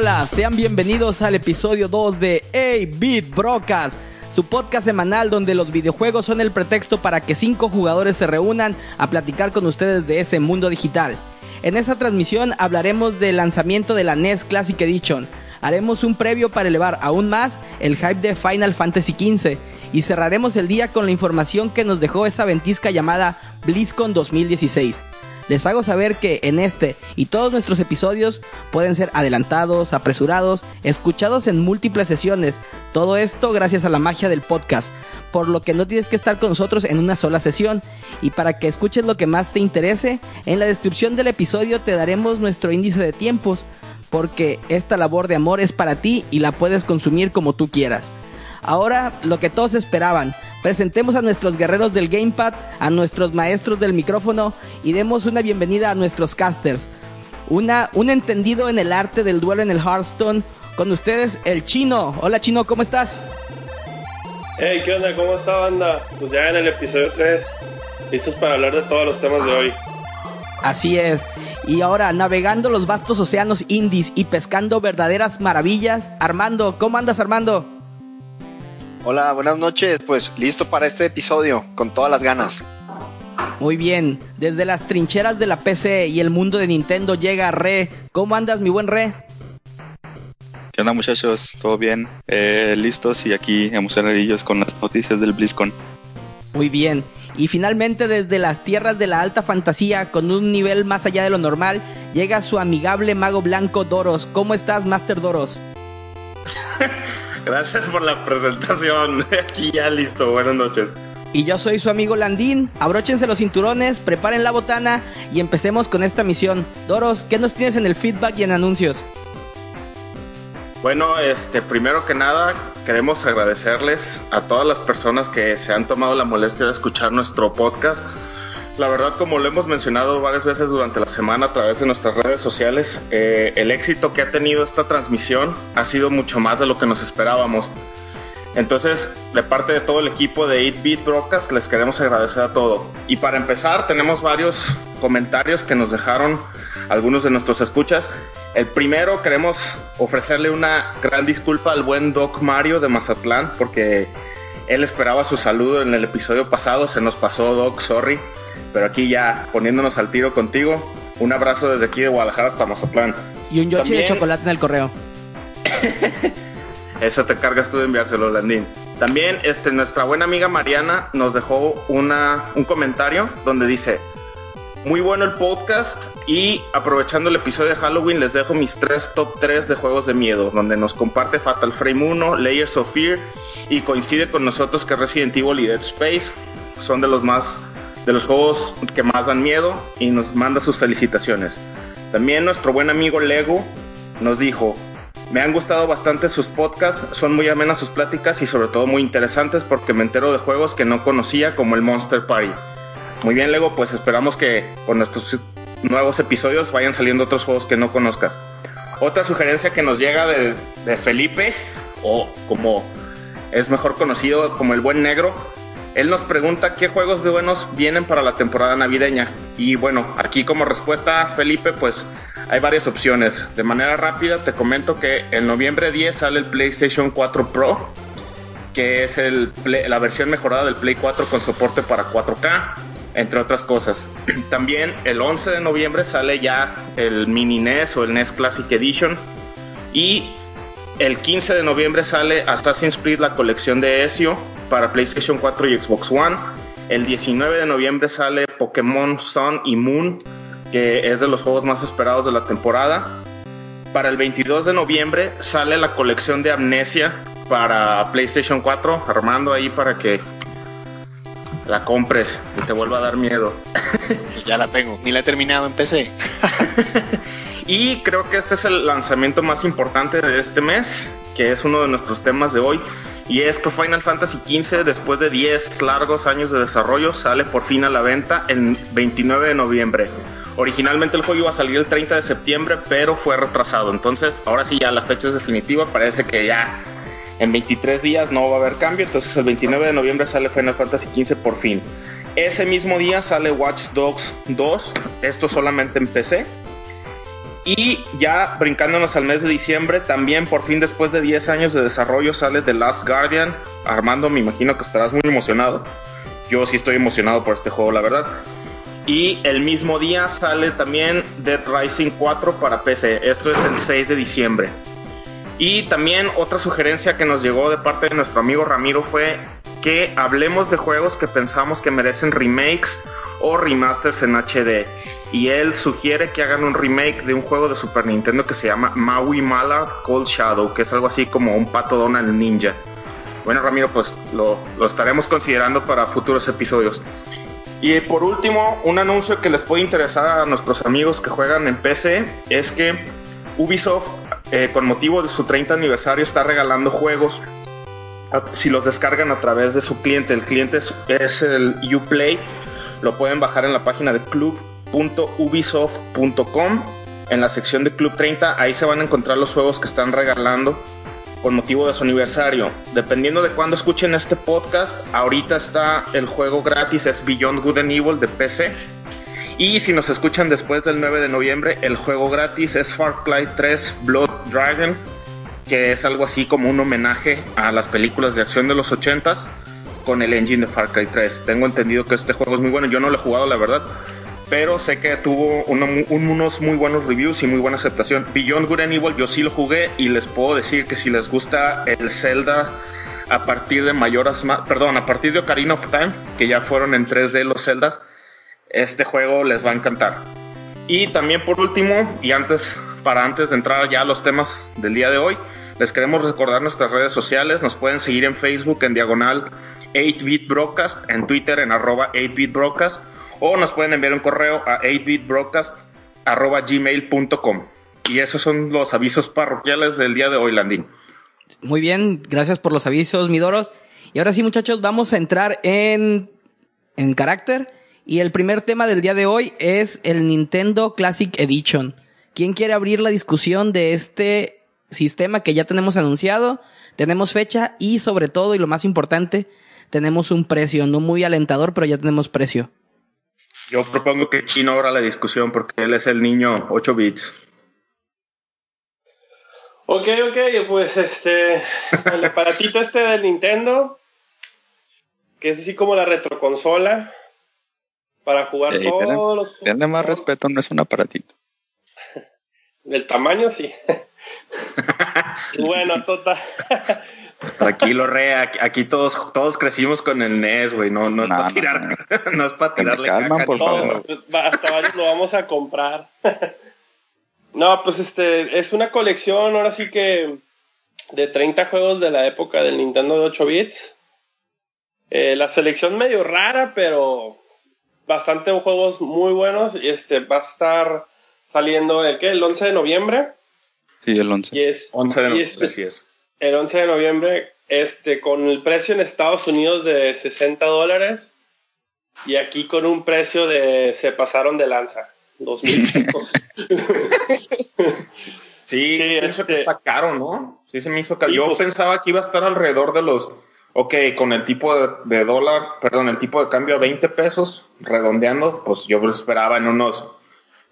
Hola, sean bienvenidos al episodio 2 de A-Beat Brocas, su podcast semanal donde los videojuegos son el pretexto para que cinco jugadores se reúnan a platicar con ustedes de ese mundo digital. En esta transmisión hablaremos del lanzamiento de la NES Classic Edition, haremos un previo para elevar aún más el hype de Final Fantasy XV y cerraremos el día con la información que nos dejó esa ventisca llamada BlizzCon 2016 les hago saber que en este y todos nuestros episodios pueden ser adelantados, apresurados, escuchados en múltiples sesiones. Todo esto gracias a la magia del podcast, por lo que no tienes que estar con nosotros en una sola sesión. Y para que escuches lo que más te interese, en la descripción del episodio te daremos nuestro índice de tiempos, porque esta labor de amor es para ti y la puedes consumir como tú quieras. Ahora, lo que todos esperaban, presentemos a nuestros guerreros del gamepad, a nuestros maestros del micrófono y demos una bienvenida a nuestros casters. Una, un entendido en el arte del duelo en el Hearthstone. Con ustedes, el chino. Hola chino, ¿cómo estás? Hey, ¿qué onda? ¿Cómo está banda? Pues ya en el episodio 3, listos para hablar de todos los temas de hoy. Así es. Y ahora, navegando los vastos océanos indies y pescando verdaderas maravillas, Armando, ¿cómo andas Armando? Hola, buenas noches. Pues listo para este episodio, con todas las ganas. Muy bien, desde las trincheras de la PC y el mundo de Nintendo llega Re. ¿Cómo andas, mi buen Re? ¿Qué onda, muchachos? ¿Todo bien? Eh, listos y aquí emocionadillos con las noticias del BlizzCon. Muy bien. Y finalmente desde las tierras de la alta fantasía, con un nivel más allá de lo normal, llega su amigable mago blanco Doros. ¿Cómo estás, Master Doros? Gracias por la presentación. Aquí ya listo. Buenas noches. Y yo soy su amigo Landín. Abróchense los cinturones, preparen la botana y empecemos con esta misión. Doros, ¿qué nos tienes en el feedback y en anuncios? Bueno, este, primero que nada, queremos agradecerles a todas las personas que se han tomado la molestia de escuchar nuestro podcast. La verdad, como lo hemos mencionado varias veces durante la semana a través de nuestras redes sociales, eh, el éxito que ha tenido esta transmisión ha sido mucho más de lo que nos esperábamos. Entonces, de parte de todo el equipo de 8-Bit Broadcast, les queremos agradecer a todo. Y para empezar, tenemos varios comentarios que nos dejaron algunos de nuestros escuchas. El primero, queremos ofrecerle una gran disculpa al buen Doc Mario de Mazatlán, porque él esperaba su saludo en el episodio pasado, se nos pasó Doc, sorry. Pero aquí ya poniéndonos al tiro contigo, un abrazo desde aquí de Guadalajara hasta Mazatlán. Y un yochi de chocolate en el correo. Eso te cargas tú de enviárselo, Landín. También este, nuestra buena amiga Mariana nos dejó una, un comentario donde dice, muy bueno el podcast y aprovechando el episodio de Halloween les dejo mis tres top 3 de juegos de miedo, donde nos comparte Fatal Frame 1, Layers of Fear y coincide con nosotros que Resident Evil y Dead Space son de los más de los juegos que más dan miedo y nos manda sus felicitaciones. También nuestro buen amigo Lego nos dijo, me han gustado bastante sus podcasts, son muy amenas sus pláticas y sobre todo muy interesantes porque me entero de juegos que no conocía como el Monster Party. Muy bien Lego, pues esperamos que con nuestros nuevos episodios vayan saliendo otros juegos que no conozcas. Otra sugerencia que nos llega de, de Felipe, o como es mejor conocido como el buen negro, él nos pregunta qué juegos de buenos vienen para la temporada navideña. Y bueno, aquí como respuesta, Felipe, pues hay varias opciones. De manera rápida te comento que en noviembre 10 sale el PlayStation 4 Pro, que es la versión mejorada del Play 4 con soporte para 4K, entre otras cosas. También el 11 de noviembre sale ya el Mini NES o el NES Classic Edition. Y el 15 de noviembre sale Assassin's Creed la colección de Ezio para PlayStation 4 y Xbox One. El 19 de noviembre sale Pokémon Sun y Moon, que es de los juegos más esperados de la temporada. Para el 22 de noviembre sale la colección de Amnesia para PlayStation 4, armando ahí para que la compres y te vuelva a dar miedo. ya la tengo, ni la he terminado en PC. y creo que este es el lanzamiento más importante de este mes, que es uno de nuestros temas de hoy. Y es que Final Fantasy XV, después de 10 largos años de desarrollo, sale por fin a la venta el 29 de noviembre. Originalmente el juego iba a salir el 30 de septiembre, pero fue retrasado. Entonces, ahora sí ya la fecha es definitiva. Parece que ya en 23 días no va a haber cambio. Entonces, el 29 de noviembre sale Final Fantasy XV por fin. Ese mismo día sale Watch Dogs 2. Esto solamente en PC. Y ya brincándonos al mes de diciembre, también por fin después de 10 años de desarrollo sale The Last Guardian. Armando, me imagino que estarás muy emocionado. Yo sí estoy emocionado por este juego, la verdad. Y el mismo día sale también Dead Rising 4 para PC. Esto es el 6 de diciembre. Y también otra sugerencia que nos llegó de parte de nuestro amigo Ramiro fue que hablemos de juegos que pensamos que merecen remakes o remasters en HD. Y él sugiere que hagan un remake de un juego de Super Nintendo que se llama Maui Mala Cold Shadow, que es algo así como un pato Donald Ninja. Bueno, Ramiro, pues lo, estaremos considerando para futuros episodios. Y por último, un anuncio que les puede interesar a nuestros amigos que juegan en PC es que Ubisoft, eh, con motivo de su 30 aniversario, está regalando juegos si los descargan a través de su cliente. El cliente es, es el Uplay. Lo pueden bajar en la página de club.ubisoft.com. En la sección de Club 30, ahí se van a encontrar los juegos que están regalando con motivo de su aniversario. Dependiendo de cuándo escuchen este podcast, ahorita está el juego gratis, es Beyond Good and Evil de PC. Y si nos escuchan después del 9 de noviembre, el juego gratis es Far Cry 3 Blood Dragon, que es algo así como un homenaje a las películas de acción de los 80s con el engine de Far Cry 3. Tengo entendido que este juego es muy bueno, yo no lo he jugado la verdad, pero sé que tuvo unos muy buenos reviews y muy buena aceptación. Beyond Good and Evil yo sí lo jugué y les puedo decir que si les gusta el Zelda a partir de Mayoras, perdón, a partir de Ocarina of Time, que ya fueron en 3D los Zeldas, este juego les va a encantar. Y también por último, y antes, para antes de entrar ya a los temas del día de hoy, les queremos recordar nuestras redes sociales. Nos pueden seguir en Facebook en diagonal 8bit broadcast, en Twitter en arroba 8bit broadcast o nos pueden enviar un correo a 8bitbroadcast.gmail.com. Y esos son los avisos parroquiales del día de hoy, Landín. Muy bien, gracias por los avisos, Midoros. Y ahora sí, muchachos, vamos a entrar en, en carácter. Y el primer tema del día de hoy es el Nintendo Classic Edition. ¿Quién quiere abrir la discusión de este sistema que ya tenemos anunciado? Tenemos fecha y sobre todo, y lo más importante, tenemos un precio, no muy alentador, pero ya tenemos precio. Yo propongo que Chino abra la discusión porque él es el niño 8 bits. Ok, ok, pues este, el aparatito este del Nintendo, que es así como la retroconsola, para jugar todos los juegos. Tiene más respeto, no es un aparatito. Del tamaño, sí. bueno, total. Tranquilo, re, aquí, todos, todos crecimos con el NES, güey, no, no, es para tirar, no, es para tirarle calman, por favor. Hasta varios lo vamos a comprar. no, pues este, es una colección, ahora sí que, de 30 juegos de la época del Nintendo de 8 bits. Eh, la selección medio rara, pero bastante juegos muy buenos. Y este va a estar saliendo el, ¿qué? El 11 de noviembre. Sí, el 11. Y es, 11 de noviembre, este, sí es el 11 de noviembre, este, con el precio en Estados Unidos de 60 dólares y aquí con un precio de, se pasaron de lanza, 2000 sí, sí, eso que este está caro, ¿no? Sí, se me hizo caro. Yo pues pensaba que iba a estar alrededor de los, ok, con el tipo de, de, dólar, perdón, el tipo de cambio a 20 pesos, redondeando, pues yo lo esperaba en unos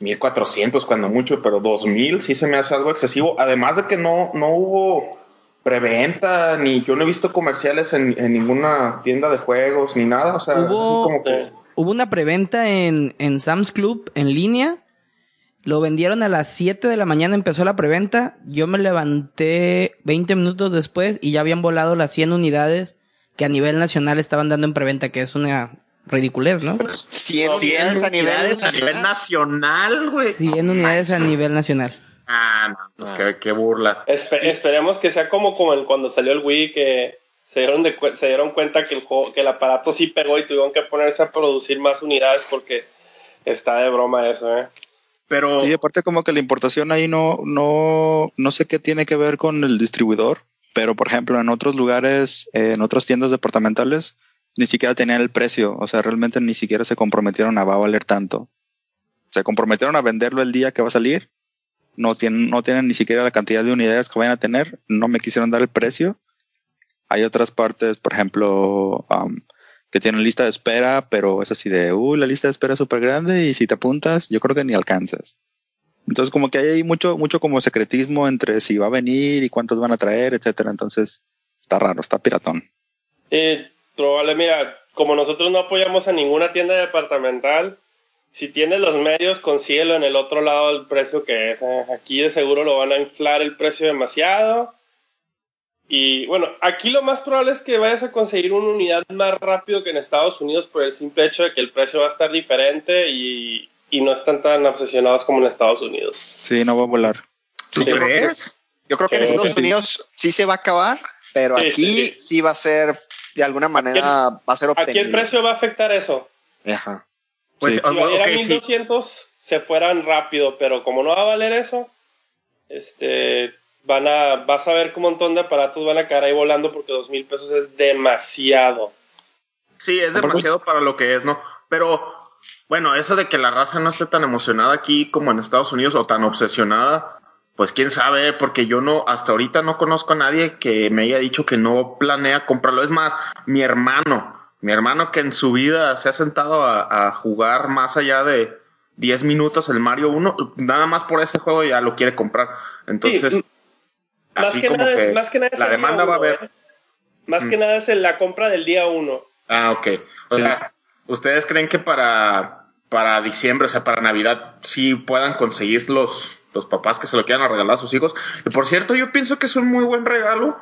1400 cuando mucho, pero 2000 sí se me hace algo excesivo. Además de que no, no hubo preventa, ni yo no he visto comerciales en, ninguna tienda de juegos, ni nada. O sea, hubo, como que... hubo una preventa en, en Sam's Club en línea. Lo vendieron a las 7 de la mañana, empezó la preventa. Yo me levanté 20 minutos después y ya habían volado las 100 unidades que a nivel nacional estaban dando en preventa, que es una ridiculez, ¿no? 100 unidades a nivel, a nivel nacional, güey. 100 unidades a nivel nacional. Ah, no, pues qué, burla. esperemos que sea como, como cuando salió el Wii, que se dieron, de, se dieron cuenta que el, que el aparato sí pegó y tuvieron que ponerse a producir más unidades porque está de broma eso, ¿eh? Pero... Sí, aparte como que la importación ahí no, no, no sé qué tiene que ver con el distribuidor, pero por ejemplo en otros lugares, en otras tiendas departamentales, ni siquiera tenían el precio, o sea, realmente ni siquiera se comprometieron a va a valer tanto. Se comprometieron a venderlo el día que va a salir no tienen, no tienen ni siquiera la cantidad de unidades que vayan a tener, no me quisieron dar el precio. Hay otras partes, por ejemplo, um, que tienen lista de espera, pero es así de, uy, la lista de espera es súper grande y si te apuntas, yo creo que ni alcanzas. Entonces, como que hay mucho, mucho como secretismo entre si va a venir y cuántos van a traer, etcétera. Entonces, está raro, está piratón. Eh, probable, mira, como nosotros no apoyamos a ninguna tienda departamental, si tienes los medios, consíguelo en el otro lado del precio que es. ¿eh? Aquí de seguro lo van a inflar el precio demasiado. Y bueno, aquí lo más probable es que vayas a conseguir una unidad más rápido que en Estados Unidos por el simple hecho de que el precio va a estar diferente y, y no están tan obsesionados como en Estados Unidos. Sí, no va a volar. ¿Tú Sí, yo creo que- crees? Yo creo que en Estados. Unidos sí se va a acabar, pero Sí, aquí sí, sí, sí. va a ser, de alguna manera, va a ser obtenido. Aquí el precio va a afectar eso. Ajá. Pues, Sí. Si valiera ok, sí. 1200, se fueran rápido, pero como no va a valer eso, este, van a, vas a ver que un montón de aparatos van a caer ahí volando porque dos mil pesos es demasiado. Sí, es demasiado para lo que es, ¿no? Pero bueno, eso de que la raza no esté tan emocionada aquí como en Estados Unidos o tan obsesionada, pues quién sabe, porque yo no, hasta ahorita no conozco a nadie que me haya dicho que no planea comprarlo. Es más, mi hermano, mi hermano que en su vida se ha sentado a, a jugar más allá de 10 minutos el Mario 1, nada más por ese juego ya lo quiere comprar. Entonces, Sí, Más así que, como nada que es, más que nada es la demanda va a haber. ¿eh? Más que Mm. nada es la compra del día uno. Ah, ok. O Sí. sea, ¿ustedes creen que para, para diciembre, o sea, para Navidad, sí puedan conseguir los, los papás que se lo quieran regalar a sus hijos? Y por cierto, yo pienso que es un muy buen regalo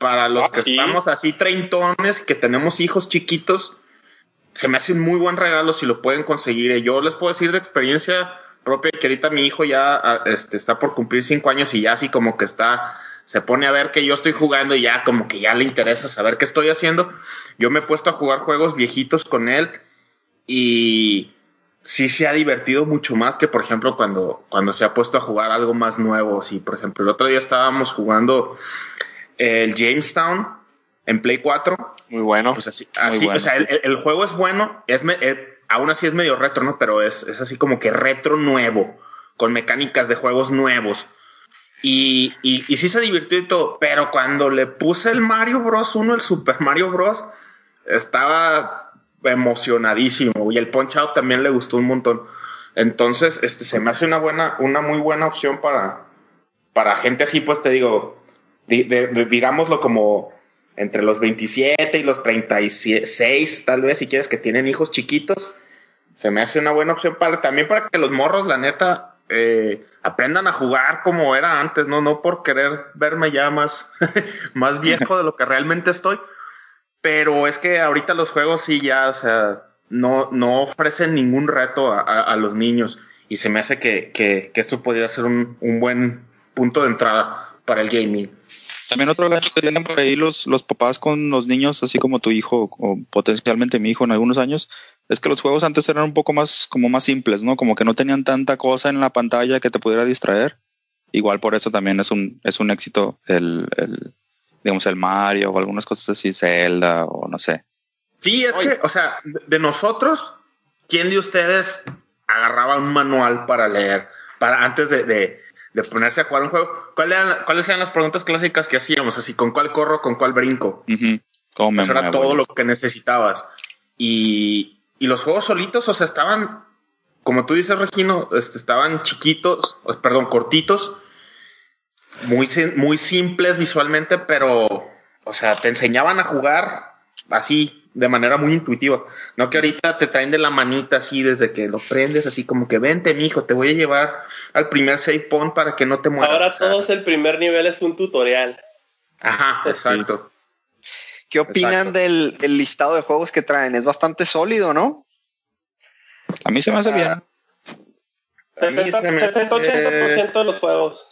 para los Ah, que sí. estamos así treintones, que tenemos hijos chiquitos. Se me hace un muy buen regalo si lo pueden conseguir. Y Yo les puedo decir de experiencia propia que ahorita mi hijo ya ah, este, está por cumplir cinco años y ya así como que está, se pone a ver que yo estoy jugando y ya como que ya le interesa saber qué estoy haciendo. Yo me he puesto a jugar juegos viejitos con él y sí se ha divertido mucho más que, por ejemplo, cuando, cuando se ha puesto a jugar algo más nuevo. Sí, por ejemplo, el otro día estábamos jugando el Jamestown en Play 4 Muy bueno. pues así, Muy bueno, o sea, el, juego es bueno, es eh, aún así es medio retro, ¿no? Pero es, es así como que retro nuevo, con mecánicas de juegos nuevos. Y, y, y sí se divirtió y todo, pero cuando le puse el Mario Bros. 1, el Super Mario Bros., estaba emocionadísimo. Y el Punch Out también le gustó un montón. Entonces, este se me hace una buena, una muy buena opción para, para gente así, pues te digo, di- digámoslo como entre los 27 y los 36, tal vez, si quieres que tienen hijos chiquitos, se me hace una buena opción para también para que los morros, la neta, eh, aprendan a jugar como era antes, no, no por querer verme ya más, más viejo de lo que realmente estoy, pero es que ahorita los juegos sí ya, o sea, no, no ofrecen ningún reto a, los niños y se me hace que, que- que esto podría ser un, un buen punto de entrada para el gaming. También otro gancho que tienen por ahí los, los papás con los niños, así como tu hijo o potencialmente mi hijo en algunos años, es que los juegos antes eran un poco más, como más simples, ¿no? Como que no tenían tanta cosa en la pantalla que te pudiera distraer. Igual por eso también es un, es un éxito el, el, digamos, el Mario o algunas cosas así, Zelda o no sé. Sí, es Oye. que, o sea, de- nosotros, ¿quién de ustedes agarraba un manual para leer, para antes de, de- de ponerse a jugar un juego? ¿Cuál eran- ¿Cuáles eran las preguntas clásicas que hacíamos? Así, ¿con cuál corro, con cuál brinco? Ujú. ¿Cómo me Eso era todo lo que necesitabas. Y, y los juegos solitos, o sea, estaban, como tú dices, Regino, este, estaban chiquitos, perdón, cortitos, muy, muy simples visualmente, pero, o sea, te enseñaban a jugar así, de manera muy intuitiva. No que ahorita te traen de la manita así, desde que lo prendes, así como que vente, mijo, te voy a llevar al primer save point para que no te mueras. Ahora todos el primer nivel es un tutorial. Ajá, exacto. ¿Qué opinan del, del listado de juegos que traen? Es bastante sólido, ¿no? A mí se me hace bien. A mí se me hace- 70-80% de los juegos.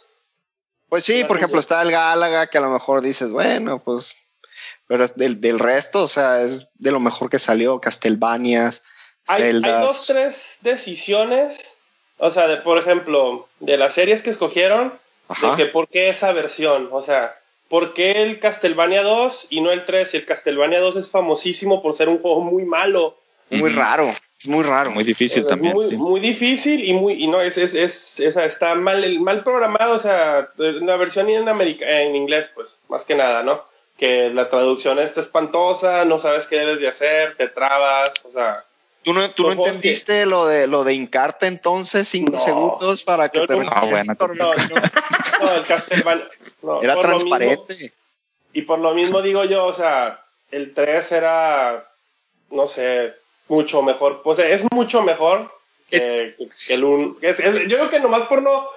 Pues sí, por ejemplo, está el Gálaga, que a lo mejor dices, bueno, pues, pero es del, del resto, o sea, es de lo mejor que salió, Castlevanias, Hay, hay dos, tres decisiones, o sea, de, por ejemplo, de las series que escogieron, Ajá. de que por qué esa versión, o sea, por qué el Castlevania 2 y no el 3, y el Castlevania 2 es famosísimo por ser un juego muy malo. Muy raro, es muy raro. Muy difícil Es también. muy, sí. muy difícil y muy y no es, es, es, sea, está mal mal programado, o sea, una versión en América, en inglés pues, más que nada, ¿no? Que la traducción está espantosa, no sabes qué debes de hacer, te trabas, o sea, ¿Tú no, tú no entendiste lo de lo de Incarte entonces, cinco segundos para que te no, ah, bueno, no, no, no, el Castlevania era transparente. y por lo mismo digo yo, o sea, el 3 era, no sé, mucho mejor. Pues es mucho mejor que, el 1. yo creo que nomás por no,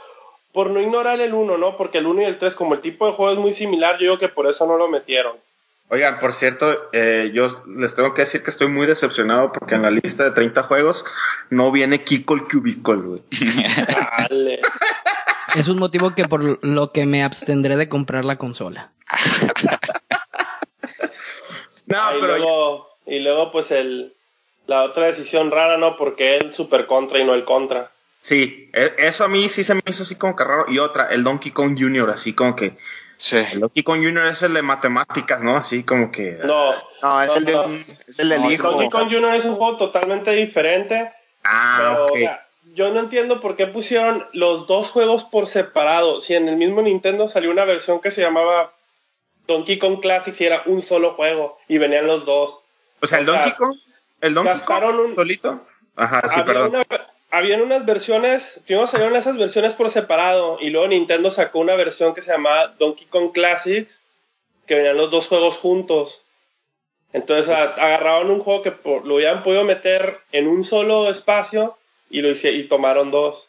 por no ignorar el 1, ¿no? Porque el 1 y el 3, como el tipo de juego es muy similar, yo creo que por eso no lo metieron. Oigan, por cierto, eh, yo les tengo que decir que estoy muy decepcionado porque en la lista de 30 juegos no viene Kiko el Cubicle, güey. es un motivo que por lo que me abstendré de comprar la consola. no, y pero luego, y luego pues el la otra decisión rara, ¿no? Porque él super contra y no el contra. Sí, e, eso a mí sí se me hizo así como que raro. Y otra, el Donkey Kong Jr., así como que Sí. El Donkey Kong Jr. es el de matemáticas, ¿no? Así como que. No, no es, el, de, es el del hijo. Donkey Kong Jr. es un juego totalmente diferente. Ah, pero, o sea, yo no entiendo por qué pusieron los dos juegos por separado. Si en el mismo Nintendo salió una versión que se llamaba Donkey Kong Classics y era un solo juego y venían los dos. O sea, el Donkey Kong, el Donkey Kong un, solito. Ajá, sí, perdón habían unas versiones, primero salieron esas versiones por separado y luego Nintendo sacó una versión que se llamaba Donkey Kong Classics, que venían los dos juegos juntos. Entonces agarraron un juego que lo habían podido meter en un solo espacio y lo hice, y tomaron dos.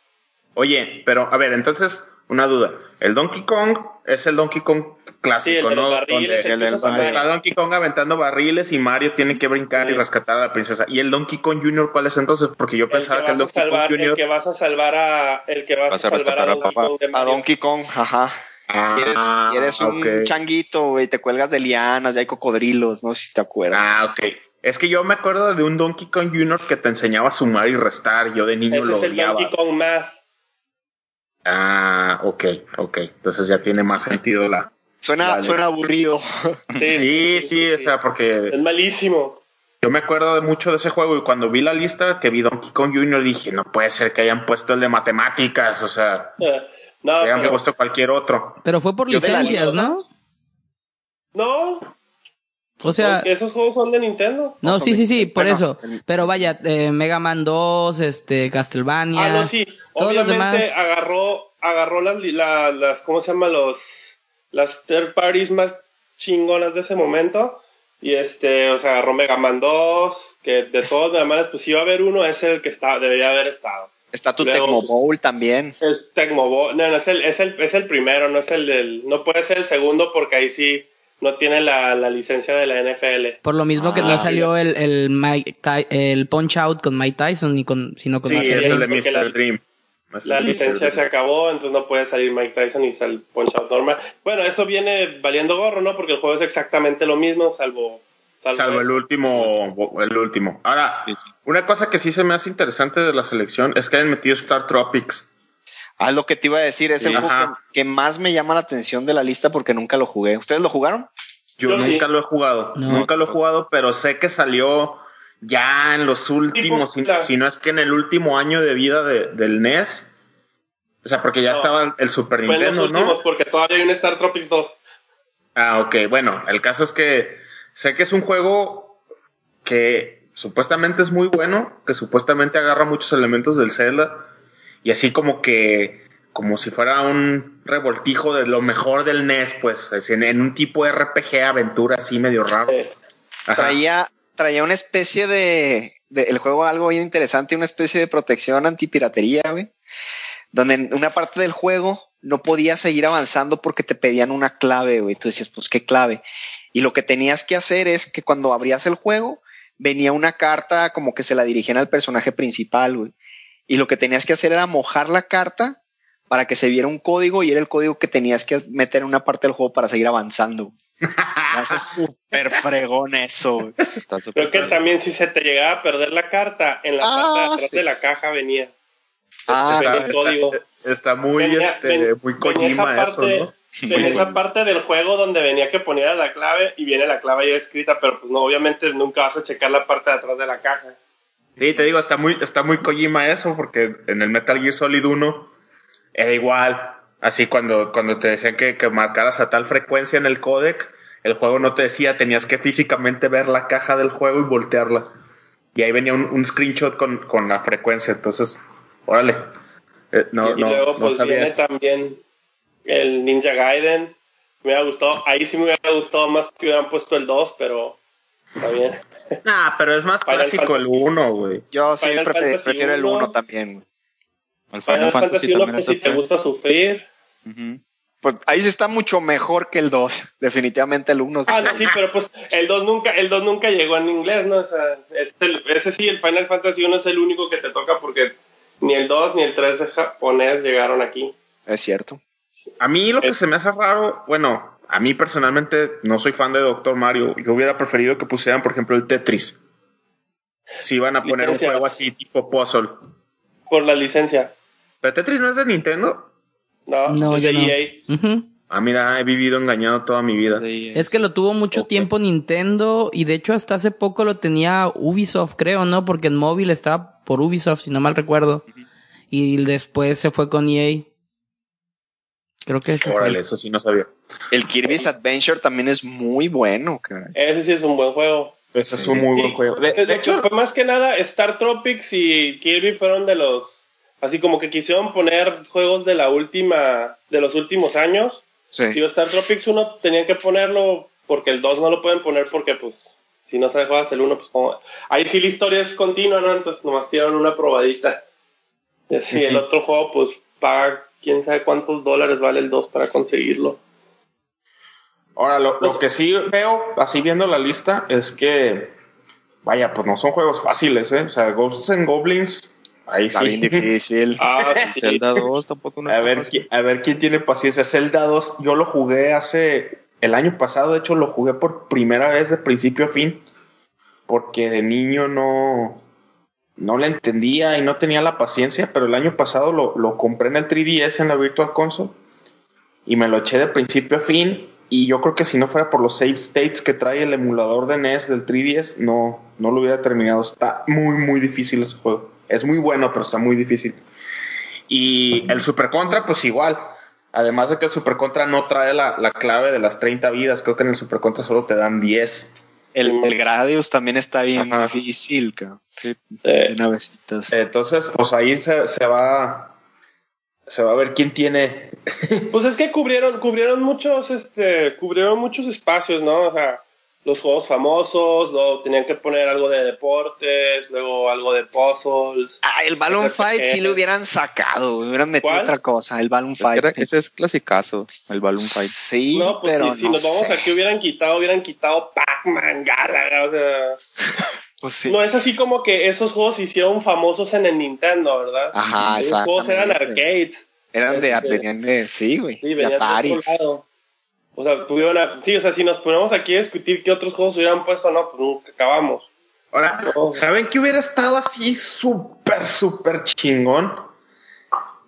Oye, pero a ver, entonces una duda. El Donkey Kong es el Donkey Kong clásico, el ¿no? Barriles, el, está Donkey Kong aventando barriles y Mario tiene que brincar y rescatar a la princesa. ¿Y el Donkey Kong Jr. cuál es entonces? Porque yo pensaba que, el Donkey Kong Jr. El que vas a salvar a... El que vas, a, salvar a, Donkey Kong a Donkey Kong, ajá. Ah, y eres, un changuito, güey, te cuelgas de lianas, ya hay cocodrilos, no sé si te acuerdas. Ah, ok. Es que yo me acuerdo de un Donkey Kong Jr. que te enseñaba a sumar y restar. Yo de niño Ese lo es el Donkey Kong Math. Ah, ok, ok. Entonces ya tiene más sentido la. Suena, suena aburrido. Sí sí, o sea, porque. Es malísimo. Yo me acuerdo de mucho de ese juego y cuando vi la lista que vi Donkey Kong Jr. dije, no puede ser que hayan puesto el de matemáticas, o sea, no, que hayan puesto cualquier otro. Pero fue por licencias, ¿no? No, o sea, Porque esos juegos son de Nintendo. No, sí, sí, sí, por eso. Pero vaya, eh, Mega Man 2, este, Castlevania. Ah, no, sí. Obviamente agarró, agarró las, las, ¿cómo se llama? Los, las third parties más chingonas de ese momento. Y este, o sea, agarró Mega Man 2, que de todos los demás, pues si iba a haber uno, es el que está, debería haber estado. Está tu Tecmo Bowl también. El Tecmo Bowl, no, no, es el, es el, es el primero, no es el del, no puede ser el segundo porque ahí sí no tiene la, licencia de la NFL. Por lo mismo que no ah, salió el, el, el Punch Out con Mike Tyson, ni con, sino con sí, es el de Mr. Dream. La licencia se acabó, entonces no puede salir Mike Tyson y sale Punch Out normal. Bueno, eso viene valiendo gorro, ¿no? Porque el juego es exactamente lo mismo, salvo... Salvo, el último, el último. Ahora, una cosa que sí se me hace interesante de la selección es que hayan metido Star Tropics. Ah, lo que te iba a decir, es el juego que, más me llama la atención de la lista porque nunca lo jugué. ¿Ustedes lo jugaron? Yo, nunca lo he jugado, nunca lo he jugado, pero sé que salió ya en los últimos, si, no es que en el último año de vida del NES. O sea, porque ya estaba el Super Nintendo, en los últimos, porque todavía hay un Star Tropics 2. Ah, ok. Bueno, el caso es que sé que es un juego que supuestamente es muy bueno, que supuestamente agarra muchos elementos del Zelda y así como que como si fuera un revoltijo de lo mejor del NES, pues en, un tipo de RPG aventura así medio raro. Traía, traía una especie de, el juego algo bien interesante, una especie de protección antipiratería, güey, donde en una parte del juego no podías seguir avanzando porque te pedían una clave, güey. Tú decías, pues qué clave. Y lo que tenías que hacer es que cuando abrías el juego, venía una carta como que se la dirigían al personaje principal, güey y lo que tenías que hacer era mojar la carta para que se viera un código y era el código que tenías que meter en una parte del juego para seguir avanzando. Hace súper fregón eso. Creo que también si se te llegaba a perder la carta, en la parte de ah, atrás de la caja venía. Ah, está, el código. Está, muy, este, muy Kojima eso, ¿no? En esa parte del juego donde venía que ponía la clave y viene la clave ya escrita, pero pues no, obviamente nunca vas a checar la parte de atrás de la caja. Sí, te digo, está muy, está muy Kojima eso, porque en el Metal Gear Solid 1 era igual. Así cuando, cuando te decían que, que marcaras a tal frecuencia en el codec, el juego no te decía, tenías que físicamente ver la caja del juego y voltearla. Y ahí venía un, un screenshot con, con la frecuencia. Entonces, órale. Eh, no, y no, luego no pues sabía viene eso. también el Ninja Gaiden. Me hubiera gustado, ahí sí me hubiera gustado más que hubieran puesto el 2, pero está bien. Ah, pero es más Final clásico el Fantasy. 1, güey. Yo sí Final prefiero, Fantasy prefiero el uno. 1 también. güey. El Final Fantasy 1, también pues si te gusta sufrir. Ujú. Pues ahí sí está mucho mejor que el 2. Definitivamente el 1. Ah, no, sí, pero pues el 2 nunca, el 2 nunca llegó en inglés, ¿no? O sea, es el- ese sí, el Final Fantasy 1 es el único que te toca porque ni el 2 ni el 3 de japonés llegaron aquí. Es cierto. A mí lo que Es- se me hace raro, bueno, a mí personalmente no soy fan de Doctor Mario. Yo hubiera preferido que pusieran, por ejemplo, el Tetris. Si iban a poner un juego así tipo puzzle. Por la licencia. ¿Pero Tetris no es de Nintendo? No, No, es ya de no. EA. Ujú. Ah, mira, he vivido engañado toda mi vida. Sí, Es que lo tuvo mucho tiempo Nintendo y de hecho hasta hace poco lo tenía Ubisoft, creo, ¿no? Porque en móvil estaba por Ubisoft, si no mal recuerdo. Y después se fue con EA. Creo que fue. Órale, eso sí no sabía. El Kirby's Adventure también es muy bueno, caray. Ese sí es un buen juego. Ese es un muy buen juego. De, De, de hecho, fue más que nada Star Tropics y Kirby fueron de los. Así como que quisieron poner juegos de la última. de los últimos años. Sí. Digo, Star Tropics 1 tenían que ponerlo porque el 2 no lo pueden poner porque, pues, si no sabes juegas el 1, pues como. Ahí sí la historia es continua, ¿no? Entonces nomás tiraron una probadita. Y así el otro juego, pues, paga quién sabe cuántos dólares vale el 2 para conseguirlo. Ahora lo, lo que sí veo, así viendo la lista, es que, vaya, pues no son juegos fáciles, ¿eh? O sea, Ghosts and Goblins, ahí Está sí. bien difícil. Ah, sí. Zelda 2 tampoco no A ver, fácil. a ver quién tiene paciencia. Zelda 2, yo lo jugué hace el año pasado, de hecho lo jugué por primera vez de principio a fin, porque de niño no, no le entendía y no tenía la paciencia, pero el año pasado lo, lo compré en el 3DS en la Virtual Console y me lo eché de principio a fin. Y yo creo que si no fuera por los save states que trae el emulador de NES del 3DS, no, no lo hubiera terminado. Está muy, muy difícil ese juego. Es muy bueno, pero está muy difícil. Y el Super Contra, pues igual. Además de que el Super Contra no trae la, la clave de las 30 vidas, creo que en el Super Contra solo te dan 10. El, el Gradius también está bien Ajá. difícil, cabrón. Sí. Eh. Entonces, pues ahí se, se va se va a ver quién tiene. Pues es que cubrieron, cubrieron muchos, este, cubrieron muchos espacios, ¿no? O sea, los juegos famosos, luego tenían que poner algo de deportes, luego algo de puzzles. Ah, el Balloon. Fight sí lo hubieran sacado, hubieran metido ¿Cuál? otra cosa, el Balloon Es que Fight. era- ese es clasicazo, el Balloon Fight. Sí, no, pues pero si, si no nos vamos aquí hubieran quitado, hubieran quitado Pac-Man, Galaga, o sea, Pues sí. no es así como que esos juegos se hicieron famosos en el Nintendo, ¿verdad? Ajá, Esos juegos eran arcades. Eran de, Este- venían de, sí, güey, Sí, de venían de Atari. otro lado. O sea, tuvieron a- sí, o sea, si nos ponemos aquí a discutir qué otros juegos hubieran puesto, no, pues nunca acabamos. Ahora, No. ¿saben que hubiera estado así súper, súper chingón?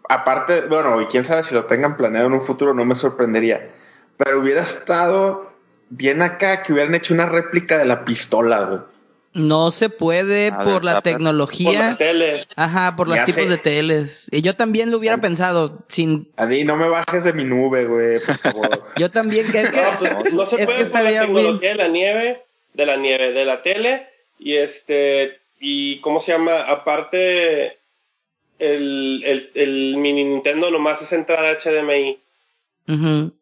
Aparte, bueno, y quién sabe si lo tengan planeado en un futuro, no me sorprendería. Pero hubiera estado bien acá que hubieran hecho una réplica de la pistola, güey. No se puede A por ver, la Zapper. Por tecnología. las teles. Ajá, por los Ya tipos sé. de teles. Y yo también lo hubiera pensado, sin, A mí no me bajes de mi nube, güey, por favor. yo también, que es que, No, pues, no se es puede que por la bien. tecnología de la nieve, de la nieve, de la tele, y este, y ¿cómo se llama? Aparte, el, el, el mini Nintendo nomás es entrada HDMI. Ujú.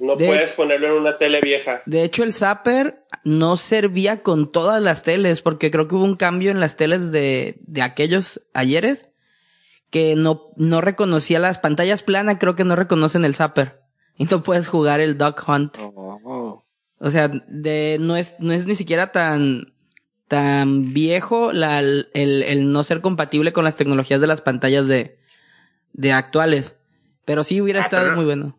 No De- puedes ponerlo en una tele vieja. De hecho, el Zapper no servía con todas las teles, porque creo que hubo un cambio en las teles de, de aquellos ayeres que no, no reconocía las pantallas planas, creo que no reconocen el Zapper. Y no puedes jugar el Duck Hunt. Oh, O sea, de, no es, no es ni siquiera tan, tan viejo la, el, el no ser compatible con las tecnologías de las pantallas de, de actuales. Pero sí hubiera Ah, estado pero- muy bueno.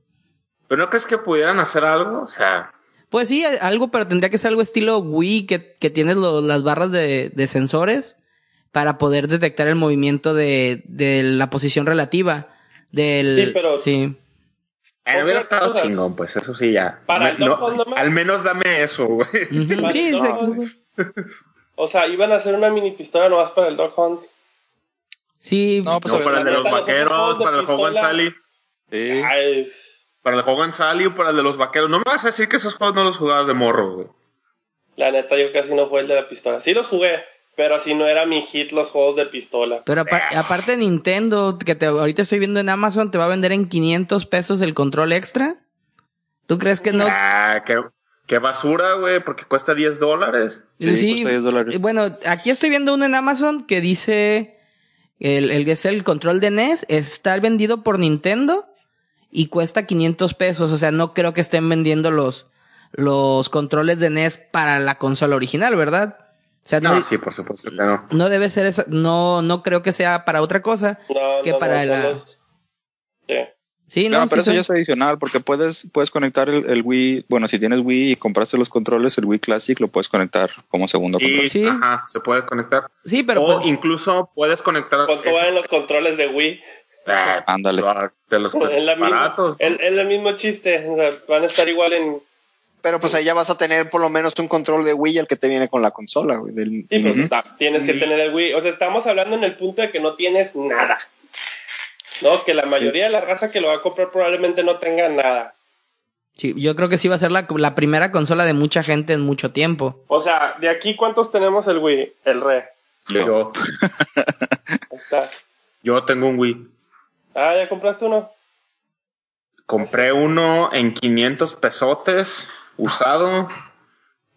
¿Pero no crees que pudieran hacer algo? O sea, Pues sí, algo, pero tendría que ser algo estilo Wii, que, que tienes lo- las barras de, de sensores para poder detectar el movimiento de, de la posición relativa. Del, Sí, pero- sí. eh, hubiera estado cosas. chingón, pues eso sí ya. Para no, Hunt nomás. al menos dame eso, güey. Ujú, Vale, sí, no, sí. O sea, iban a hacer una mini pistola nomás para el Dog Hunt. Sí, No, pues No, para el de los vaqueros, para el Hogan. Sally. sí. Ay, Para el Hogan Sally o para el de los vaqueros. No me vas a decir que esos juegos no los jugabas de morro, güey. la neta, yo casi no fue el de la pistola. Sí los jugué, pero así no era mi hit los juegos de pistola. Pero apa- aparte Nintendo, que te, ahorita estoy viendo en Amazon, te va a vender en 500 pesos el control extra. ¿Tú crees que no? Ah, qué, qué basura, güey, porque cuesta 10 dólares. Sí, cuesta 10 dólares. eh, Bueno, aquí estoy viendo uno en Amazon que dice el, el que es el control de NES está vendido por Nintendo y cuesta 500 pesos. O sea, no creo que estén vendiendo los, los controles de NES para la consola original, ¿verdad? O sea, no, No, sí, por supuesto que no. no debe ser esa, no, no creo que sea para otra cosa. No, Que no, para la- los- Sí. Sí, No, no, pero sí eso ya es adicional porque puedes, puedes conectar el, el Wii. Bueno, si tienes Wii y compraste los controles, el Wii Classic lo puedes conectar como segundo Sí, control. Sí. ajá, se puede conectar. sí, pero o pues, incluso puedes conectar. ¿Cuánto valen los controles de Wii? Ah, Ándale. De los Es, misma- baratos. es- es el mismo chiste. O sea, van a estar igual en. Pero pues ahí ya vas a tener por lo menos un control de Wii el que te viene con la consola, güey. del- Sí, pues, está, tienes que Sí. tener el Wii. O sea, estamos hablando en el punto de que no tienes nada. No, que la mayoría de la raza que lo va a comprar probablemente no tenga nada. sí, yo creo que sí va a ser la, la primera consola de mucha gente en mucho tiempo. O sea, de aquí, ¿cuántos tenemos el Wii? El Re. Yo, Ahí está. yo tengo un Wii. Ah, ¿ya compraste uno? Compré uno en 500 pesotes usado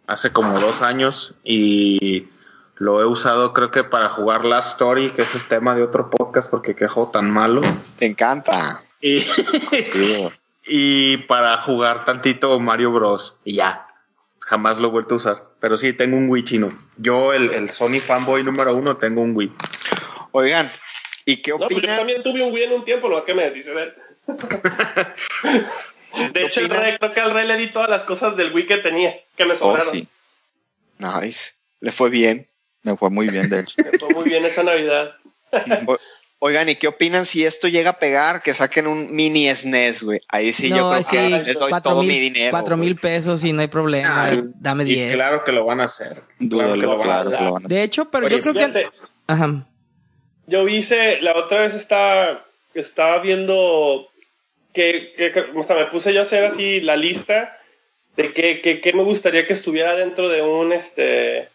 hace como dos años y lo he usado creo que para jugar Last Story, que ese es tema de otro podcast porque qué juego tan malo. Te encanta. Y, Sí, y para jugar tantito Mario Bros. Y ya. Jamás lo he vuelto a usar. Pero sí, tengo un Wii chino. Yo, el, el Sony fanboy número uno, tengo un Wii. Oigan, ¿y qué No, pues yo opinan? también tuve un Wii en un tiempo, lo más que me deshice de él. De hecho, el rey, creo que al rey le di todas las cosas del Wii que tenía, que me Oh, sobraron. sí. Nice. Le fue bien. Me fue muy bien, de hecho. Me fue muy bien esa Navidad. O- Oigan, ¿y qué opinan si esto llega a pegar? Que saquen un mini SNES, güey. Ahí sí yo creo sí, que les doy cuatro todo mil, mi dinero. cuatro güey. mil pesos y no hay problema. Ah, Dame Y 10. claro que lo van a hacer. Dúdalo, Claro que lo van a claro hacer. que lo van a hacer. De hecho, pero Oye, yo creo que... Ajá. Yo hice, la otra vez estaba, estaba viendo que, o sea, me puse yo a hacer así la lista de qué que, que me gustaría que estuviera dentro de un este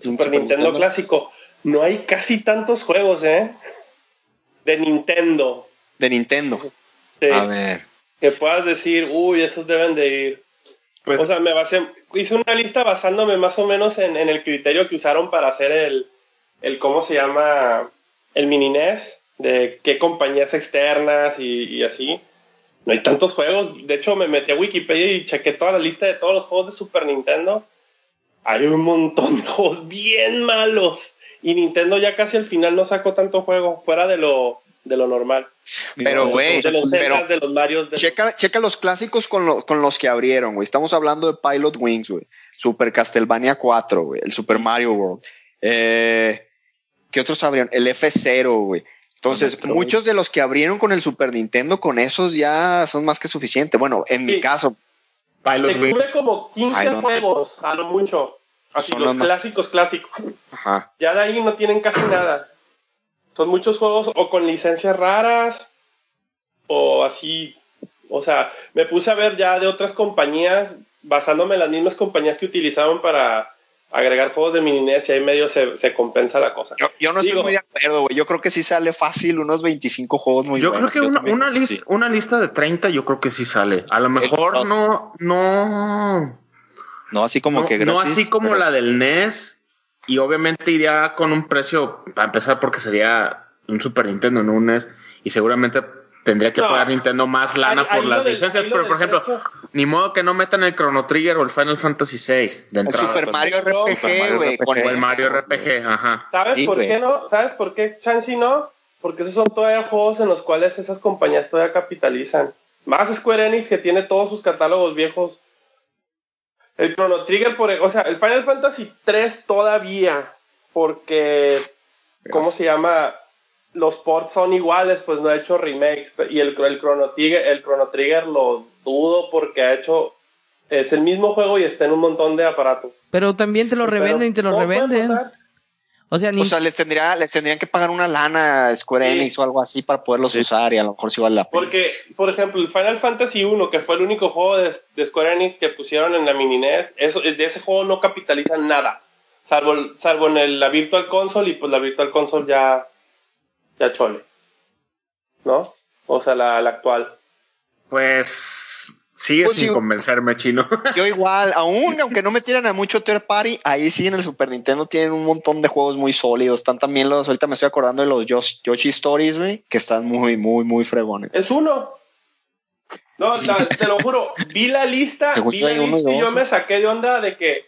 Super Super Nintendo, Nintendo. clásico. No hay casi tantos juegos, ¿eh? De Nintendo. De Nintendo. Sí, A ver. que puedas decir, uy, esos deben de ir. Pues, o sea, me basé, hice una lista basándome más o menos en, en el criterio que usaron para hacer el, el ¿cómo se llama? El mini NES, de qué compañías externas y, y así. No hay tantos juegos. De hecho, me metí a Wikipedia y chequé toda la lista de todos los juegos de Super Nintendo. Hay un montón de juegos bien malos. Y Nintendo ya casi al final no sacó tanto juego, fuera de lo, de lo normal. Pero, güey, de los pero Zeldas, de los Marios, de checa, checa los clásicos con, lo- con los que abrieron, güey. Estamos hablando de Pilot Wings, güey. Super Castlevania 4, güey. El Super Mario World. Eh, ¿Qué otros abrieron? El F0, güey. Entonces, Metroid. muchos de los que abrieron con el Super Nintendo, con esos ya son más que suficiente. Bueno, en mi caso, Pilot Te cubre como 15 Ay, no. juegos, a lo mucho. Así Son los los más- clásicos, clásicos. ajá. Ya de ahí no tienen casi nada. Son muchos juegos o con licencias raras o así. O sea, me puse a ver ya de otras compañías, basándome en las mismas compañías que utilizaban para agregar juegos de mini NES y ahí medio se, se compensa la cosa. Yo, yo no Digo- estoy muy de acuerdo, güey. Yo creo que sí sale fácil unos 25 juegos muy yo buenos. creo que una, también una, creo que sí. una lista de 30 yo creo que sí sale. A lo mejor dos. no, no, No así como no, que no gratis. así como la del NES y obviamente iría con un precio, para empezar porque sería un Super Nintendo, no un NES y seguramente tendría que No. pagar Nintendo más lana Ahí- por las del- licencias, pero por ejemplo, precio. ni modo que no metan el Chrono Trigger o el Final Fantasy VI de El entrada. Super pues, Mario no, RPG, Super Mario güey. RPG. con o el. Mario RPG, ajá. ¿Sabes Sí, por güey. qué no? ¿Sabes por qué Chansey no? Porque esos son todavía juegos en los cuales esas compañías todavía capitalizan. Más Square Enix que tiene todos sus catálogos viejos. El Chrono Trigger, por, e, o sea, el Final Fantasy 3 todavía, porque, ¿cómo se llama? Los ports son iguales, pues no ha hecho remakes. Y el, el, Chrono, Trigger, el Chrono Trigger lo dudo porque ha hecho, es el mismo juego y está en un montón de aparatos. Pero también te lo Pero revenden y te lo puede revenden. O sea, ni... O sea, les, tendría, les tendrían que pagar una lana a Square Sí. Enix o algo así para poderlos Sí. usar y a lo mejor sí vale la pena. Porque, por ejemplo, el Final Fantasy 1, que fue el único juego de, de Square Enix que pusieron en la mini NES, eso, de ese juego no capitalizan nada. Salvo, salvo en el- la Virtual Console y pues la Virtual Console ya, ya chole. ¿No? O sea, la, la actual. Pues sigue Pues sin sí. convencerme, chino. Yo igual, aún aunque no me tiran a mucho third party, ahí sí en el Super Nintendo tienen un montón de juegos muy sólidos. Están también los, ahorita me estoy acordando de los Yosh- Yoshi Stories, güey, que están muy, muy, muy fregones. Es uno. No, la- te lo juro, vi la lista, vi la lista y yo me saqué de onda de que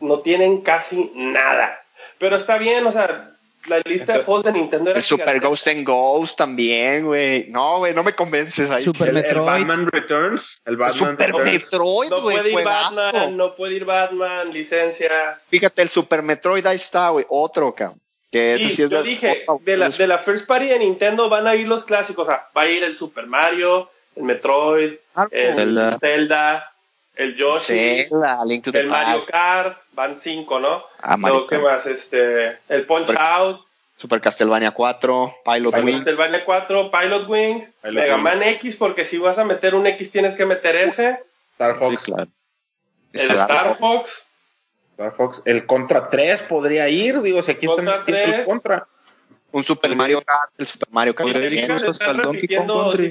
no tienen casi nada. Pero está bien, o sea, la lista de Entonces, juegos de Nintendo era El Super. Ghost and Ghost también, güey. No, güey, no me convences ahí. Super El, el Metroid. Batman Returns. El Batman Super Returns. Metroid, No güey, puede ir juegazo. Batman, no puede ir Batman, licencia. Fíjate, el Super Metroid ahí está, güey, otro, cabrón. Que ese Y sí es yo de- dije, de la, de la First Party de Nintendo van a ir los clásicos, o sea, va a ir el Super Mario, el Metroid, Ah, el Zelda. Zelda, el Yoshi, Zelda, Link to the el Mario Kart, van cinco, ¿no? Ah, Luego, ¿qué más? Este, el Punch Super- Out, Super Castlevania 4, Pilot Pilot Wing. Castlevania 4, Pilot Wings, Pilot Mega Wings. Man X, porque si vas a meter un X tienes que meter ese, Star Sí, Fox. claro. el Star la- Fox, Star Fox. El Contra 3 podría ir. Digo, si aquí Contra está el 3. Contra. Un Super Mario Kart, el Super Mario Kart. Si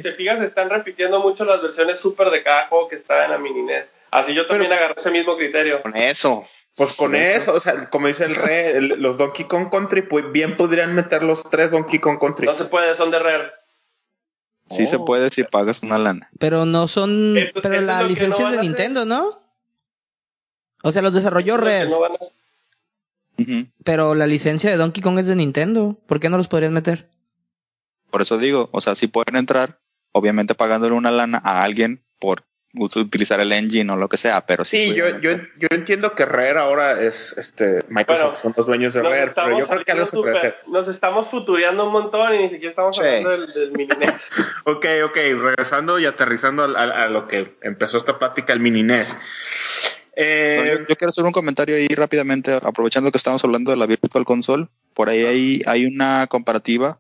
te fijas, están repitiendo mucho las versiones super de cada juego que está en la mini NES. Así yo también agarré ese mismo criterio. Con eso. Pues con eso. eso, o sea, como dice el rey, el- los Donkey Kong Country, pues bien podrían meter los tres Donkey Kong Country. No se puede, son de Rare. Sí se Oh. puede si pagas una lana. Pero no son. Esto- pero la licencia no es de Nintendo, ¿no? O sea, los desarrolló Rare, no van a- Ujú. pero la licencia de Donkey Kong es de Nintendo. ¿Por qué no los podrías meter? Por eso digo, o sea, sí pueden entrar, obviamente pagándole una lana a alguien por utilizar el engine o lo que sea, pero sí. Sí, yo, yo, yo entiendo que Rare ahora es este Microsoft, Bueno, son los dueños de Rare, pero yo creo que algo se puede hacer. nos estamos futureando un montón y ni siquiera estamos Sí. hablando del, del mini NES. Ok, ok, regresando y aterrizando a, lo que empezó esta plática, el mini NES. Eh, No, yo, yo quiero hacer un comentario ahí rápidamente, aprovechando que estamos hablando de la Virtual Console. Por ahí hay, hay una comparativa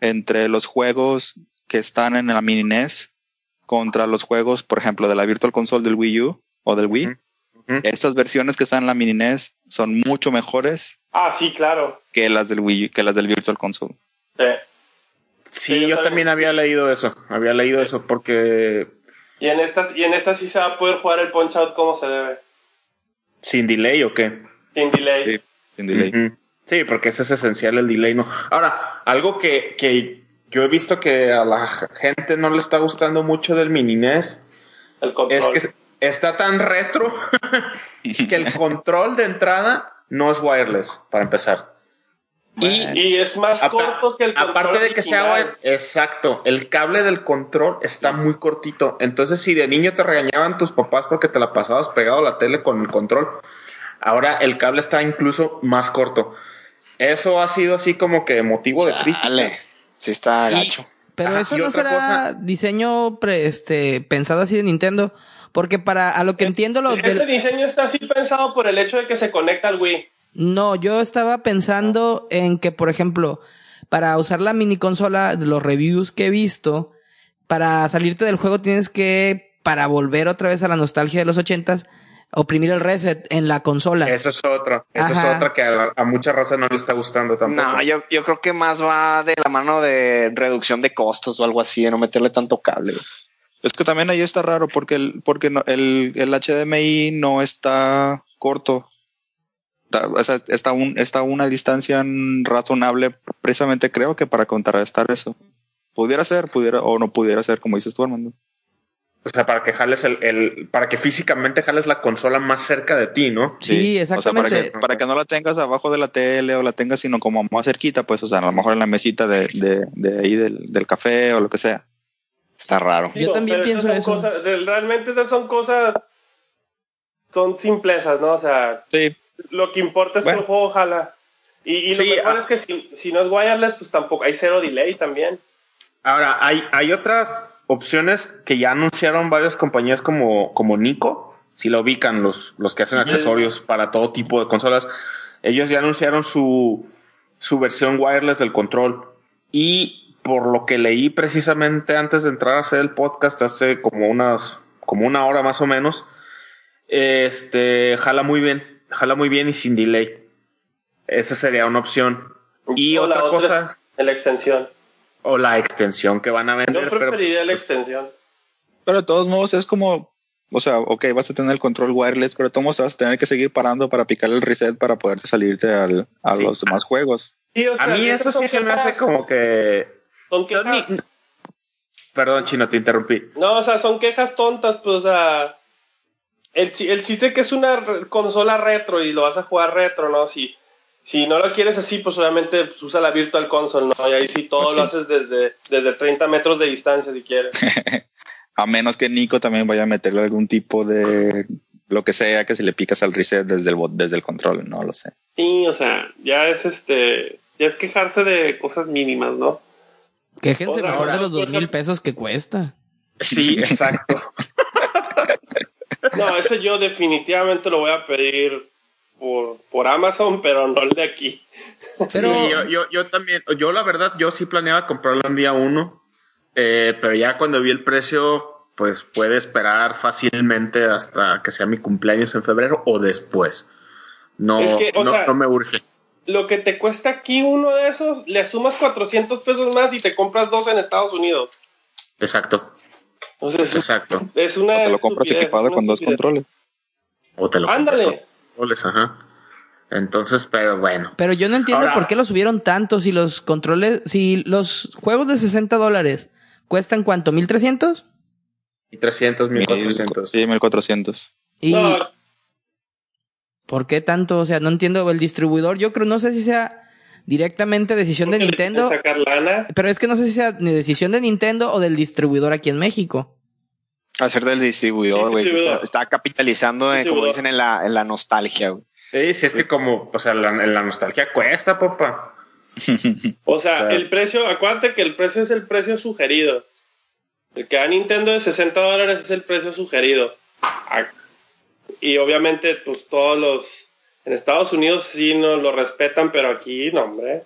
entre los juegos que están en la mini NES contra los juegos, por ejemplo, de la Virtual Console del Wii U o del Wii. Estas versiones que están en la mini NES son mucho mejores Ah, sí, claro. que las del Wii U, que las del Virtual Console. Sí. sí, sí, yo yo también- también había leído eso, había leído eso porque Y en estas, y en estas sí se va a poder jugar el Punch Out como se debe. sin delay o qué. Sin delay. Sí, sin delay. Sí, porque ese es esencial el delay, ¿no? Ahora, algo que, que yo he visto que a la gente no le está gustando mucho del mini NES El control. es que está tan retro que el control de entrada no es wireless, para empezar. Y y es más corto que el control aparte de que sea original. wire- exacto, el cable del control está muy cortito. Entonces, si de niño te regañaban tus papás porque te la pasabas pegado a la tele con el control, ahora el cable está incluso más corto. Eso ha sido así como que motivo de crítica. Sí está Y- gacho. Pero Ajá, eso y no otra será cosa- diseño pre- este, pensado así de Nintendo. Porque para a lo que entiendo lo Ese del- diseño está así pensado por el hecho de que se conecta al Wii. No, yo estaba pensando en que, por ejemplo, para usar la mini consola, de los reviews que he visto, para salirte del juego tienes que, para volver otra vez a la nostalgia de los ochentas, oprimir el reset en la consola. Eso es otro. Eso Ajá. es otra que a, a mucha raza no le está gustando tampoco. No, yo, yo creo que más va de la mano de reducción de costos o algo así, de no meterle tanto cable. Es que también ahí está raro porque el, porque no- el, el HDMI no está corto. Está, o sea, está, un, está a una distancia razonable, precisamente creo que para contrarrestar eso. Pudiera ser, pudiera, o no pudiera ser, como dices tú, Armando. O sea, para que jales el, el- para que físicamente jales la consola más cerca de ti, ¿no? Sí, O sea, para exactamente. que, para que no la tengas abajo de la tele o la tengas sino como más cerquita, pues, o sea, a lo mejor en la mesita de, de, de ahí del, del café o lo que sea. Está raro. Yo también pienso eso. cosas- realmente esas son cosas. Son simplezas, ¿no? O sea, Sí, lo que importa es Bueno. que el juego jala. Y, y Sí, lo mejor ah. es que si, si no es wireless, pues tampoco hay cero delay también. Ahora, hay, hay otras opciones que ya anunciaron varias compañías como, como Nico, si lo ubican, los, los que hacen accesorios para todo tipo de consolas. Ellos ya anunciaron su, su versión wireless del control. Y por lo que leí precisamente antes de entrar a hacer el podcast, hace como unas, como una hora más o menos, este, jala muy bien, jala muy bien y sin delay. Esa sería una opción. Y O la otra cosa, la extensión. O la extensión que van a vender. Yo pero, preferiría la pues, extensión. Pero de todos modos es como, o sea, ok, vas a tener el control wireless, pero de todos modos vas a tener que seguir parando para picar el reset para poder salirte al- a Sí. los demás juegos. Sí, o A mí eso sí se me hace como que. Son son quejas. Perdón, Chino, te interrumpí. No, o sea, son quejas tontas, pues, o sea. El, el chiste que es una consola retro y lo vas a jugar retro, ¿no? Si, si no lo quieres así, pues obviamente pues, usa la Virtual Console, ¿no? Y ahí sí todo Pues lo haces desde, desde 30 metros de distancia si quieres. A menos que Nico también vaya a meterle algún tipo de lo que sea que si le picas al reset desde el, bot- desde el control, no lo sé. Sí, o sea, ya es este. Ya es quejarse de cosas mínimas, ¿no? Quéjense O sea, mejor de los dos mil pesos que cuesta. Sí, exacto. No, ese yo definitivamente lo voy a pedir por, por Amazon, pero no el de aquí. Pero Sí, yo, yo, yo también, yo la verdad, yo sí planeaba comprarlo en día uno, eh, pero ya cuando vi el precio, pues puede esperar fácilmente hasta que sea mi cumpleaños en febrero o después. No, Es que, o no, sea- no me urge. Lo que te cuesta aquí uno de esos, le sumas 400 pesos más y te compras dos en Estados Unidos. Exacto, Entonces, exacto. es una. O te lo compras equipado con dos controles. O te lo compras Ándale. Controles, ajá. Entonces, pero bueno. Pero yo no entiendo Ahora- por qué lo subieron tanto si los controles, si los juegos de 60 dólares cuestan cuánto, 1300? Y 300, 1400. Sí, 1400. Y No, ¿por qué tanto? O sea, no entiendo el distribuidor. Yo creo, no sé si sea directamente decisión de Nintendo, quieren sacar lana. pero es que no sé si sea ni decisión de Nintendo o del distribuidor aquí en México. Hacer del distribuidor, güey. Distribuidor. Está, está capitalizando, en, como Distribuidor. dicen, en la, en la nostalgia, güey. Sí, sí, es que como, o sea, la, la nostalgia cuesta, papá. O sea, Claro. el precio, acuérdate que el precio es el precio sugerido. El que da Nintendo de 60 dólares es el precio sugerido. Ah, Y obviamente, pues todos los. En Estados Unidos sí nos lo respetan, pero aquí no, hombre.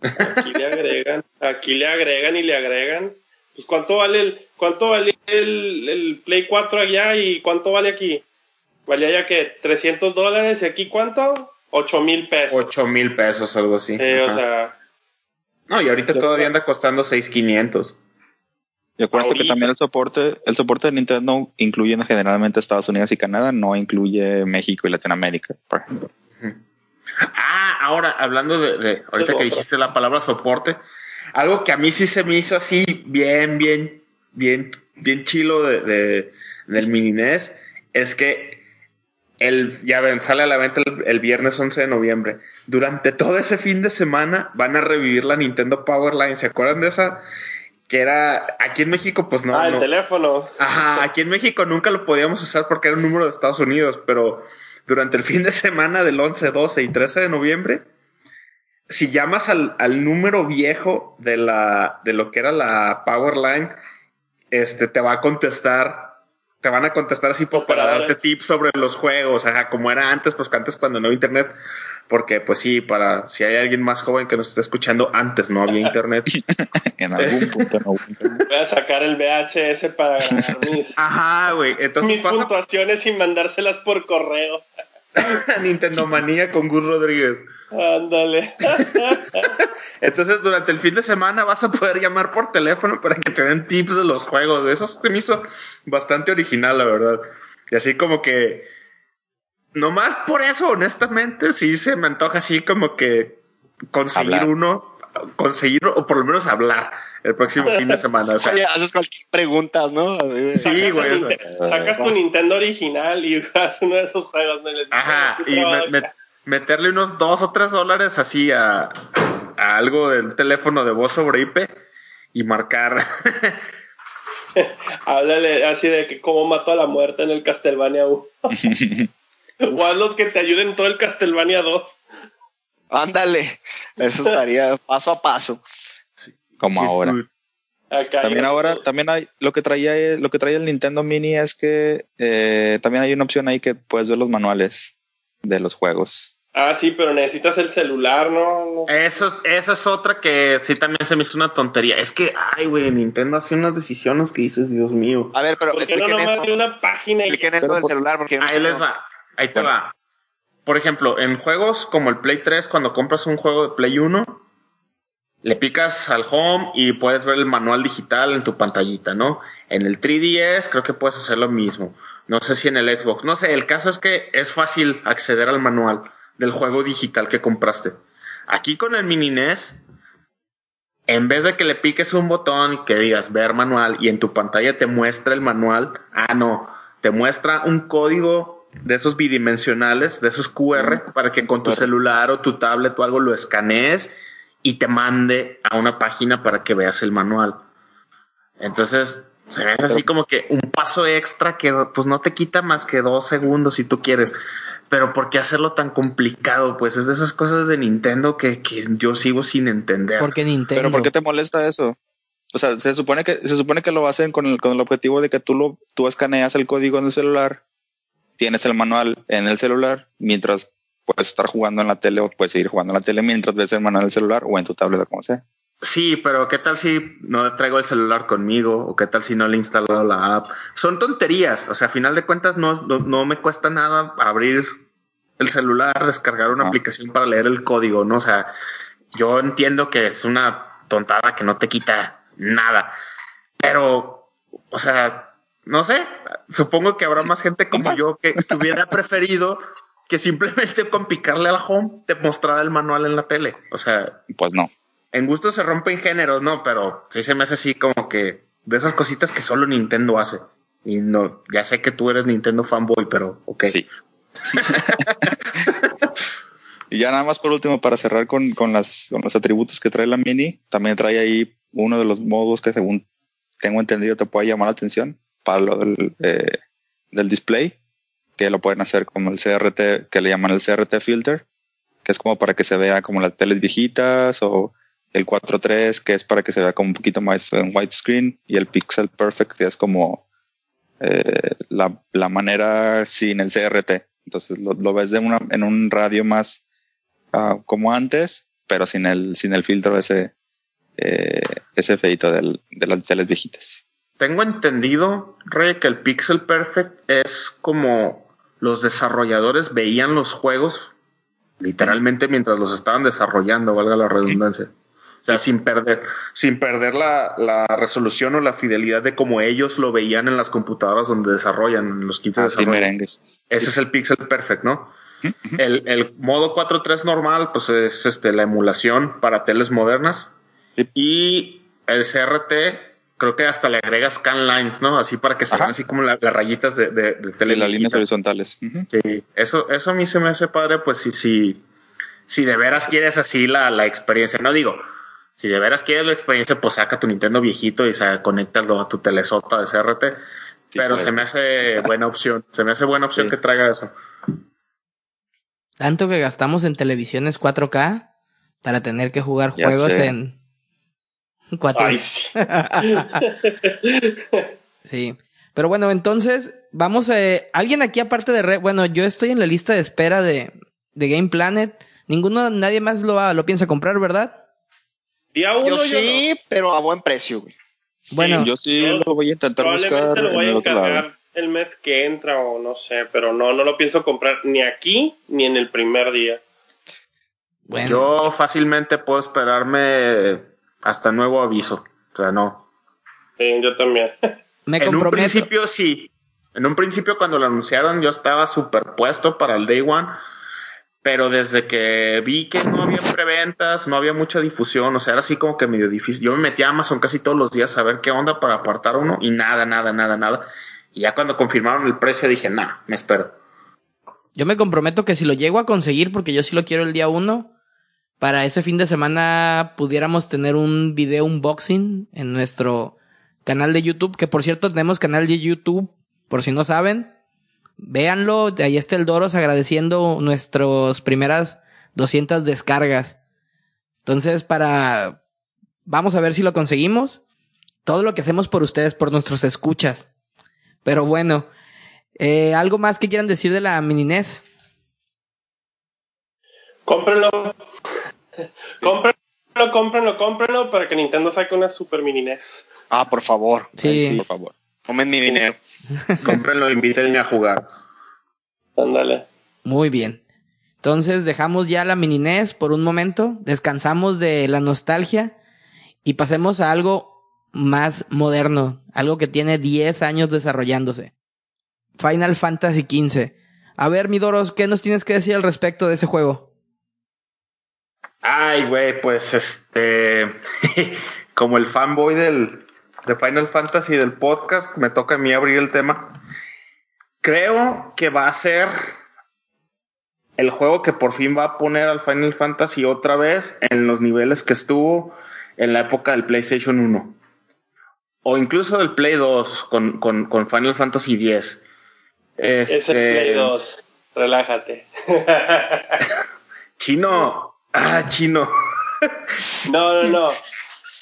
Aquí le agregan, aquí le agregan y le agregan. Pues cuánto vale el, cuánto vale el, el Play 4 allá y cuánto vale aquí. Valía ya que 300 dólares y aquí cuánto? 8 mil pesos. 8 mil pesos, algo así. Eh, o sea, No, y ahorita todavía anda costando 6,500. Y acuérdate que también el soporte, el soporte de Nintendo incluye generalmente Estados Unidos y Canadá, no incluye México y Latinoamérica, por ejemplo. Ah, ahora, hablando de, de- ahorita que dijiste la palabra soporte, algo que a mí sí se me hizo así bien, bien, bien, bien chilo de, de- del mini NES, es que el, ya ven, sale a la venta el, el viernes 11 de noviembre. Durante todo ese fin de semana van a revivir la Nintendo Powerline. ¿Se acuerdan de esa? Que era, aquí en México, pues no. ah, el no. teléfono. Ajá, aquí en México nunca lo podíamos usar porque era un número de Estados Unidos, pero durante el fin de semana del 11, 12 y 13 de noviembre, si llamas al, al número viejo de la de lo que era la Powerline, este te va a contestar, te van a contestar así pues, para darte tips sobre los juegos, ajá, como era antes, pues antes cuando no había internet, porque pues sí, para si hay alguien más joven que nos esté escuchando, antes no había internet. En algún punto punto. Voy a sacar el VHS para grabar mis, Ajá, güey, entonces mis pasa puntuaciones y mandárselas por correo. Nintendo Manía con Gus Rodríguez. Ándale. Entonces, durante el fin de semana vas a poder llamar por teléfono para que te den tips de los juegos. Eso se me hizo bastante original, la verdad. Y así como que. Nomás por eso, honestamente, sí se me antoja así como que conseguir Hablar. uno, conseguir o por lo menos hablar el próximo fin de semana. O sea, Oye, haces cualquier preguntas, ¿no? Sí, Sacas güey. Ninte- Sacas tu Nintendo original y juegas uno de esos juegos. ¿no? Ajá, y me- me- meterle unos dos o tres dólares así a, a algo del teléfono de voz sobre IP y marcar. Háblale así de que cómo mató a la muerte en el Castlevania 1. o haz los que te ayuden en todo el Castlevania 2. Ándale. Eso estaría paso a paso. Como ahora. Acá También ahora, también hay, lo que traía, lo que traía el Nintendo Mini es que eh, también hay una opción ahí que puedes ver los manuales de los juegos. Ah, sí, pero necesitas el celular, ¿no? Eso, esa es otra que sí también se me hizo una tontería. Es que, ay, güey, Nintendo hace unas decisiones que dices, Dios mío. A ver, pero ¿Por qué no expliquen nomás eso. de una página? y- Expliquen eso del por- celular porque no Ahí les va, ahí te Bueno. va. Por ejemplo, en juegos como el Play 3, cuando compras un juego de Play 1, le picas al home y puedes ver el manual digital en tu pantallita, ¿no? En el 3DS creo que puedes hacer lo mismo. No sé si en el Xbox. No sé, el caso es que es fácil acceder al manual del juego digital que compraste. Aquí con el mini NES, en vez de que le piques un botón que digas ver manual y en tu pantalla te muestra el manual, ah, no, te muestra un código de esos bidimensionales, de esos QR, para que con tu celular o tu tablet o algo lo escanees y te mande a una página para que veas el manual. Entonces, se ve así como que un paso extra que pues no te quita más que dos segundos si tú quieres. Pero ¿por qué hacerlo tan complicado? Pues es de esas cosas de Nintendo que, que yo sigo sin entender. Porque Nintendo. Pero ¿por qué te molesta eso? O sea, se supone que, se supone que lo hacen con el, con el objetivo de que tú lo, tú escaneas el código en el celular, tienes el manual en el celular, mientras puedes estar jugando en la tele o puedes seguir jugando en la tele mientras ves el manual del celular o en tu tablet o como sea. Sí, pero ¿qué tal si no traigo el celular conmigo? ¿O qué tal si no le he instalado la app? Son tonterías. O sea, a final de cuentas no, no, me cuesta nada abrir el celular, descargar una aplicación para leer el código, ¿no? O sea, yo entiendo que es una tontada que no te quita nada. Pero, o sea, no sé, supongo que habrá más gente como yo que hubiera preferido que simplemente con picarle a la home te mostrara el manual en la tele. O sea, pues no. En gusto se rompen géneros, no, pero sí se me hace así como que de esas cositas que solo Nintendo hace. Y no, ya sé que tú eres Nintendo fanboy, pero ok. Sí. y ya nada más por último, para cerrar con, con, las, con los atributos que trae la Mini, también trae ahí uno de los modos que según tengo entendido te puede llamar la atención del, eh, del display que lo pueden hacer como el CRT, que le llaman el CRT filter, que es como para que se vea como las teles viejitas, o el 4.3, que es para que se vea como un poquito más en widescreen, y el Pixel Perfect, que es como eh, la, la, manera sin el CRT. Entonces lo, lo ves de una, en un radio más uh, como antes, pero sin el, sin el filtro ese, eh, ese feito del, de las teles viejitas. Tengo entendido, Rey, que el Pixel Perfect es como los desarrolladores veían los juegos literalmente mientras los estaban desarrollando, valga la redundancia. O sea, sin perder, sin perder la, la, resolución o la fidelidad de como ellos lo veían en las computadoras donde desarrollan los kits de desarrollo. Ese es el Pixel Perfect, ¿no? el, el, modo 4.3 normal, pues es este, la emulación para teles modernas. Y el CRT creo que hasta le agregas scan lines, ¿no? Así para que se vean así como las rayitas de, de, de, las líneas horizontales. Sí, eso, eso a mí se me hace padre, pues si, si, si de veras quieres así la, la experiencia, no digo, si de veras quieres la experiencia, pues saca tu Nintendo viejito y se, conéctalo a tu telesota de CRT. pero pues. se me hace buena opción, se me hace buena opción que traiga eso. Tanto que gastamos en televisiones 4K para tener que jugar juegos en sí. Pero bueno, entonces, vamos a... Eh, alguien aquí aparte de... Red, bueno, yo estoy en la lista de espera de, de Game Planet. Ninguno, nadie más lo, lo piensa comprar, ¿verdad? yo sí, pero a buen precio, Bueno, yo sí lo voy a intentar buscar. Lo voy a encargar el mes que entra o no sé, pero no, no lo pienso comprar ni aquí ni en el primer día. Bueno. Yo fácilmente puedo esperarme hasta nuevo aviso. O sea, no. Sí, yo también. Me en un principio sí. En un principio cuando lo anunciaron yo estaba superpuesto para el Day One, pero desde que vi que no había preventas, no había mucha difusión, o sea, era así como que medio difícil. Yo me metí a Amazon casi todos los días a ver qué onda para apartar uno y nada, nada, nada, nada. Y ya cuando confirmaron el precio dije, nah, me espero. Yo me comprometo que si lo llego a conseguir, porque yo sí lo quiero el día uno, para ese fin de semana pudiéramos tener un video unboxing en nuestro canal de YouTube, que por cierto tenemos canal de YouTube, por si no saben, véanlo, ahí está el Doros agradeciendo nuestras primeras 200 descargas. Entonces, para, vamos a ver si lo conseguimos. Todo lo que hacemos por ustedes, por nuestros escuchas. Pero bueno, eh, ¿algo más que quieran decir de la mini NES? Cómprenlo. cómprenlo, cómprenlo, cómprenlo para que Nintendo saque una Super Mini NES. Ah, por favor. Sí. por favor. Comen mi dinero. cómprenlo, invítenme a jugar. Ándale. Muy bien. Entonces dejamos ya la mini NES por un momento, descansamos de la nostalgia y pasemos a algo más moderno, algo que tiene 10 años desarrollándose. Final Fantasy XV. A ver, Midoros, ¿qué nos tienes que decir al respecto de ese juego? Ay, güey, pues este, como el fanboy del, de Final Fantasy del podcast, me toca a mí abrir el tema. Creo que va a ser el juego que por fin va a poner al Final Fantasy otra vez en los niveles que estuvo en la época del PlayStation 1. O incluso del Play 2 con, con, con Final Fantasy X. Este... Es el Play 2. Relájate. chino. Ah, chino. no, no, no.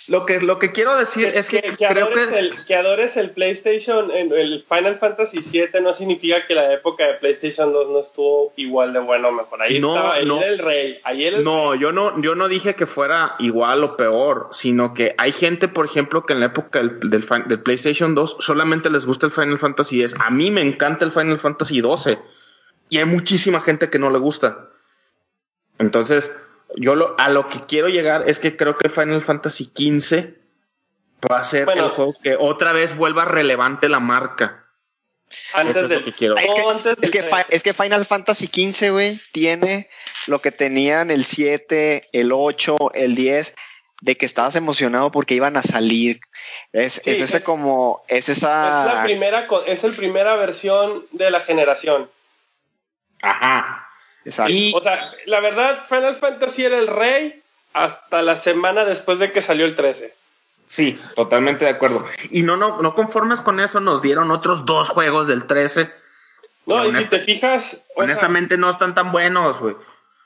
Lo que, lo que quiero decir es que, que, creo adores. El, que adores el PlayStation, el Final Fantasy VII no significa que la época de PlayStation 2 no estuvo igual de bueno o mejor. Ahí no, estaba, ahí no, era el rey. Ahí era el no, rey. yo no, yo no dije que fuera igual o peor, sino que hay gente, por ejemplo, que en la época del, del, del PlayStation 2 solamente les gusta el Final Fantasy X. A mí me encanta el Final Fantasy 12 y hay muchísima gente que no le gusta. Entonces, yo lo, a lo que quiero llegar es que creo que Final Fantasy XV va a ser Bueno. el juego que otra vez vuelva relevante la marca. Antes es lo que quiero. Es que, No, antes es, del que tres. Fi- es que Final Fantasy XV, güey, tiene lo que tenían el 7, el 8, el 10, de que estabas emocionado porque iban a salir. Es, Sí, es ese es- como, es Es la esa... primera, co- es el primera versión de la generación. Ajá. Exacto. Y O sea, la verdad, Final Fantasy era el rey hasta la semana después de que salió el 13. sí, totalmente de acuerdo. Y no, no, no conformes con eso, nos dieron otros dos juegos del 13. No, y si te fijas, o sea, Honestamente no están tan buenos, güey.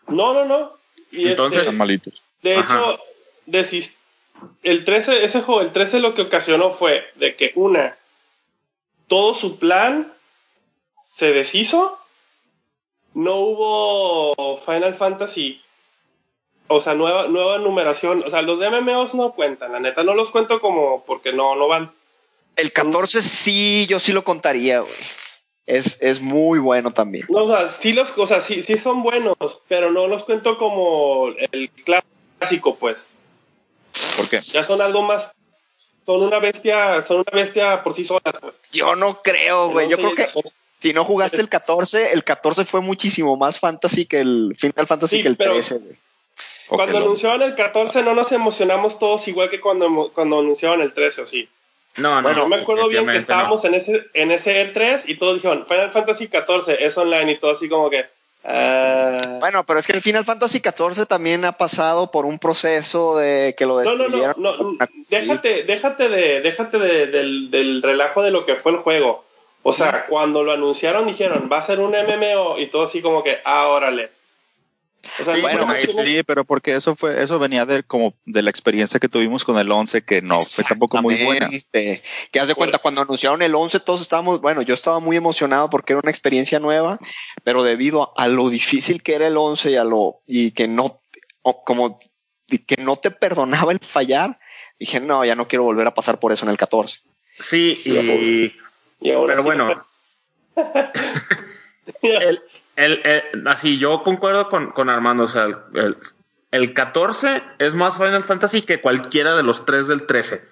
no, no, no. Y Entonces- este, Están malitos. de Ajá. hecho, el 13, ese juego, el 13 lo que ocasionó fue de que una, todo su plan se deshizo, no hubo Final Fantasy, o sea, nueva, nueva numeración, o sea, los de MMOs no cuentan, la neta, no los cuento como porque no, no van. El 14 sí, yo sí lo contaría, güey. Es, es muy bueno también. No, o sea, sí los, o sea, sí, sí son buenos, pero no los cuento como el clásico, pues. ¿Por qué? Ya son algo más, son una bestia, son una bestia por sí solas, pues. Yo no creo, güey. Yo creo que si no jugaste el 14, el 14 fue muchísimo más fantasy que el Final Fantasy Sí, que el pero- 13, güey. Ok, Cuando anunciaron el 14 no nos emocionamos todos igual que cuando, cuando anunciaron el 13, ¿o sí? No, Bueno, no. yo me acuerdo bien que no. estábamos en ese en ese E3 y todos dijeron Final Fantasy 14 es online y todo así como que... ah, Bueno, pero es que el Final Fantasy 14 también ha pasado por un proceso de que lo no, no, no, destruyeron. no, déjate, déjate de, déjate de- del, del relajo de lo que fue el juego. O sea, cuando lo anunciaron dijeron, va a ser un MMO y todo así como que, ah, órale. O sea, Sí, no bueno. Sí, pero porque eso fue, eso venía de como de la experiencia que tuvimos con el 11, que no fue tampoco muy buena. Que haz de cuenta, cuando anunciaron el 11, todos estábamos, bueno, yo estaba muy emocionado porque era una experiencia nueva, pero debido a, a lo difícil que era el 11 y a lo, y que no, o como y que no te perdonaba el fallar, dije, no, ya no quiero volver a pasar por eso en el 14. Sí, y, Y pero bueno, el, el- el- así yo concuerdo con, con Armando, o sea, el, el- el 14 es más Final Fantasy que cualquiera de los tres del 13.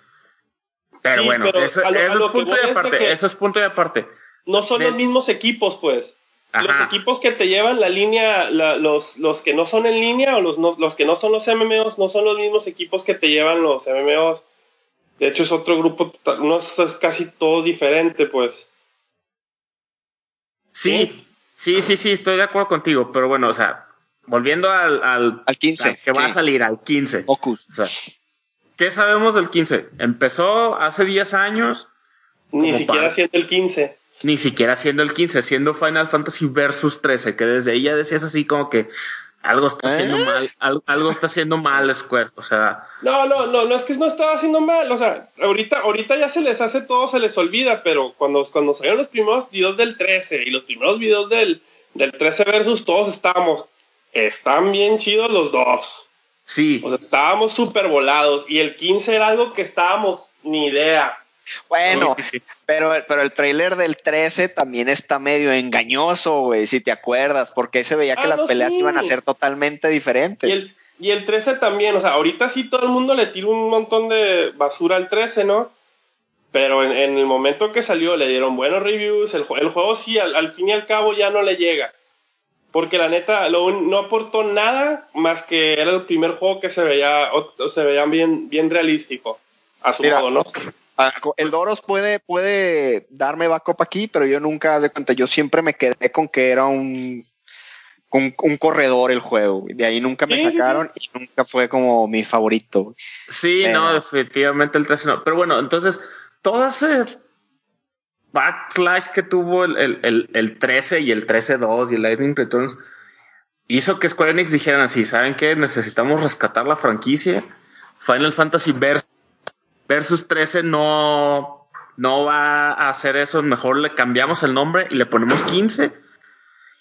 Pero Sí, bueno, pero eso, a lo- eso a lo es punto de aparte, que- eso es punto y aparte. no son de- los mismos equipos, pues. Los equipos que te llevan la línea, la- los, los que no son en línea o los, no- los que no son los MMOs, no son los mismos equipos que te llevan los MMOs. De hecho, es otro grupo, total- no es, es casi todo diferente, pues. Sí, sí, sí, sí, estoy de acuerdo contigo, pero bueno, o sea, volviendo al, al, Al 15. al que va a salir, al 15. Focus. O sea, ¿qué sabemos del 15? Empezó hace 10 años, Ni siquiera para- siendo el 15. ni siquiera siendo el 15, siendo Final Fantasy Versus 13, que desde ahí ya decías así como que algo está haciendo ¿Eh? mal, al- algo está haciendo mal Square, o sea, No, no, no, no es que no estaba haciendo mal. O sea, ahorita, ahorita ya se les hace todo, se les olvida, pero cuando, cuando salieron los primeros videos del 13 y los primeros videos del, del 13 versus, todos estábamos. Están bien chidos los dos. sí, O sea, estábamos súper volados. Y el 15 era algo que estábamos ni idea. Bueno, Sí, sí, sí. pero, pero el trailer del 13 también está medio engañoso, güey, si te acuerdas, porque se veía que Ah, las no, peleas sí. iban a ser totalmente diferentes. Y el, y el 13 también, o sea, ahorita sí todo el mundo le tira un montón de basura al 13, ¿no? Pero en, en el momento que salió le dieron buenos reviews, el, el juego sí, al, al fin y al cabo ya no le llega. Porque la neta lo no aportó nada más que era el primer juego que se veía, o- o se veía bien, bien realístico. A su Mira, modo, ¿no? Ah, El Doros puede, puede darme backup aquí, pero yo nunca de cuenta, yo siempre me quedé con que era un, un, un corredor el juego. De ahí nunca me Sí, sí, sí. sacaron y nunca fue como mi favorito. Sí, Pero- no, definitivamente el 13 no. Pero bueno, entonces, todo ese backslash que tuvo el, el, el, el 13 y el 13-2 y el Lightning Returns hizo que Square Enix dijeran así, ¿saben qué? Necesitamos rescatar la franquicia. Final Fantasy Vers- versus 13 no, no va a hacer eso. Mejor le cambiamos el nombre y le ponemos 15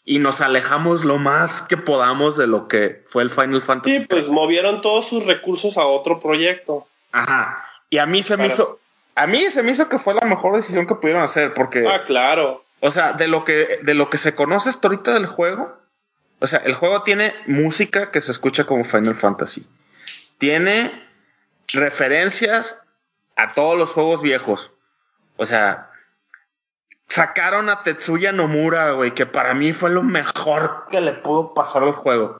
y nos alejamos lo más que podamos de lo que fue el Final Fantasy. Sí, pues movieron todos sus recursos a otro proyecto. Ajá. Y a mí se me hizo. A mí se me hizo que fue la mejor decisión que pudieron hacer, porque, Ah, claro. o sea, de lo que, de lo que se conoce hasta ahorita del juego, o sea, el juego tiene música que se escucha como Final Fantasy. Tiene referencias a todos los juegos viejos. O sea, sacaron a Tetsuya Nomura, güey, que para mí fue lo mejor que le pudo pasar al juego.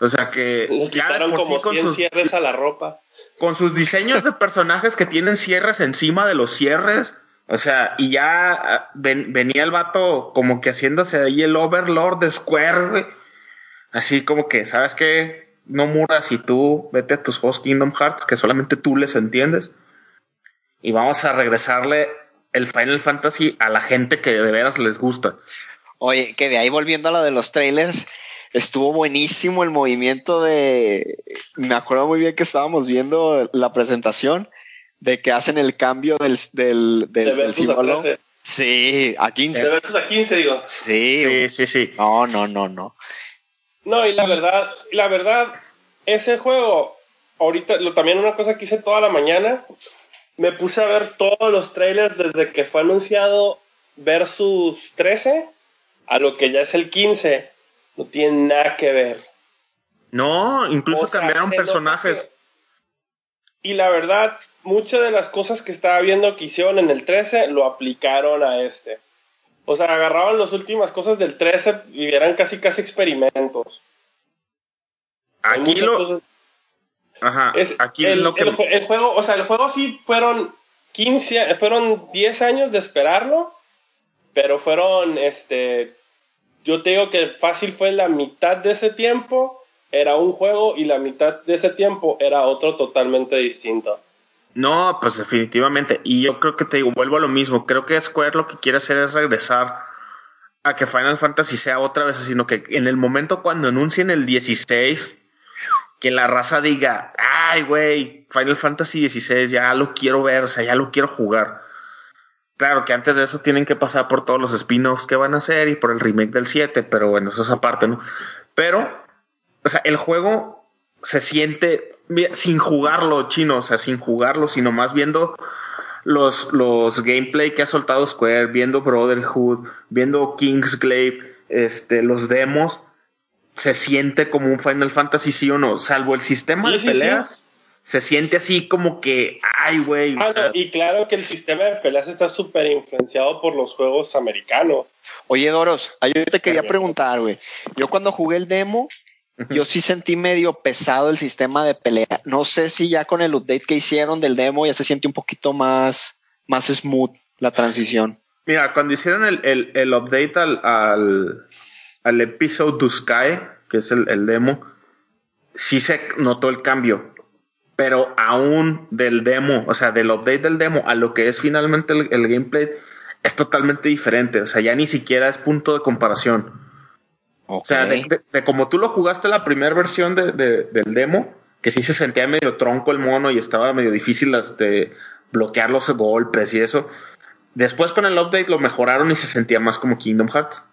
O sea que Le quitaron como con 100 sus- cierres a la ropa. con sus diseños de personajes que tienen cierres encima de los cierres. O sea, y ya ah, ven- venía el vato como que haciéndose ahí el Overlord de Square, güey. Así como que, ¿sabes qué? No muras y tú vete a tus juegos Kingdom Hearts que solamente tú les entiendes. Y vamos a regresarle el Final Fantasy a la gente que de veras les gusta. Oye, que de ahí volviendo a lo de los trailers, estuvo buenísimo el movimiento de. Me acuerdo muy bien que estábamos viendo la presentación de que hacen el cambio del, del, del, De del versus a símbolo. 13. Sí, a 15. De versus a 15, digo. Sí. Sí, sí, sí. No, no, no, no. No, y la verdad, la verdad, ese juego, ahorita, lo, también una cosa que hice toda la mañana, me puse a ver todos los trailers desde que fue anunciado versus 13 a lo que ya es el 15. No tiene nada que ver. No, incluso O sea, cambiaron personajes. que- Y la verdad, muchas de las cosas que estaba viendo que hicieron en el 13 lo aplicaron a este. O sea, agarraban las últimas cosas del 13 y eran casi casi experimentos. Aquí lo, cosas- ajá, es aquí el, lo que el el juego, o sea, el juego sí fueron 15, fueron 10 años de esperarlo, pero fueron, este, yo te digo que fácil fue la mitad de ese tiempo, era un juego y la mitad de ese tiempo era otro totalmente distinto. No, pues definitivamente. Y yo creo que te digo, vuelvo a lo mismo. Creo que Square lo que quiere hacer es regresar a que Final Fantasy sea otra vez, sino que en el momento cuando anuncien el 16, que la raza diga, ay, güey, Final Fantasy 16, ya lo quiero ver, o sea, ya lo quiero jugar. Claro que antes de eso tienen que pasar por todos los spin-offs que van a hacer y por el remake del 7, pero bueno, eso es aparte, ¿no? Pero, o sea, el juego se siente sin jugarlo, chino, o sea, sin jugarlo, sino más viendo los, los gameplay que ha soltado Square, viendo Brotherhood, viendo Kingsglaive, este, los demos, se siente como un Final Fantasy, sí o no, salvo el sistema Sí, de sí, sí. peleas, se siente así como que, ay, güey, o Ah, sea, no, y claro que el sistema de peleas está súper influenciado por los juegos americanos. Oye, Doros, yo te quería preguntar, güey. Yo cuando jugué el demo, yo sí sentí medio pesado el sistema de pelea. No sé si ya con el update que hicieron del demo ya se siente un poquito más, más smooth la transición. Mira, cuando hicieron el, el, el update al, al, al episodio to Sky, que es el, el demo, sí se notó el cambio. Pero aún del demo, o sea, del update del demo a lo que es finalmente el, el gameplay, es totalmente diferente. O sea, ya ni siquiera es punto de comparación. O sea, de, de- de como tú lo jugaste la primera versión de, de- del demo, que sí se sentía medio tronco el mono y estaba medio difícil este, bloquear los golpes y eso. Después con el update lo mejoraron y se sentía más como Kingdom Hearts.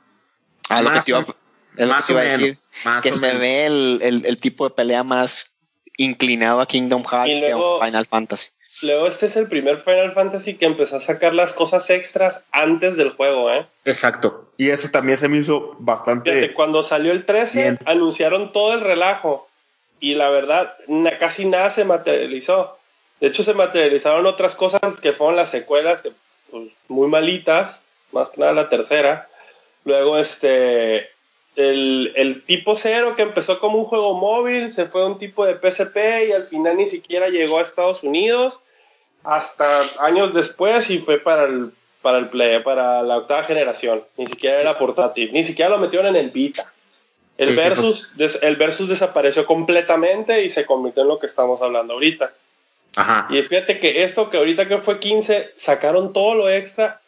Ah, lo que te iba, es lo que te iba a decir. menos, que se menos. ve el, el- el tipo de pelea más inclinado a Kingdom Hearts Y que luego- a Final Fantasy. luego este es el primer Final Fantasy que empezó a sacar las cosas extras antes del juego, ¿eh? Exacto. Y eso también se me hizo bastante. Fíjate, cuando salió el 13, Bien. anunciaron todo el relajo. Y la verdad, na- casi nada se materializó. De hecho, se materializaron otras cosas que fueron las secuelas, que pues, muy malitas, más que nada la tercera. Luego, este, el, el tipo cero que empezó como un juego móvil, se fue a un tipo de PSP y al final ni siquiera llegó a Estados Unidos hasta años después y fue para el, para el Play, para la octava generación. Ni siquiera era portátil, ni siquiera lo metieron en el Vita. El, Sí, sí, versus, el versus desapareció completamente y se convirtió en lo que estamos hablando ahorita. Ajá. Y fíjate que esto que ahorita que fue 15, sacaron todo lo extra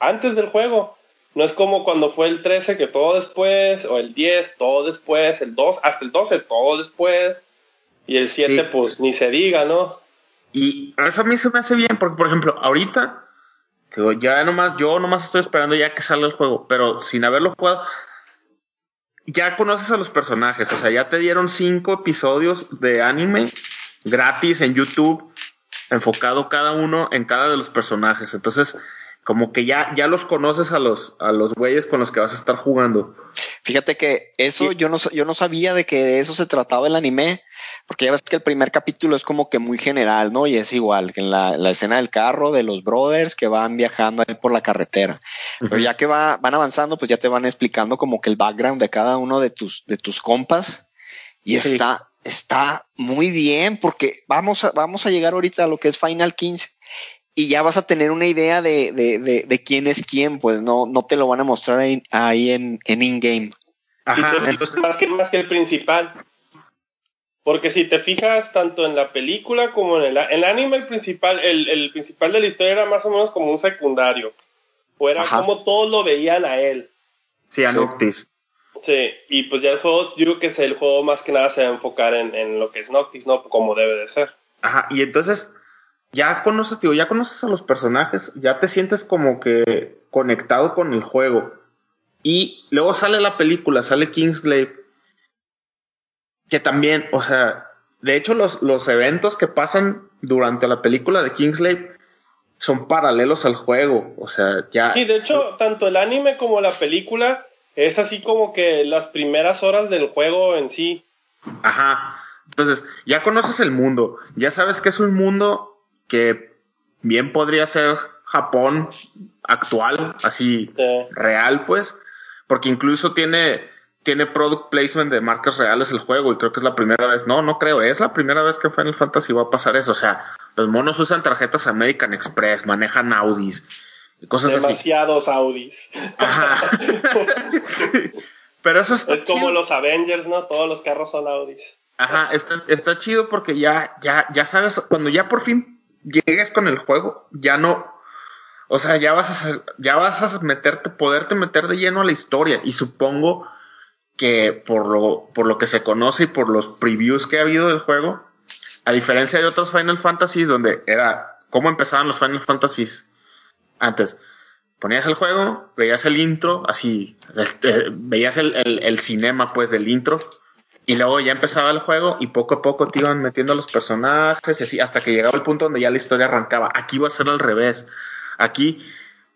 antes del juego. No es como cuando fue el 13 que todo después, o el 10 todo después, el 2 hasta el 12 todo después, y el 7 Sí. pues ni se diga, ¿no? Y eso a mí se me hace bien, porque, por ejemplo, ahorita, digo, ya nomás, yo nomás estoy esperando ya que salga el juego, pero sin haberlo jugado, ya conoces a los personajes, o sea, ya te dieron cinco episodios de anime gratis en YouTube, enfocado cada uno en cada de los personajes. Entonces, como que ya, ya los conoces a los, a los güeyes con los que vas a estar jugando. Fíjate que eso yo no, yo no sabía de que de eso se trataba el anime, porque ya ves que el primer capítulo es como que muy general, ¿no? Y es igual que en la, la escena del carro de los brothers que van viajando ahí por la carretera. Pero ya que va, van avanzando, pues ya te van explicando como que el background de cada uno de tus, de tus compas. Y Sí. está, está muy bien, porque vamos a, vamos a llegar ahorita a lo que es Final 15 y ya vas a tener una idea de, de, de, de quién es quién, pues no, no te lo van a mostrar ahí, ahí en, en in-game. Ajá, Y te- entonces, más, que, más que el principal. Porque si te fijas tanto en la película como en el, el anime, el principal, el, el principal de la historia era más o menos como un secundario. O era Ajá. como todos lo veían a él. sí, a Sí. Noctis. Sí, y pues ya el juego, yo creo que es el juego más que nada se va a enfocar en, en lo que es Noctis, ¿no? Como debe de ser. Ajá, y entonces ya conoces, digo, ya conoces a los personajes, ya te sientes como que conectado con el juego. Y luego sale la película, sale Kingsglaive, que también, o sea, de hecho los, los eventos que pasan durante la película de Kingsglaive son paralelos al juego, o sea, ya... Y de hecho, tanto el anime como la película es así como que las primeras horas del juego en sí. Ajá. Entonces, ya conoces el mundo, ya sabes que es un mundo que bien podría ser Japón actual, así real, pues, porque incluso tiene, tiene product placement de marcas reales el juego y creo que es la primera vez, no, no creo, es la primera vez que en Final Fantasy va a pasar eso, o sea, los monos usan tarjetas American Express, manejan Audis, y cosas así. demasiados Audis. Ajá. Pero eso está Es como los Avengers, ¿no? Todos los carros son Audis. Ajá, está, está chido porque ya, ya, ya sabes, cuando ya por fin llegues con el juego, ya no, o sea, ya vas a, ser- ya vas a meterte, poderte meter de lleno a la historia. Y supongo que por lo, por lo que se conoce y por los previews que ha habido del juego, a diferencia de otros Final Fantasies donde era cómo empezaban los Final Fantasies antes. Ponías el juego, veías el intro, así, eh, veías el, el, el cinema pues del intro, y luego ya empezaba el juego y poco a poco te iban metiendo los personajes y así hasta que llegaba el punto donde ya la historia arrancaba. Aquí va a ser al revés. Aquí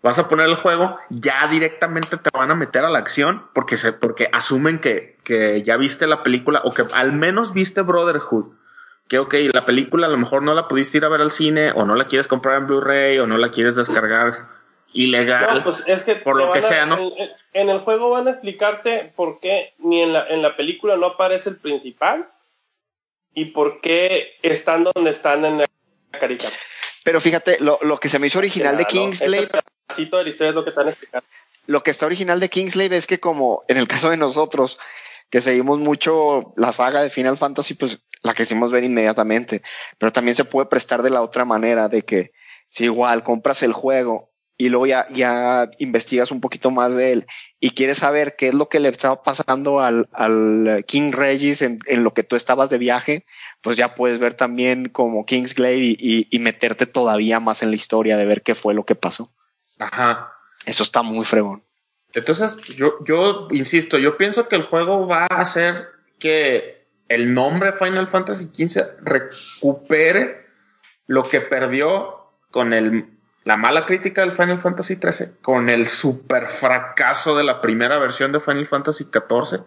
vas a poner el juego, ya directamente te van a meter a la acción porque se, porque asumen que, que ya viste la película o que al menos viste Brotherhood. Que ok, la película a lo mejor no la pudiste ir a ver al cine o no la quieres comprar en Blu-ray o no la quieres descargar ilegal. No, pues es que por lo que a- sea, ¿no? En, en el juego van a explicarte por qué ni en la, en la película no aparece el principal y por qué están donde están en la caricatura. Pero fíjate, lo, lo que se me hizo original de ¿no? Kingsglaive, Ese pedacito de la historia es lo que están explicando. lo que está original de Kingsglaive es que como en el caso de nosotros, que seguimos mucho la saga de Final Fantasy, pues la quisimos ver inmediatamente, pero también se puede prestar de la otra manera, de que si igual compras el juego y luego ya, ya investigas un poquito más de él y quieres saber qué es lo que le estaba pasando al, al King Regis en, en lo que tú estabas de viaje, pues ya puedes ver también como Kingsglaive y, y, y meterte todavía más en la historia de ver qué fue lo que pasó. Ajá. Eso está muy fregón. Entonces, yo, yo insisto, yo pienso que el juego va a hacer que el nombre Final Fantasy XV recupere lo que perdió con el, la mala crítica del Final Fantasy XIII, con el super fracaso de la primera versión de Final Fantasy XIV.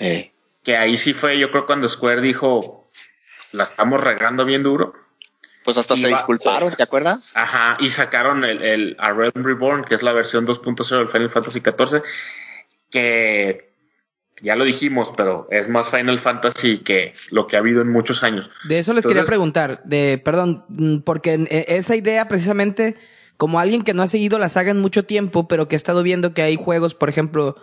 Eh, Que ahí sí fue, yo creo, cuando Square dijo, la estamos regando bien duro. pues hasta Y se va- disculparon, ¿te acuerdas? Ajá, y sacaron el, el A Realm Reborn, que es la versión 2.0 del Final Fantasy XIV, que ya lo dijimos, pero es más Final Fantasy que lo que ha habido en muchos años. De eso les quería preguntar, de, perdón, mm, porque e- esa idea precisamente, como alguien que no ha seguido la saga en mucho tiempo, pero que ha estado viendo que hay juegos, por ejemplo,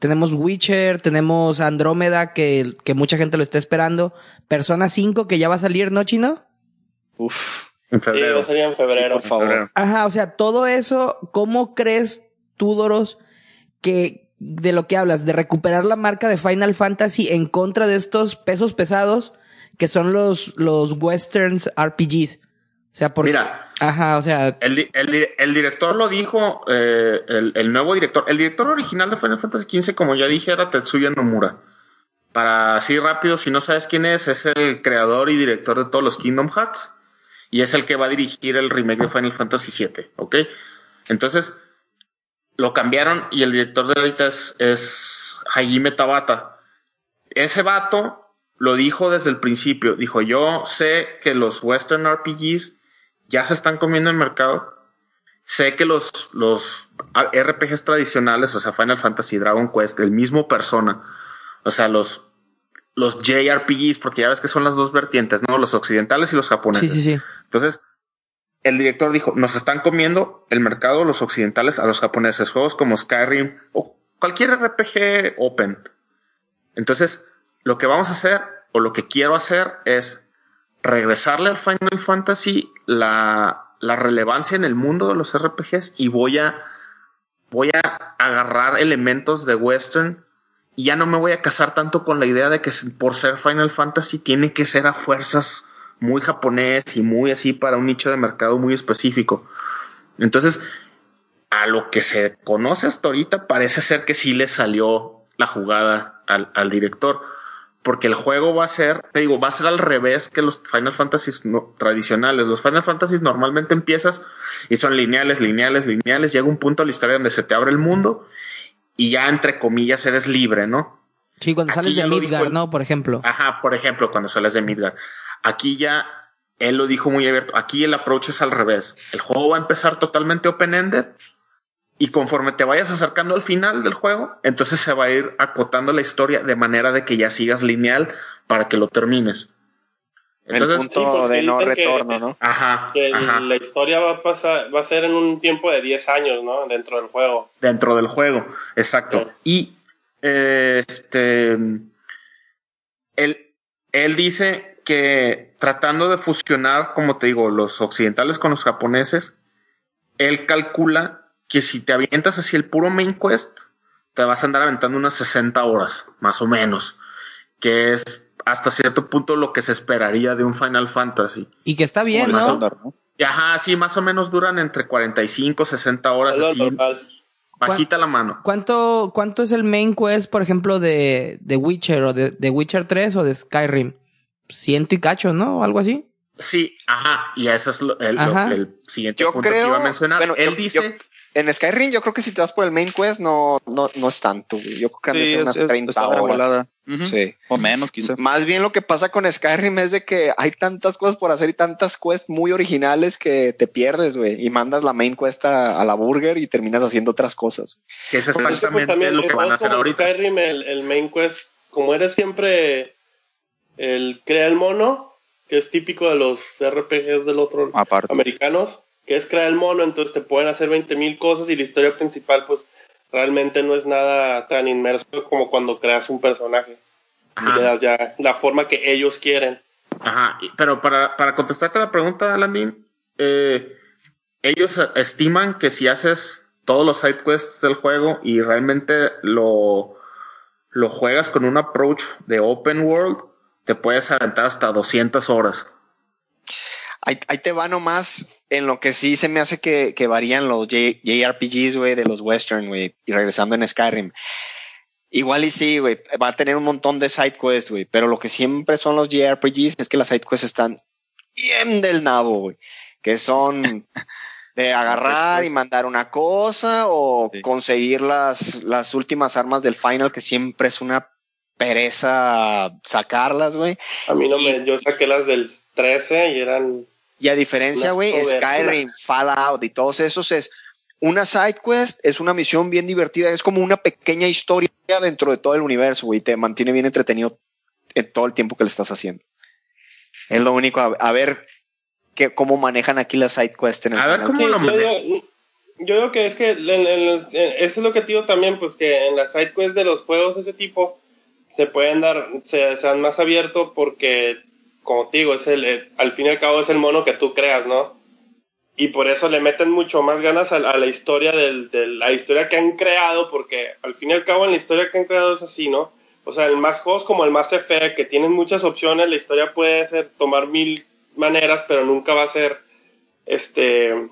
tenemos Witcher, tenemos Andrómeda, que, que mucha gente lo está esperando, Persona 5 que ya va a salir, ¿no, Chino? Uf, En Sí, febrero. va a salir en sí, febrero. por favor. febrero. Ajá, o sea, todo eso, ¿cómo crees tú, Doros, que de lo que hablas, de recuperar la marca de Final Fantasy en contra de estos pesos pesados que son los, los westerns RPGs? O sea, porque... Mira. Ajá, o sea, El, el el director lo dijo, eh, el, el nuevo director. El director original de Final Fantasy XV, como ya dije, era Tetsuya Nomura. Para así rápido, si no sabes quién es, es el creador y director de todos los Kingdom Hearts. Y es el que va a dirigir el remake de Final Fantasy VII, ¿ok? Entonces, lo cambiaron y el director de ahorita es, es Hajime Tabata. Ese vato lo dijo desde el principio. Dijo, yo sé que los Western RPGs ya se están comiendo el mercado. Sé que los, los RPGs tradicionales, o sea, Final Fantasy, Dragon Quest, el mismo persona, o sea, los, los JRPGs, porque ya ves que son las dos vertientes, ¿no? Los occidentales y los japoneses. sí, sí, sí. Entonces, el director dijo, nos están comiendo el mercado los occidentales a los japoneses, juegos como Skyrim o cualquier RPG open. Entonces, lo que vamos a hacer o lo que quiero hacer es regresarle al Final Fantasy la, relevancia en el mundo de los RPGs y voy a, voy a agarrar elementos de western y ya no me voy a casar tanto con la idea de que por ser Final Fantasy tiene que ser a fuerzas muy japonés y muy así para un nicho de mercado muy específico. Entonces, a lo que se conoce hasta ahorita, parece ser que sí le salió la jugada al, al director. Porque el juego va a ser, te digo, va a ser al revés que los Final Fantasies no- tradicionales. Los Final Fantasies normalmente empiezas y son lineales, lineales, lineales. Llega un punto de la historia donde se te abre el mundo y ya entre comillas eres libre, ¿no? Sí, cuando Aquí sales de Midgar, el- ¿no? Por ejemplo. Ajá, por ejemplo, cuando sales de Midgar. Aquí ya él lo dijo muy abierto. Aquí el approach es al revés. El juego va a empezar totalmente open-ended y conforme te vayas acercando al final del juego, entonces se va a ir acotando la historia de manera de que ya sigas lineal para que lo termines. Entonces, el punto sí, de no que- retorno, ¿no? ajá, Que el- ajá, la historia va a pasar, va a ser en un tiempo de 10 años, ¿no? Dentro del juego. dentro del juego, exacto. Sí. Y eh, este, él, él dice que tratando de fusionar, como te digo, los occidentales con los japoneses, él calcula que si te avientas así el puro main quest, te vas a andar aventando unas 60 horas, más o menos, que es hasta cierto punto lo que se esperaría de un Final Fantasy. Y que está bien, ¿no? estándar, ¿no? Y ajá, sí, más o menos duran entre 45, 60 horas, así, normal. bajita la mano. ¿Cuánto, ¿Cuánto es el main quest, por ejemplo, de, de Witcher o de, de Witcher 3 o de Skyrim? Ciento y cacho, ¿no? O algo así. Sí, ajá, y eso es lo, el, lo Ajá. que el siguiente Yo punto que creo- iba a mencionar. bueno, Él yo- dice, En Skyrim yo creo que si te vas por el main quest no, no, no es tanto. güey. Yo creo que han de Sí, ser es, unas es- 30 está horas. Sí. O menos, quizá. Más bien lo que pasa con Skyrim es de que hay tantas cosas por hacer y tantas quests muy originales que te pierdes, güey, y mandas la main quest a, a la burger y terminas haciendo otras cosas. que es Pues es que, pues, exactamente también lo que en van a hacer ahorita. Skyrim, el, el main quest, como eres siempre el crea el mono, que es típico de los RPGs del otro Aparte. americanos, que es crear el mono, entonces te pueden hacer 20 mil cosas y la historia principal, pues realmente no es nada tan inmerso como cuando creas un personaje y Ajá. le das ya la forma que ellos quieren. Ajá, y- pero para, para contestarte la pregunta, Landín, eh, ellos estiman que si haces todos los side quests del juego y realmente lo, lo juegas con un approach de open world, te puedes aventar hasta 200 horas. Ahí, ahí te va nomás en lo que sí se me hace que, que varían los J- JRPGs, güey, de los western, güey, y regresando en Skyrim. Igual y sí, güey, va a tener un montón de side quests, güey, pero lo que siempre son los JRPGs es que las side quests están bien del nabo, güey. Que son de agarrar y mandar una cosa o conseguir las, las últimas armas del final, que siempre es una pereza sacarlas, güey. A mí no me, yo saqué las del 13 y eran. Y a diferencia, güey, Skyrim, Fallout y todos esos es una side quest, es una misión bien divertida, es como una pequeña historia dentro de todo el universo, güey, te mantiene bien entretenido en todo el tiempo que le estás haciendo. Es lo único, a, ver que, cómo manejan aquí las side quests en el A ver cómo lo yo, yo digo que es que eso es lo que digo también, pues que en las side quests de los juegos ese tipo se pueden dar, se, sean más abiertos porque, como te digo, es el, eh, al fin y al cabo es el mono que tú creas, ¿no? Y por eso le meten mucho más ganas a, la historia del, de la historia que han creado, porque al fin y al cabo en la historia que han creado es así, ¿no? O sea, el más juegos como el más Effect, que tienen muchas opciones, la historia puede ser tomar mil maneras, pero nunca va a ser, este,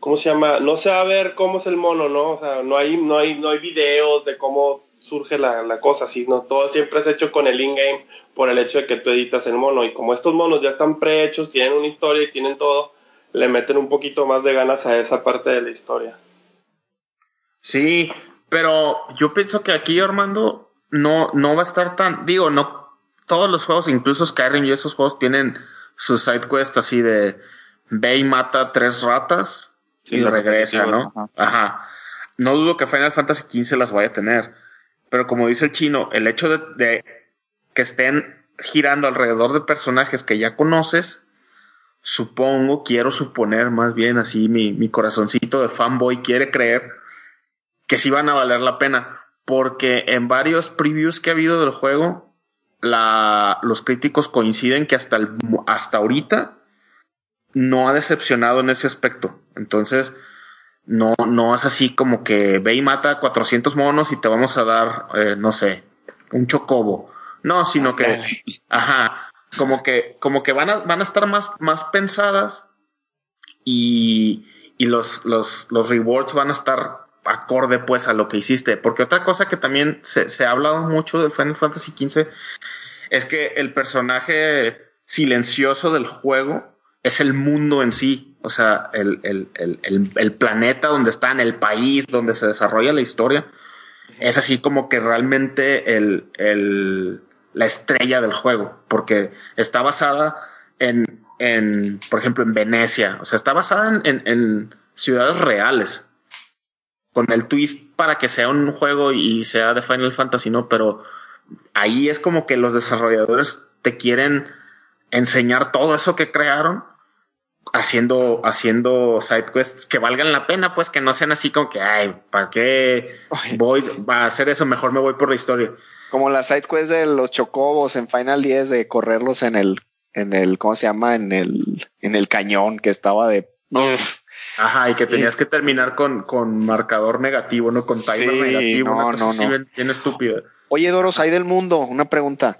¿cómo se llama? No se va a ver cómo es el mono, ¿no? O sea, no hay, no hay, no hay videos de cómo surge la, la cosa, no todo siempre es hecho con el in-game por el hecho de que tú editas el mono y como estos monos ya están prehechos, tienen una historia y tienen todo, le meten un poquito más de ganas a esa parte de la historia. Sí, pero yo pienso que aquí Armando no, no va a estar tan, digo, no, todos los juegos, incluso Skyrim y esos juegos tienen su side quest así de ve y mata tres ratas y regresa, ¿no? Ajá. No dudo que Final Fantasy XV las vaya a tener pero como dice el chino, el hecho de, que estén girando alrededor de personajes que ya conoces, supongo, quiero suponer más bien así, mi, mi corazoncito de fanboy quiere creer que sí van a valer la pena, porque en varios previews que ha habido del juego, la, los críticos coinciden que hasta, el, hasta ahorita no ha decepcionado en ese aspecto. Entonces, no, no es así como que ve y mata 400 monos y te vamos a dar, eh, no sé, un chocobo. No, sino que, ajá, como que, como que van a, van a estar más, más pensadas y, y los, los, los rewards van a estar acorde pues a lo que hiciste. Porque otra cosa que también se, se ha hablado mucho del Final Fantasy XV es que el personaje silencioso del juego es el mundo en sí, o sea, el, el, el, el, planeta donde están, el país donde se desarrolla la historia, es así como que realmente el, la estrella del juego, porque está basada en, en, por ejemplo, en Venecia, o sea, está basada en, en ciudades reales, con el twist para que sea un juego y sea de Final Fantasy, ¿no? Pero ahí es como que los desarrolladores te quieren enseñar todo eso que crearon haciendo, haciendo side quests que valgan la pena, pues que no sean así como que, ay, ¿para qué voy a hacer eso? Mejor me voy por la historia. Como la side quest de los chocobos en Final 10 de correrlos en el, en el, ¿cómo se llama? En el, en el cañón que estaba de. Ajá, y que tenías que terminar con, con marcador negativo, ¿no? Con timer negativo. No, no, no. Bien, estúpido. Oye, Doros, hay del mundo, una pregunta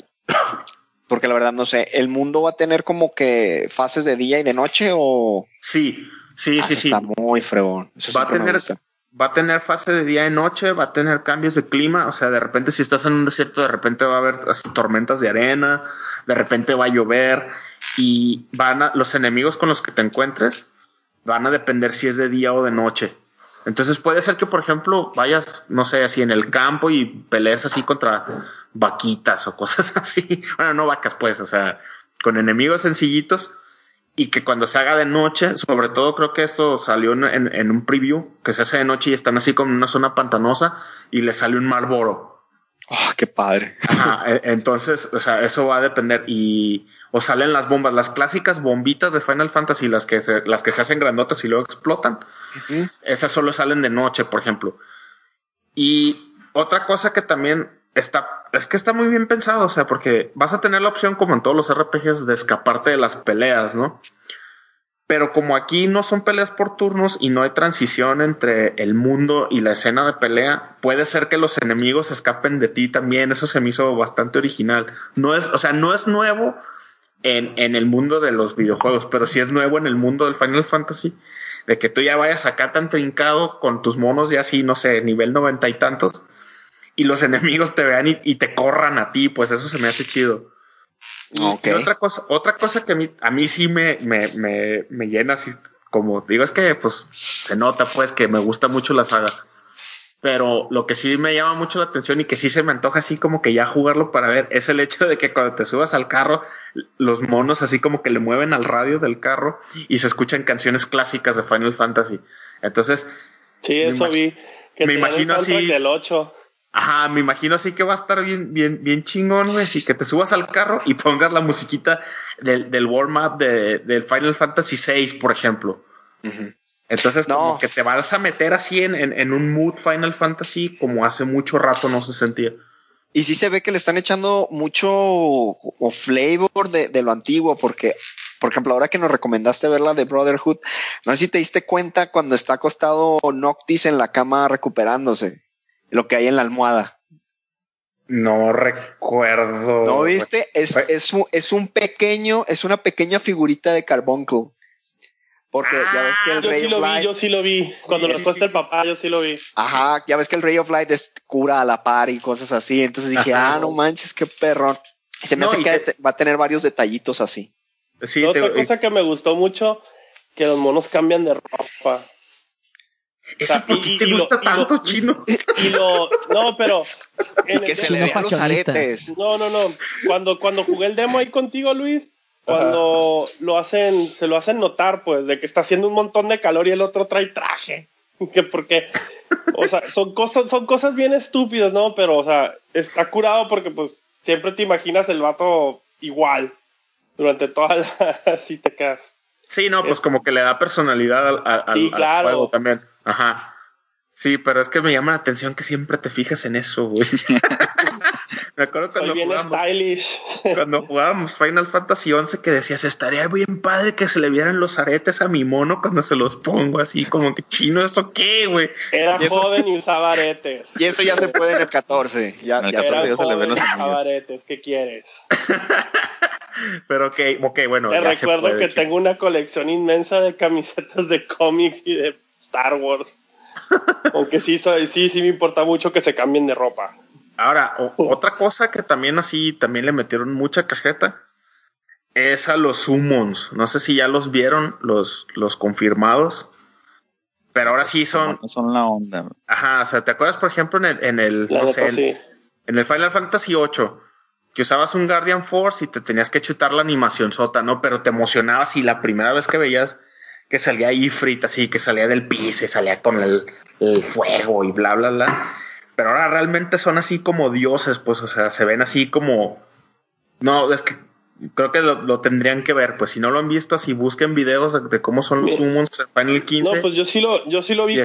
porque la verdad no sé, ¿el mundo va a tener como que fases de día y de noche o...? Sí, sí, ah, sí, sí. Está muy fregón. va a tener... Va a tener fase de día y noche, va a tener cambios de clima, o sea, de repente si estás en un desierto, de repente va a haber así tormentas de arena, de repente va a llover y van a, los enemigos con los que te encuentres van a depender si es de día o de noche. Entonces puede ser que, por ejemplo, vayas, no sé, así en el campo y pelees así contra vaquitas o cosas así. Bueno, no vacas, pues, o sea, con enemigos sencillitos y que cuando se haga de noche, sobre todo creo que esto salió en, un preview, que se hace de noche y están así como en una zona pantanosa y le sale un Marlboro. Oh, qué padre. E, entonces, o sea, eso va a depender y o salen las bombas, las clásicas bombitas de Final Fantasy, las que se, las que se hacen grandotas y luego explotan. Esas solo salen de noche, por ejemplo. Y otra cosa que también está, es que está muy bien pensado, o sea, porque vas a tener la opción, como en todos los RPGs, de escaparte de las peleas, ¿no? Pero como aquí no son peleas por turnos y no hay transición entre el mundo y la escena de pelea, puede ser que los enemigos escapen de ti también. Eso se me hizo bastante original. No es, o sea, no es nuevo en, en el mundo de los videojuegos, pero sí es nuevo en el mundo del Final Fantasy. De que tú ya vayas acá tan trincado con tus monos ya así, no sé, nivel noventa y tantos, y los enemigos te vean y, te corran a ti, pues eso se me hace chido. Y, otra cosa, otra cosa que a mí, a mí sí me, me, me, me llena así, como digo, es que pues se nota pues que me gusta mucho la saga. Pero lo que sí me llama mucho la atención y que sí se me antoja así como que ya jugarlo para ver es el hecho de que cuando te subas al carro, los monos así como que le mueven al radio del carro y se escuchan canciones clásicas de Final Fantasy. Entonces. Sí, eso vi. Que me imagino así. Del 8. Ajá, me imagino así que va a estar bien, bien, bien chingón, güey. Así que te subas al carro y pongas la musiquita del, del warm-up de, del Final Fantasy VI, por ejemplo. Entonces, como que te vas a meter así en, en, un mood Final Fantasy como hace mucho rato no se sentía. Y sí se ve que le están echando mucho flavor de, de, lo antiguo, porque, por ejemplo, ahora que nos recomendaste ver la de Brotherhood, no sé si te diste cuenta cuando está acostado Noctis en la cama recuperándose, lo que hay en la almohada. No recuerdo. ¿No viste? Es, es, es un pequeño, es una pequeña figurita de Carbuncle. Porque ya ves que el ah, yo Ray sí of lo Light. Vi, yo sí lo vi. Cuando lo puesta el papá, yo sí lo vi. Ajá, ya ves que el Ray of Light es cura a la par y cosas así. Entonces dije, ah, no manches, qué perrón. Se me hace que va a tener varios detallitos así. Sí, Otra cosa que me gustó mucho, que los monos cambian de ropa. ¿Eso o por qué te gusta lo, tanto, lo, chino? Y, lo, no, pero. y que se le vean los aretes. No, no, no. Cuando, cuando jugué el demo ahí contigo, Luis, cuando Ajá. lo hacen, se lo hacen notar, pues, de que está haciendo un montón de calor y el otro trae traje. Que porque, o sea, son cosas, son cosas bien estúpidas, ¿no? Pero, o sea, está curado porque, pues, siempre te imaginas el vato igual durante toda la. Así te quedas. Sí, no, pues es... como que le da personalidad al, al, sí, claro. al juego también. Ajá. Sí, pero es que me llama la atención que siempre te fijas en eso, güey. me acuerdo cuando bien jugábamos, stylish. cuando jugábamos Final Fantasy XI que decías, estaría bien padre que se le vieran los aretes a mi mono cuando se los pongo así, como que chino, ¿eso qué, güey? Era Y eso- joven y usaba aretes. Y eso ya se puede en el 14. Ya, ya 14 Era se ya se le ven los aretes. ¿Qué quieres? Pero ok, ok, bueno. Te ya se recuerdo puede, que chico. tengo una colección inmensa de camisetas de cómics y de Star Wars. Aunque sí, sí, sí me importa mucho que se cambien de ropa. Ahora, o- otra cosa que también así, también le metieron mucha cajeta, es a los summons. No sé si ya los vieron, los, los confirmados. Pero ahora sí son, son la onda. ajá, o sea, ¿te acuerdas, por ejemplo, en el, en el, no sé, sí. en el Final Fantasy VIII, que usabas un Guardian Force y te tenías que chutar la animación sota, ¿no? Pero te emocionabas y la primera vez que veías que salía Ifrit así, que salía del piso y salía con el, el fuego y bla, bla, bla. Pero ahora realmente son así como dioses, pues, o sea, se ven así como... No, es que creo que lo, lo tendrían que ver, pues si no lo han visto, así busquen videos de, de cómo son los summons en Final 15. No, pues yo sí lo, yo sí lo vi de-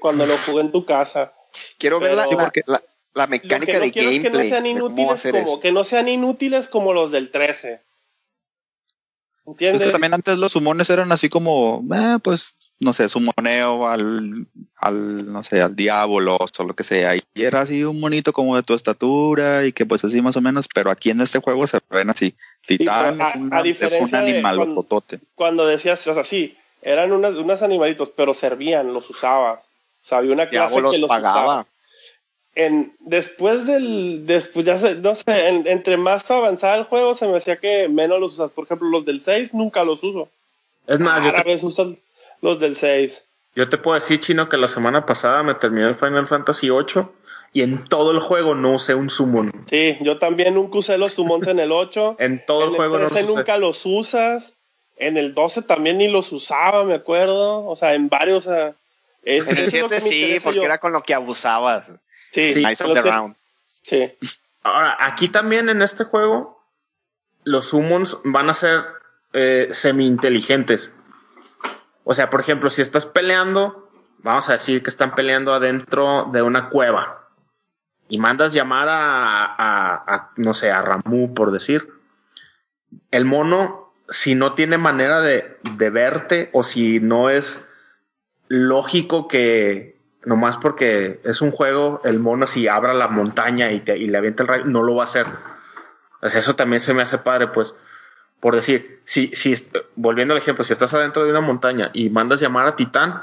cuando lo jugué en tu casa. Quiero ver la, la, la- la Lo mecánica que no de quiero es que no gameplay. sean inútiles hacer como, eso. que no sean inútiles como los del 13. Es ¿Entiendes? que también antes los sumones eran así como, eh, pues, no sé, sumoneo al, al, no sé, al diablo o lo que sea. Y era así un monito como de tu estatura y que pues así más o menos, pero aquí en este juego se ven así. Titán a- es, una- a es un diferencia de animal cuando-. Cuando decías, o sea, sí, eran unas, unos animalitos, pero servían, los usabas. O sea, había una clase que los los usaba. En, después del, después ya sé, no sé, en- entre más avanzaba el juego se me hacía que menos los usas. Por ejemplo, los del 6 nunca los uso. es más, yo Rara te, vez usan los del 6. yo te puedo decir, Chino, que la semana pasada me terminé el Final Fantasy VIII y en todo el juego no usé un summon. Sí, yo también nunca usé los summons en el 8. En todo en el el juego no 13 los usé. nunca los usas. En el 12 también ni los usaba, me acuerdo. O sea, en varios. o sea, es- En el eso es lo 7 que me sí, porque yo. era con lo que abusabas. Sí. Nice of the round. Sí. Ahora, aquí también en este juego, los summons van a ser eh, semi-inteligentes. O sea, por ejemplo, si estás peleando, vamos a decir que están peleando adentro de una cueva y mandas llamar a, a- a, no sé, a Ramu, por decir. El mono, si no tiene manera de, de verte o si no es lógico que nomás porque es un juego, el mono si abra la montaña y, te, y le avienta el rayo, no lo va a hacer. Eso también se me hace padre, pues. Por decir, si, si, volviendo al ejemplo, si estás adentro de una montaña y mandas llamar a Titán,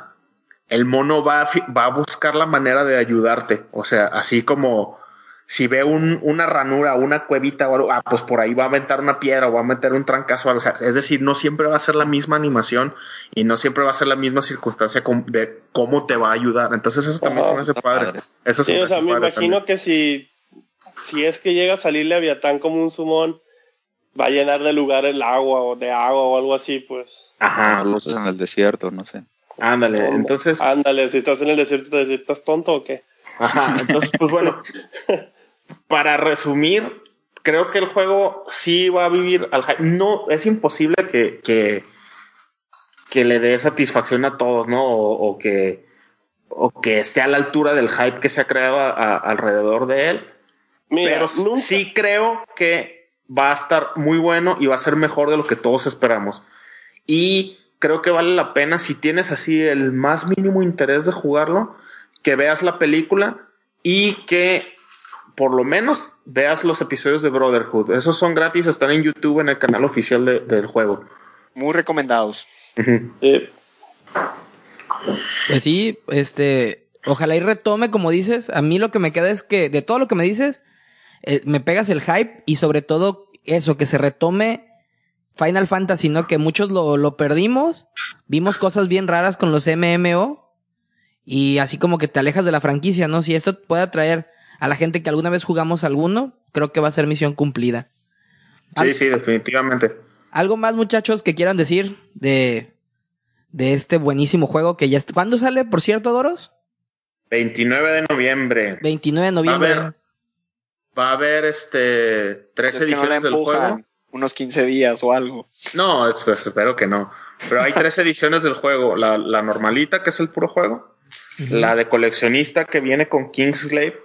el mono va va a buscar la manera de ayudarte. O sea, así como si ve un, una ranura, una cuevita o algo, ah, pues por ahí va a aventar una piedra o va a meter un trancazo. O sea, es decir, no siempre va a ser la misma animación y no siempre va a ser la misma circunstancia de cómo te va a ayudar. Entonces eso también se me hace padre. Eso sí, o sea, me imagino que si, si es que llega a salir Leviatán como un sumón, va a llenar de lugar el agua o de agua o algo así, pues. Ajá, luces en el desierto, no sé. Ándale, entonces. Ándale, si estás en el desierto, te decís, ¿estás tonto o qué? Ajá, entonces, pues bueno. para resumir, creo que el juego sí va a vivir al hype. No, es imposible que, que, que le dé satisfacción a todos, ¿no? O, que, o que esté a la altura del hype que se ha creado alrededor de él. Pero sí creo que va a estar muy bueno y va a ser mejor de lo que todos esperamos. Y creo que vale la pena, si tienes así el más mínimo interés de jugarlo, que veas la película y que por lo menos veas los episodios de Brotherhood. Esos son gratis, están en YouTube en el canal oficial del juego. Muy recomendados. Pues sí, este, ojalá y retome, como dices. A mí lo que me queda es que de todo lo que me dices, eh, me pegas el hype y sobre todo eso, que se retome Final Fantasy, ¿no? Que muchos lo, lo perdimos, vimos cosas bien raras con los MMO y así como que te alejas de la franquicia, ¿no? Si esto puede atraer a la gente que alguna vez jugamos alguno, creo que va a ser misión cumplida. Sí, sí, definitivamente. ¿Algo más, muchachos, que quieran decir de, de este buenísimo juego que ya está... ¿Cuándo sale, por cierto, Doros? 29 de noviembre. 29 de noviembre. Va a haber, este tres ediciones del juego. Unos 15 días o algo. No, espero que no. Pero hay tres ediciones del juego. La, la normalita, que es el puro juego. La de coleccionista que viene con Kingsglaive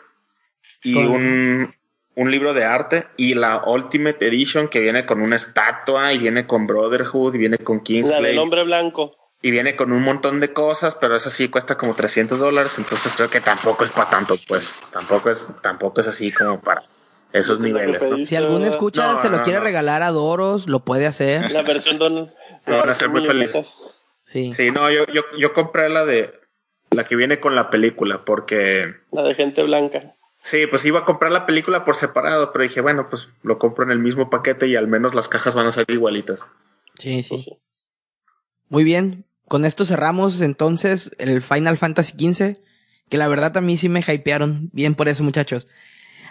y un, un, libro de arte y la Ultimate Edition que viene con una estatua y viene con Brotherhood y viene con Kingsley. La del hombre blanco. Y viene con un montón de cosas, pero eso sí cuesta como 300 dólares, entonces creo que tampoco es para tanto, pues tampoco es, tampoco es así como para esos niveles. Si algún escucha se lo quiere regalar a Doros, lo puede hacer. La versión don... No, van a ser muy felices. Sí. sí, no, yo, yo, yo compré la de la que viene con la película, porque... La de gente blanca. Sí, pues iba a comprar la película por separado, pero dije, bueno, pues lo compro en el mismo paquete y al menos las cajas van a ser igualitas. Sí, sí. Pues Muy bien. Con esto cerramos entonces el Final Fantasy XV, que la verdad a mí sí me hypearon. Bien por eso, muchachos.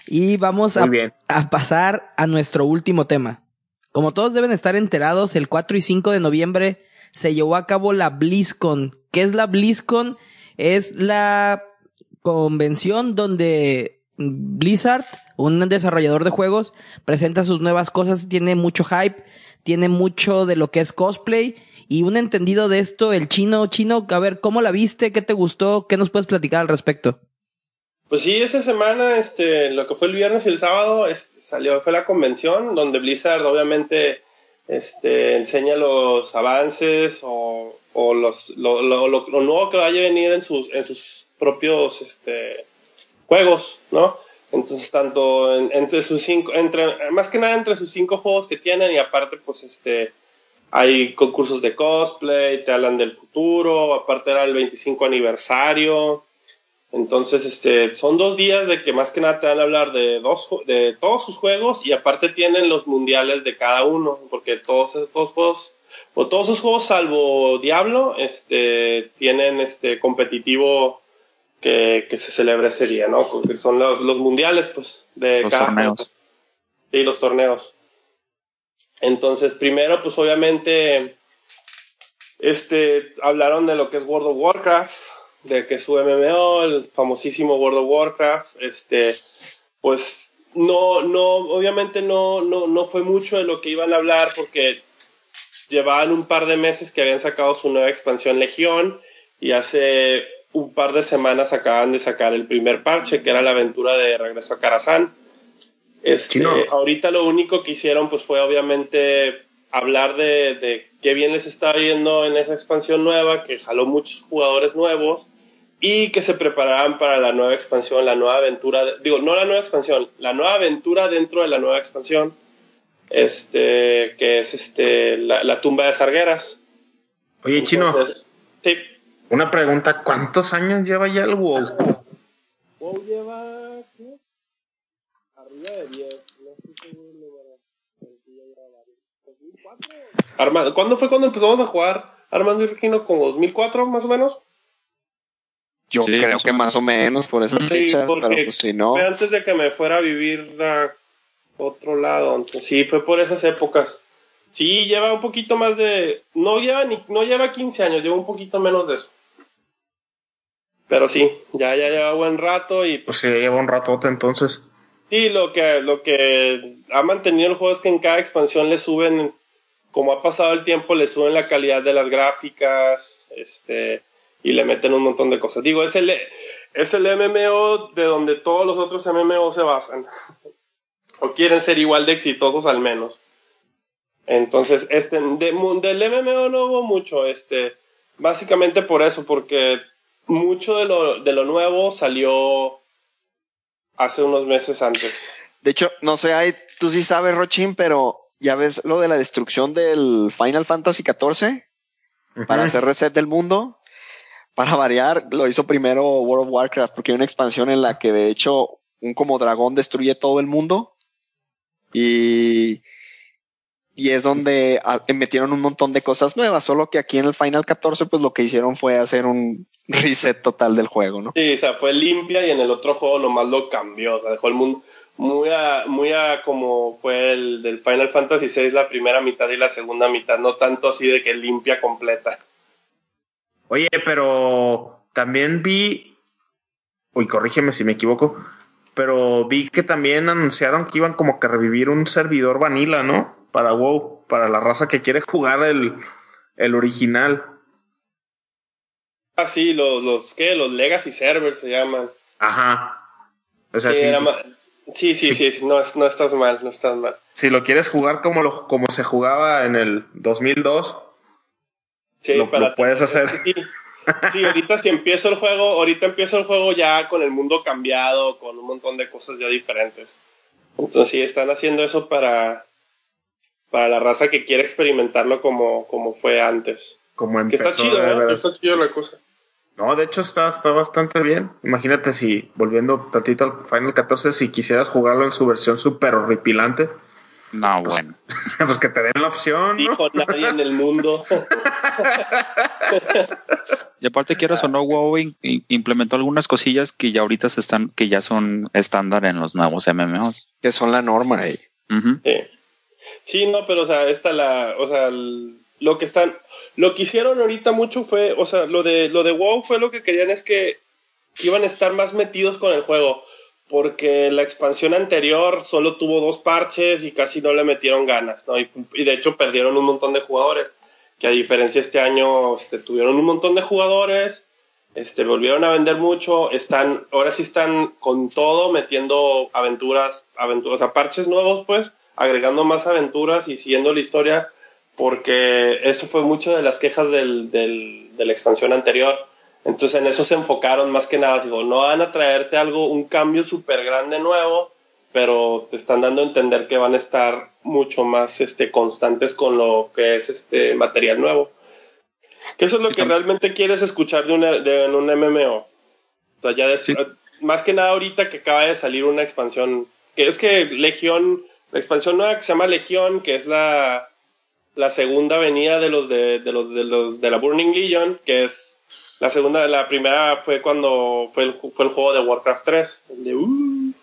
Y vamos a, a pasar a nuestro último tema. Como todos deben estar enterados, el 4 y 5 de noviembre se llevó a cabo la BlizzCon. ¿Qué es la BlizzCon? Es la convención donde Blizzard, un desarrollador de juegos, presenta sus nuevas cosas, tiene mucho hype, tiene mucho de lo que es cosplay y un entendido de esto, el chino, chino, a ver, ¿cómo la viste? ¿Qué te gustó? ¿Qué nos puedes platicar al respecto? Pues sí, esa semana, este, lo que fue el viernes y el sábado, este, salió, fue la convención donde Blizzard obviamente este, enseña los avances o, o los, lo, lo, lo, nuevo que vaya a venir en sus, en sus propios, este, juegos, ¿no? Entonces, tanto entre sus cinco, entre, más que nada entre sus cinco juegos que tienen y aparte, pues, este, hay concursos de cosplay, te hablan del futuro, aparte era el 25 aniversario. Entonces, este, son dos días de que más que nada te van a hablar de, dos, de todos sus juegos y aparte tienen los mundiales de cada uno, porque todos estos juegos, o todos sus juegos salvo Diablo, este, tienen este competitivo que, se celebra ese día, ¿no? Porque son los, los mundiales, pues, de los torneos. Sí, los torneos. Entonces, primero, pues obviamente, este, hablaron de lo que es World of Warcraft, de que su MMO, el famosísimo World of Warcraft, este, pues no, no, obviamente no, no, no fue mucho de lo que iban a hablar porque llevaban un par de meses que habían sacado su nueva expansión Legión y hace un par de semanas acaban de sacar el primer parche, que era la aventura de Regreso a Karazhan. Este, Ahorita lo único que hicieron pues fue obviamente hablar de, de, qué bien les está yendo en esa expansión nueva, que jaló muchos jugadores nuevos y que se preparaban para la nueva expansión, la nueva aventura, digo, no la nueva expansión, la nueva aventura dentro de la nueva expansión, este, que es este, la, tumba de Sargueras. Oye, Chino. Sí. Una pregunta, ¿cuántos años lleva ya el WoW? WoW lleva Arriba de 10. No estoy seguro el número. Pero sí ya lleva varios. ¿2004? Armando, ¿Cuándo fue cuando empezamos a jugar Armando y Regino? ¿Como 2004 más o menos? Yo Sí, creo o que más o menos por esas Sí, fechas, porque pero pues si no. Fue antes de que me fuera a vivir a otro lado. Entonces, sí, fue por esas épocas. Sí, lleva un poquito más de. No lleva ni, no lleva 15 años, lleva un poquito menos de eso. Pero sí, ya, ya lleva buen rato y Pues sí, lleva un ratote entonces. Sí, lo que, lo que ha mantenido el juego es que en cada expansión le suben, como ha pasado el tiempo, le suben la calidad de las gráficas, este, y le meten un montón de cosas. Digo, es el, es el MMO de donde todos los otros MMO se basan. o quieren ser igual de exitosos al menos. Entonces, este, de, del MMO no hubo mucho, este, básicamente por eso, porque mucho de lo, de lo nuevo salió hace unos meses antes. De hecho, no sé, hay, tú sí sabes, Rochin, pero ya ves lo de la destrucción del Final Fantasy XIV para Ujú. hacer reset del mundo. Para variar, lo hizo primero World of Warcraft, porque hay una expansión en la que de hecho un como dragón destruye todo el mundo. Y, y es donde ah, metieron un montón de cosas nuevas, solo que aquí en el Final 14 pues lo que hicieron fue hacer un reset total del juego, ¿no? Sí, o sea, fue limpia y en el otro juego nomás lo cambió, o sea, dejó el mundo muy a, muy a como fue el del Final Fantasy VI la primera mitad y la segunda mitad, no tanto así de que limpia completa. Oye, pero también vi, uy, corrígeme si me equivoco, pero vi que también anunciaron que iban como que a revivir un servidor vanilla, ¿no? Para WoW, para la raza que quiere jugar el, el original. Ah, sí, los, los, ¿qué? Los Legacy Servers se llaman. Ajá. O sea, sí, ma- sí, sí, sí, sí, no, no estás mal, no estás mal. si lo quieres jugar como, lo, como se jugaba en el 2002, Sí, Lo- lo puedes hacer. Sí, sí, ahorita si empiezo el juego, ahorita empiezo el juego ya con el mundo cambiado, con un montón de cosas ya diferentes. Entonces sí, están haciendo eso para, para la raza que quiere experimentarlo como, como fue antes. como Que empezó. está chido, ¿eh? Está chido la cosa. No, de hecho está, está bastante bien. Imagínate si, volviendo tantito al Final 14, si quisieras jugarlo en su versión súper horripilante, No, bueno. pues que te den la opción, ¿no? Dijo nadie en el mundo. Y aparte, quieras o no, in- implementó algunas cosillas que ya ahorita se están, que ya son estándar en los nuevos MMOs. Que son la norma ahí. Ujú. Sí. Sí, no, pero o sea, esta la, o sea, lo que están, lo que hicieron ahorita mucho fue, o sea, lo de lo de WoW fue lo que querían es que iban a estar más metidos con el juego, porque la expansión anterior solo tuvo dos parches y casi no le metieron ganas, ¿no? Y, de hecho perdieron un montón de jugadores, que a diferencia este año este, tuvieron un montón de jugadores, este, volvieron a vender mucho, están, ahora sí están con todo metiendo aventuras, aventuras, o sea, parches nuevos, pues, agregando más aventuras y siguiendo la historia, porque eso fue mucho de las quejas del, del- de la expansión anterior. Entonces en eso se enfocaron más que nada, digo, no van a traerte algo, un cambio súper grande nuevo, pero te están dando a entender que van a estar mucho más este, constantes con lo que es este material nuevo. Que eso es lo Sí, que realmente quieres escuchar de, una, de en un MMO. O sea, ya Sí. más que nada ahorita que acaba de salir una expansión, que es que Legión, la expansión nueva que se llama Legión, que es la, la segunda venida de los de, de los de los de la Burning Legion, que es la segunda, la primera fue cuando fue el, fue el juego de Warcraft 3. el de, uh.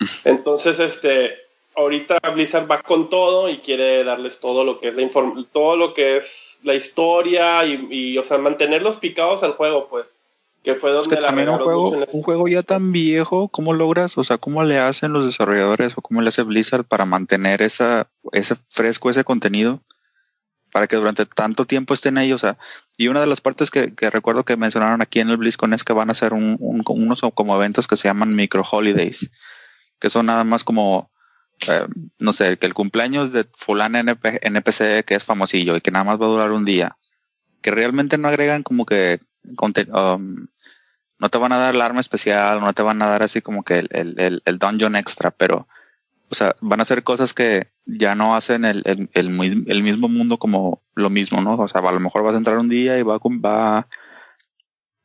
Entonces, este, ahorita Blizzard va con todo y quiere darles todo lo que es la inform todo lo que es la historia y, y, o sea, mantenerlos picados al juego, pues. Que fue Es la también un juego, mucho este- un juego ya tan viejo, ¿cómo logras? O sea, ¿cómo le hacen los desarrolladores o cómo le hace Blizzard para mantener esa, ese fresco, ese contenido? Para que durante tanto tiempo estén ahí, o sea, y una de las partes que, que recuerdo que mencionaron aquí en el BlizzCon es que van a hacer un, un- unos como eventos que se llaman micro holidays, que son nada más como, eh, no sé, que el cumpleaños de fulana NP NPC que es famosillo y que nada más va a durar un día, que realmente no agregan como que um, no te van a dar el arma especial, no te van a dar así como que el, el dungeon extra, pero, o sea, van a hacer cosas que ya no hacen el, el, el, mi- el mismo mundo como lo mismo, ¿no? O sea, a lo mejor vas a entrar un día y va, va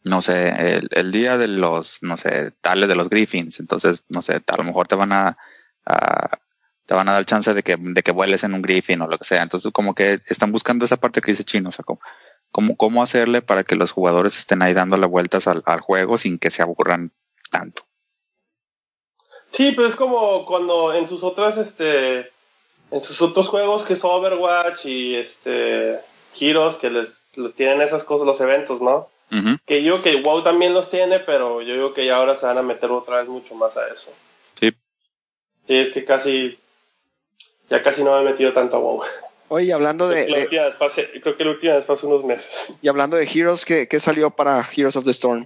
no sé, el, el día de los, no sé, tales de los Griffins, entonces, no sé, a lo mejor te van a, te van a dar chance de que, de que vueles en un Griffin o lo que sea. Entonces, como que están buscando esa parte que dice Chino, o sea, cómo, cómo, hacerle para que los jugadores estén ahí dándole vueltas al juego sin que se aburran tanto. Sí, pues es como cuando en sus otras, este, en sus otros juegos que es Overwatch y este Heroes que les, tienen esas cosas, los eventos, ¿no? Que yo que WoW también los tiene, pero yo digo que ya ahora se van a meter otra vez mucho más a eso. Sí. Sí, es que casi, ya casi no me he metido tanto a WoW. Oye, hablando de... Creo que, creo que la última vez fue hace unos meses. Y hablando de Heroes, ¿qué, ¿qué, salió para Heroes of the Storm?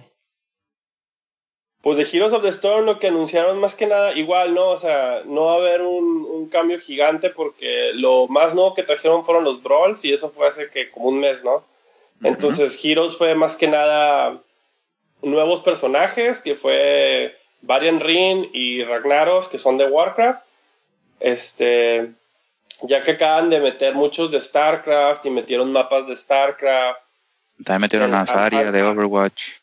Pues de Heroes of the Storm lo que anunciaron más que nada, igual, ¿no? O sea, no va a haber un, un, cambio gigante porque lo más nuevo que trajeron fueron los Brawls y eso fue hace que como un mes, ¿no? Entonces Heroes fue más que nada nuevos personajes, que fue Varian Rin y Ragnaros, que son de Warcraft. Este, ya que acaban de meter muchos de StarCraft y metieron mapas de StarCraft. También metieron a Zarya de Overwatch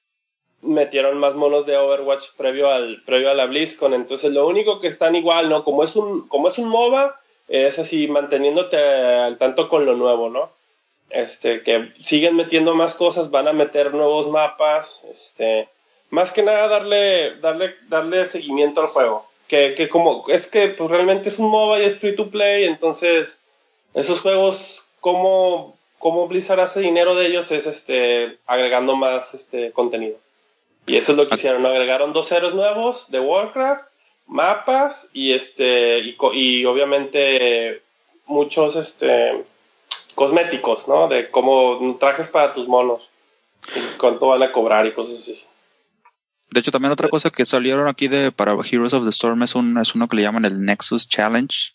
metieron más monos de Overwatch previo al previo a la BlizzCon, entonces lo único que están igual, ¿no? Como es un como es un MOBA, es así manteniéndote al tanto con lo nuevo, ¿no? Este que siguen metiendo más cosas, van a meter nuevos mapas, este más que nada darle darle darle seguimiento al juego, que, que como es que pues realmente es un MOBA y es free to play, entonces esos juegos como cómo Blizzard hace dinero de ellos es este agregando más este contenido. Y eso es lo que hicieron, agregaron dos héroes nuevos de Warcraft, mapas y este y, obviamente muchos este cosméticos, ¿no? De como trajes para tus monos, y cuánto van a cobrar y cosas así. De hecho, también otra cosa que salieron aquí de para Heroes of the Storm es un es uno que le llaman el Nexus Challenge,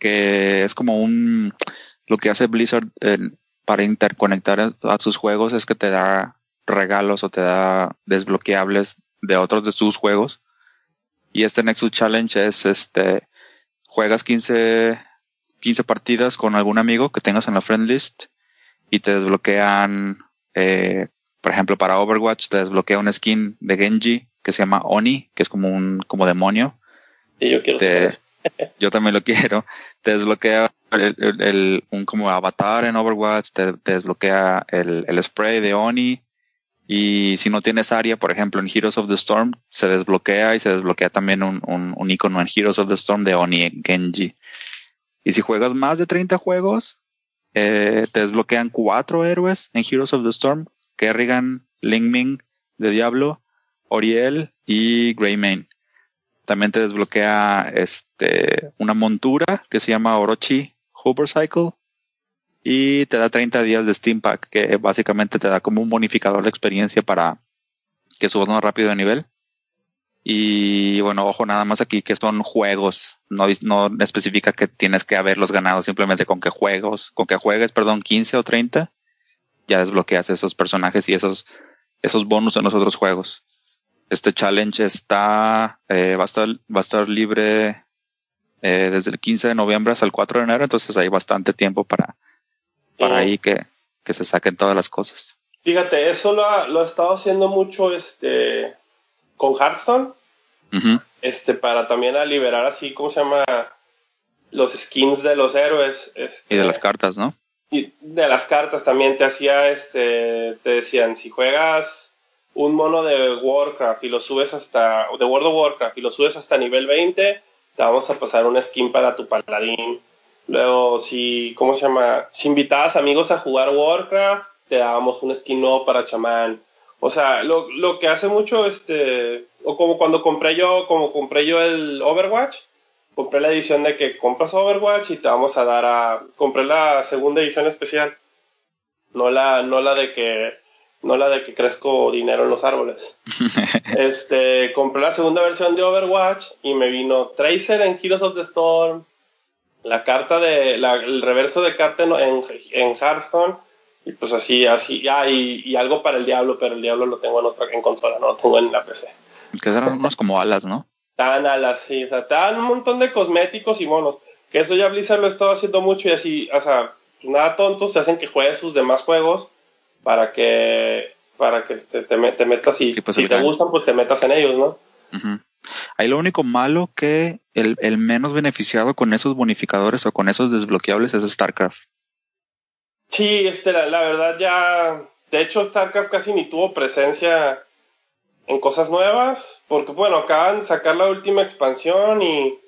que es como un lo que hace Blizzard eh, para interconectar a sus juegos es que te da regalos o te da desbloqueables de otros de sus juegos. Y este Nexus Challenge es este, juegas 15, 15 partidas con algún amigo que tengas en la friend list y te desbloquean, eh, por ejemplo, para Overwatch te desbloquea un skin de Genji que se llama Oni, que es como un como demonio. Y yo quiero Yo también lo quiero. Te desbloquea el, un como avatar en Overwatch, te, desbloquea el, el, spray de Oni y si no tienes área, por ejemplo, en Heroes of the Storm, se desbloquea y se desbloquea también un, un, icono en Heroes of the Storm de Oni Genji. Y si juegas más de 30 juegos, eh, te desbloquean cuatro héroes en Heroes of the Storm: Kerrigan, Lingming de Diablo, Oriel y Greymane. También te desbloquea este, una montura que se llama Orochi Hooper Cycle y te da 30 días de Steam Pack, que básicamente te da como un bonificador de experiencia para que subas más rápido de nivel. Y bueno, ojo nada más aquí que son juegos, no, no especifica que tienes que haberlos ganado, simplemente con que juegos, con que juegues, perdón, 15 o 30, ya desbloqueas esos personajes y esos, esos bonus en los otros juegos. Este challenge está, eh, va, a estar, va a estar libre eh, desde el 15 de noviembre hasta el 4 de enero, entonces hay bastante tiempo para, para ahí que, se saquen todas las cosas. Fíjate, eso lo ha, lo estado haciendo mucho este con Hearthstone. Este, para también a liberar así, ¿cómo se llama? Los skins de los héroes. Este, y de las cartas, ¿no? Y de las cartas también te hacía, este, te decían, si juegas un mono de Warcraft y lo subes hasta, de World of Warcraft y lo subes hasta nivel 20, te vamos a pasar una skin para tu paladín Luego, si, ¿cómo se llama? Si invitabas amigos a jugar Warcraft, te dábamos un skin nuevo para chamán. O sea, lo, lo, que hace mucho, este, o como cuando compré yo, como compré yo el Overwatch, compré la edición de que compras Overwatch y te vamos a dar a, compré la segunda edición especial, no la, no la de que, no la de que crezco dinero en los árboles. este, compré la segunda versión de Overwatch y me vino Tracer en Heroes of the Storm, la carta de, el reverso de carta en, en, Hearthstone, y pues así, así, ya, y, algo para el Diablo, pero el Diablo lo tengo en otra, en consola, no lo tengo en la PC. Que eran unos como alas, ¿no? Tan alas, sí, o sea, te dan un montón de cosméticos y monos, que eso ya Blizzard lo ha estado haciendo mucho y así, o sea, nada tontos, te hacen que juegues sus demás juegos para que, para que te, te, metas y pues si te gustan, pues te metas en ellos, ¿no? Ahí lo único malo que el, el menos beneficiado con esos bonificadores o con esos desbloqueables es StarCraft. Sí, este, la, la verdad ya, de hecho StarCraft casi ni tuvo presencia en cosas nuevas, porque bueno, acaban de sacar la última expansión y,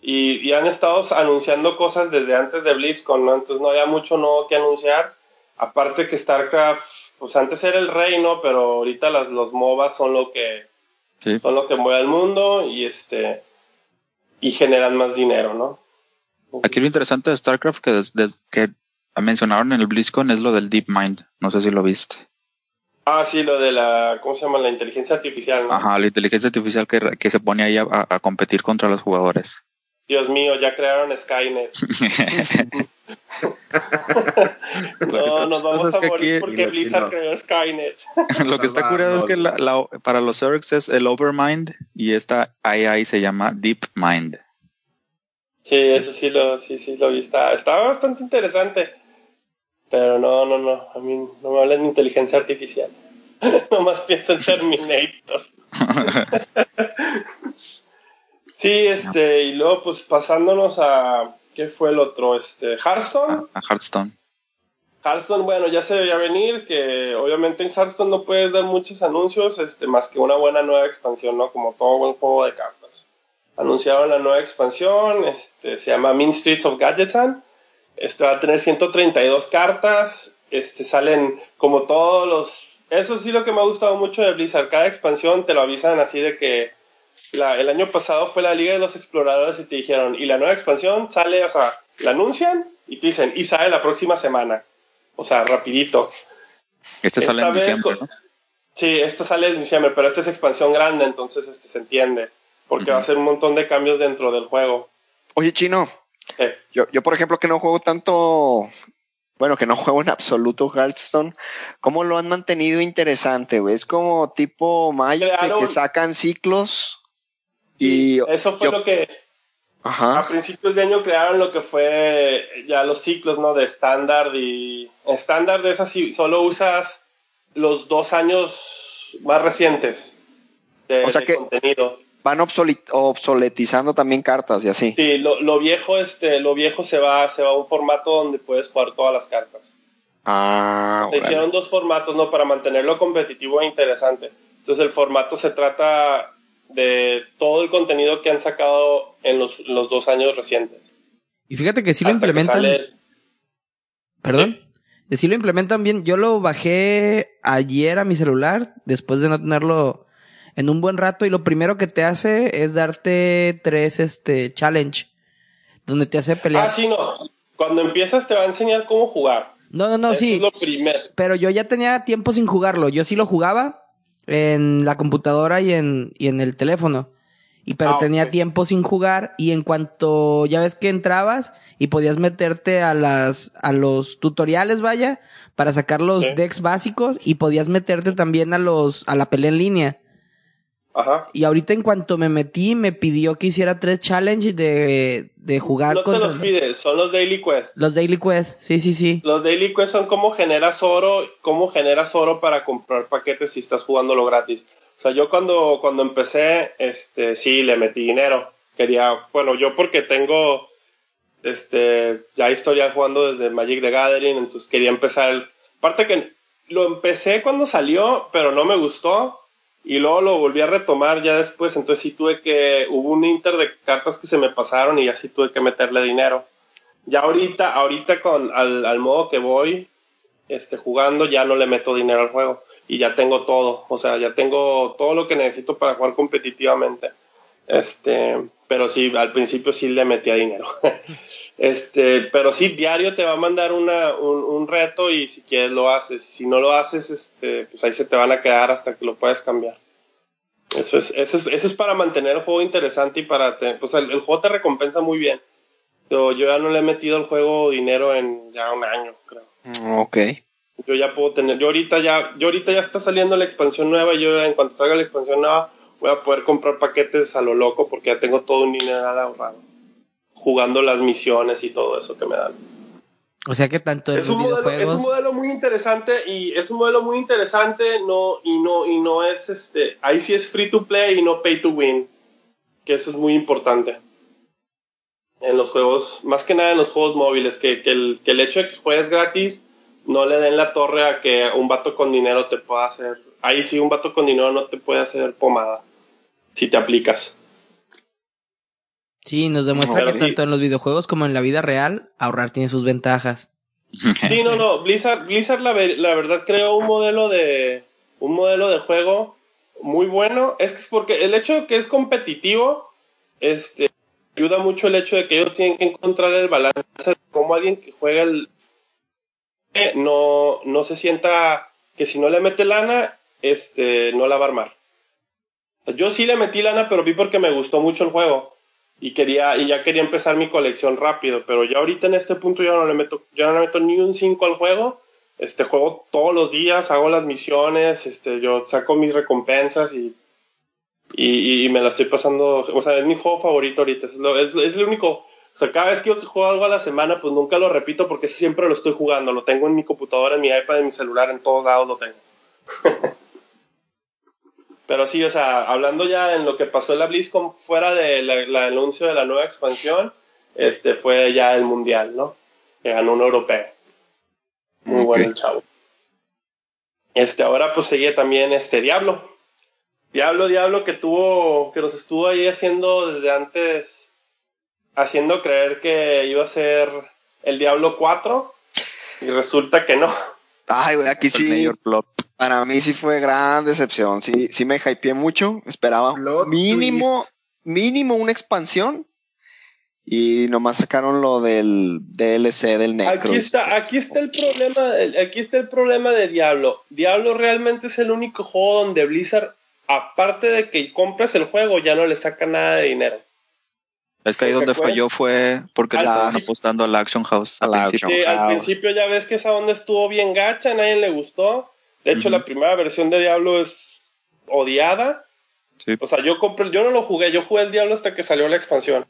y, y han estado anunciando cosas desde antes de BlizzCon, ¿no? Entonces no había mucho nuevo que anunciar. Aparte que StarCraft, pues antes era el rey, ¿no? Pero ahorita las, los MOBAs son lo que Sí. son lo que mueve al mundo y este y generan más dinero, ¿no? Aquí lo interesante de StarCraft que, des- des- que mencionaron en el BlizzCon es lo del DeepMind. No sé si lo viste. Ah, sí, lo de la, ¿cómo se llama? La inteligencia artificial, ¿no? Ajá, la inteligencia artificial que, que se pone ahí a- a competir contra los jugadores. Dios mío, ya crearon Skynet. Lo que está no, nos vamos es a que morir aquí- porque Blizzard creó Skynet. Lo que está curado es que la- la- para los Zergs es el Overmind y esta AI se llama DeepMind. Sí, eso sí lo, sí, sí lo vi. Está, está bastante interesante. Pero no, no, no. A mí no me hablan de inteligencia artificial. Nomás pienso en Terminator. sí, este, y luego pues pasándonos a. ¿Qué fue el otro? Este, Hearthstone. a, a Hearthstone. Hearthstone, bueno, ya se veía venir que obviamente en Hearthstone no puedes dar muchos anuncios, este, más que una buena nueva expansión, ¿no? Como todo buen juego de cartas. Anunciaron la nueva expansión, este, se llama Ministries of Gadgetan. Este va a tener 132 cartas, este, salen como todos los... Eso sí lo que me ha gustado mucho de Blizzard, cada expansión te lo avisan así de que la- el año pasado fue la Liga de los Exploradores y te dijeron, y la nueva expansión sale, o sea, la anuncian y te dicen, y sale la próxima semana. O sea, rapidito. Este sale Esta en vez diciembre, ¿no? Sí, esto sale en diciembre, pero esta es expansión grande, entonces este se entiende. Porque va a ser un montón de cambios dentro del juego. Oye, Chino, Eh, yo, yo por ejemplo que no juego tanto, bueno, que no juego en absoluto Hearthstone, ¿cómo lo han mantenido interesante, güey? Es como tipo Magic que sacan ciclos sí, y... eso fue yo- lo que a principios de año crearon lo que fue ya los ciclos, ¿no? De estándar y estándar de esas sí, solo usas los dos años más recientes de, O sea de que- contenido. Van obsoletizando también cartas y así. Sí, lo, lo viejo, este, lo viejo se va, se va a un formato donde puedes jugar todas las cartas. Ah, órale. hicieron dos formatos, ¿no? Para mantenerlo competitivo e interesante. Entonces el formato se trata de todo el contenido que han sacado en los, los dos años recientes. Y fíjate que sí lo implementan. Perdón. Sí lo implementan bien. Yo lo bajé ayer a mi celular después de no tenerlo en un buen rato y lo primero que te hace es darte tres este challenge donde te hace pelear. Ah, sí, no. Cuando empiezas te va a enseñar cómo jugar. No, no, no, Eso sí. es lo primero. Pero yo ya tenía tiempo sin jugarlo. Yo sí lo jugaba en la computadora y en, y en el teléfono. Y pero Ah, tenía tiempo sin jugar y en cuanto ya ves que entrabas y podías meterte a las a los tutoriales, vaya, para sacar los Sí. decks básicos y podías meterte también a los a la pelea en línea. Ajá. Y ahorita en cuanto me metí me pidió que hiciera tres challenges de de jugar No te contra los pides, son los Daily Quest. los daily quest. Sí, sí, sí. Los Daily Quest son cómo generas oro, cómo generas oro para comprar paquetes si estás jugándolo gratis. O sea, yo cuando, cuando empecé, este, sí, le metí dinero. Quería, bueno, yo porque tengo, este, ya historia jugando desde Magic the Gathering, entonces quería empezar el... Aparte que lo empecé cuando salió, pero no me gustó. Y luego lo volví a retomar ya después, entonces sí tuve que, hubo un inter de cartas que se me pasaron y ya sí tuve que meterle dinero. Ya ahorita, ahorita con al, al modo que voy este, jugando, ya no le meto dinero al juego. Y ya tengo todo. O sea, ya tengo todo lo que necesito para jugar competitivamente. Este, pero sí, al principio sí le metía dinero. este, pero sí, diario te va a mandar una, un, un reto y si quieres lo haces. Si no lo haces, este, pues ahí se te van a quedar hasta que lo puedas cambiar. Eso es, eso es, eso es para mantener el juego interesante y para tener, pues el, el juego te recompensa muy bien. Yo, yo ya no le he metido al juego dinero en ya un año, creo. Mm, Ok. Yo ya puedo tener, yo ahorita ya, yo ahorita ya está saliendo la expansión nueva, y yo en cuanto salga la expansión nueva voy a poder comprar paquetes a lo loco porque ya tengo todo un dinero ahorrado. Jugando las misiones y todo eso que me dan. O sea que tanto Es un, modelo, es un modelo muy interesante y es un modelo muy interesante no y no y no es este ahí sí es free to play y no pay to win que eso es muy importante en los juegos, más que nada en los juegos móviles, que, que, el, que el hecho de que juegues gratis no le den la torre a que un vato con dinero te pueda hacer. Ahí sí, un vato con dinero no te puede hacer pomada si te aplicas. Sí, nos demuestra Pero que sí. tanto en los videojuegos como en la vida real, ahorrar tiene sus ventajas. Sí, no, no. Blizzard, Blizzard la, ver- la verdad creó un modelo de un modelo de juego muy bueno. Es que es porque el hecho de que es competitivo, este, ayuda mucho el hecho de que ellos tienen que encontrar el balance de cómo alguien que juega el eh, no, no se sienta que si no le mete lana, este, no la va a armar. Yo sí le metí lana, pero vi porque me gustó mucho el juego y quería y ya quería empezar mi colección rápido, pero ya ahorita en este punto ya no le meto ya no le meto ni un 5 al juego. Este juego todos los días, hago las misiones, este yo saco mis recompensas y y, y me la estoy pasando, o sea, es mi juego favorito ahorita, es, es, es el único, o sea, cada vez que yo juego algo a la semana, pues nunca lo repito porque siempre lo estoy jugando, lo tengo en mi computadora, en mi iPad, en mi celular, en todos lados lo tengo. Pero sí, o sea, hablando ya en lo que pasó en la BlizzCon fuera del anuncio de la nueva expansión, este fue ya el mundial, ¿no? Que ganó un europeo. Muy bueno el chavo. Este, ahora pues seguía también este Diablo. Diablo, Diablo que tuvo, que nos estuvo ahí haciendo desde antes, haciendo creer que iba a ser el Diablo 4 y resulta que no. Ay, güey, aquí El sí. Para mí sí fue gran decepción. Sí, sí me hypeé mucho. Esperaba Plot mínimo, mínimo una expansión. Y nomás sacaron lo del DLC del Necro. Aquí está, aquí está el problema, aquí está el problema de Diablo. Diablo realmente es el único juego donde Blizzard, aparte de que compres el juego, ya no le saca nada de dinero. Es que ahí ¿Se donde falló fue porque le Al estaban apostando al Action House. A al la principio. Sí, al House. principio ya ves que esa onda estuvo bien gacha, a nadie le gustó. De hecho, la primera versión de Diablo es odiada. Sí. O sea, yo compré, yo no lo jugué, yo jugué el Diablo hasta que salió la expansión.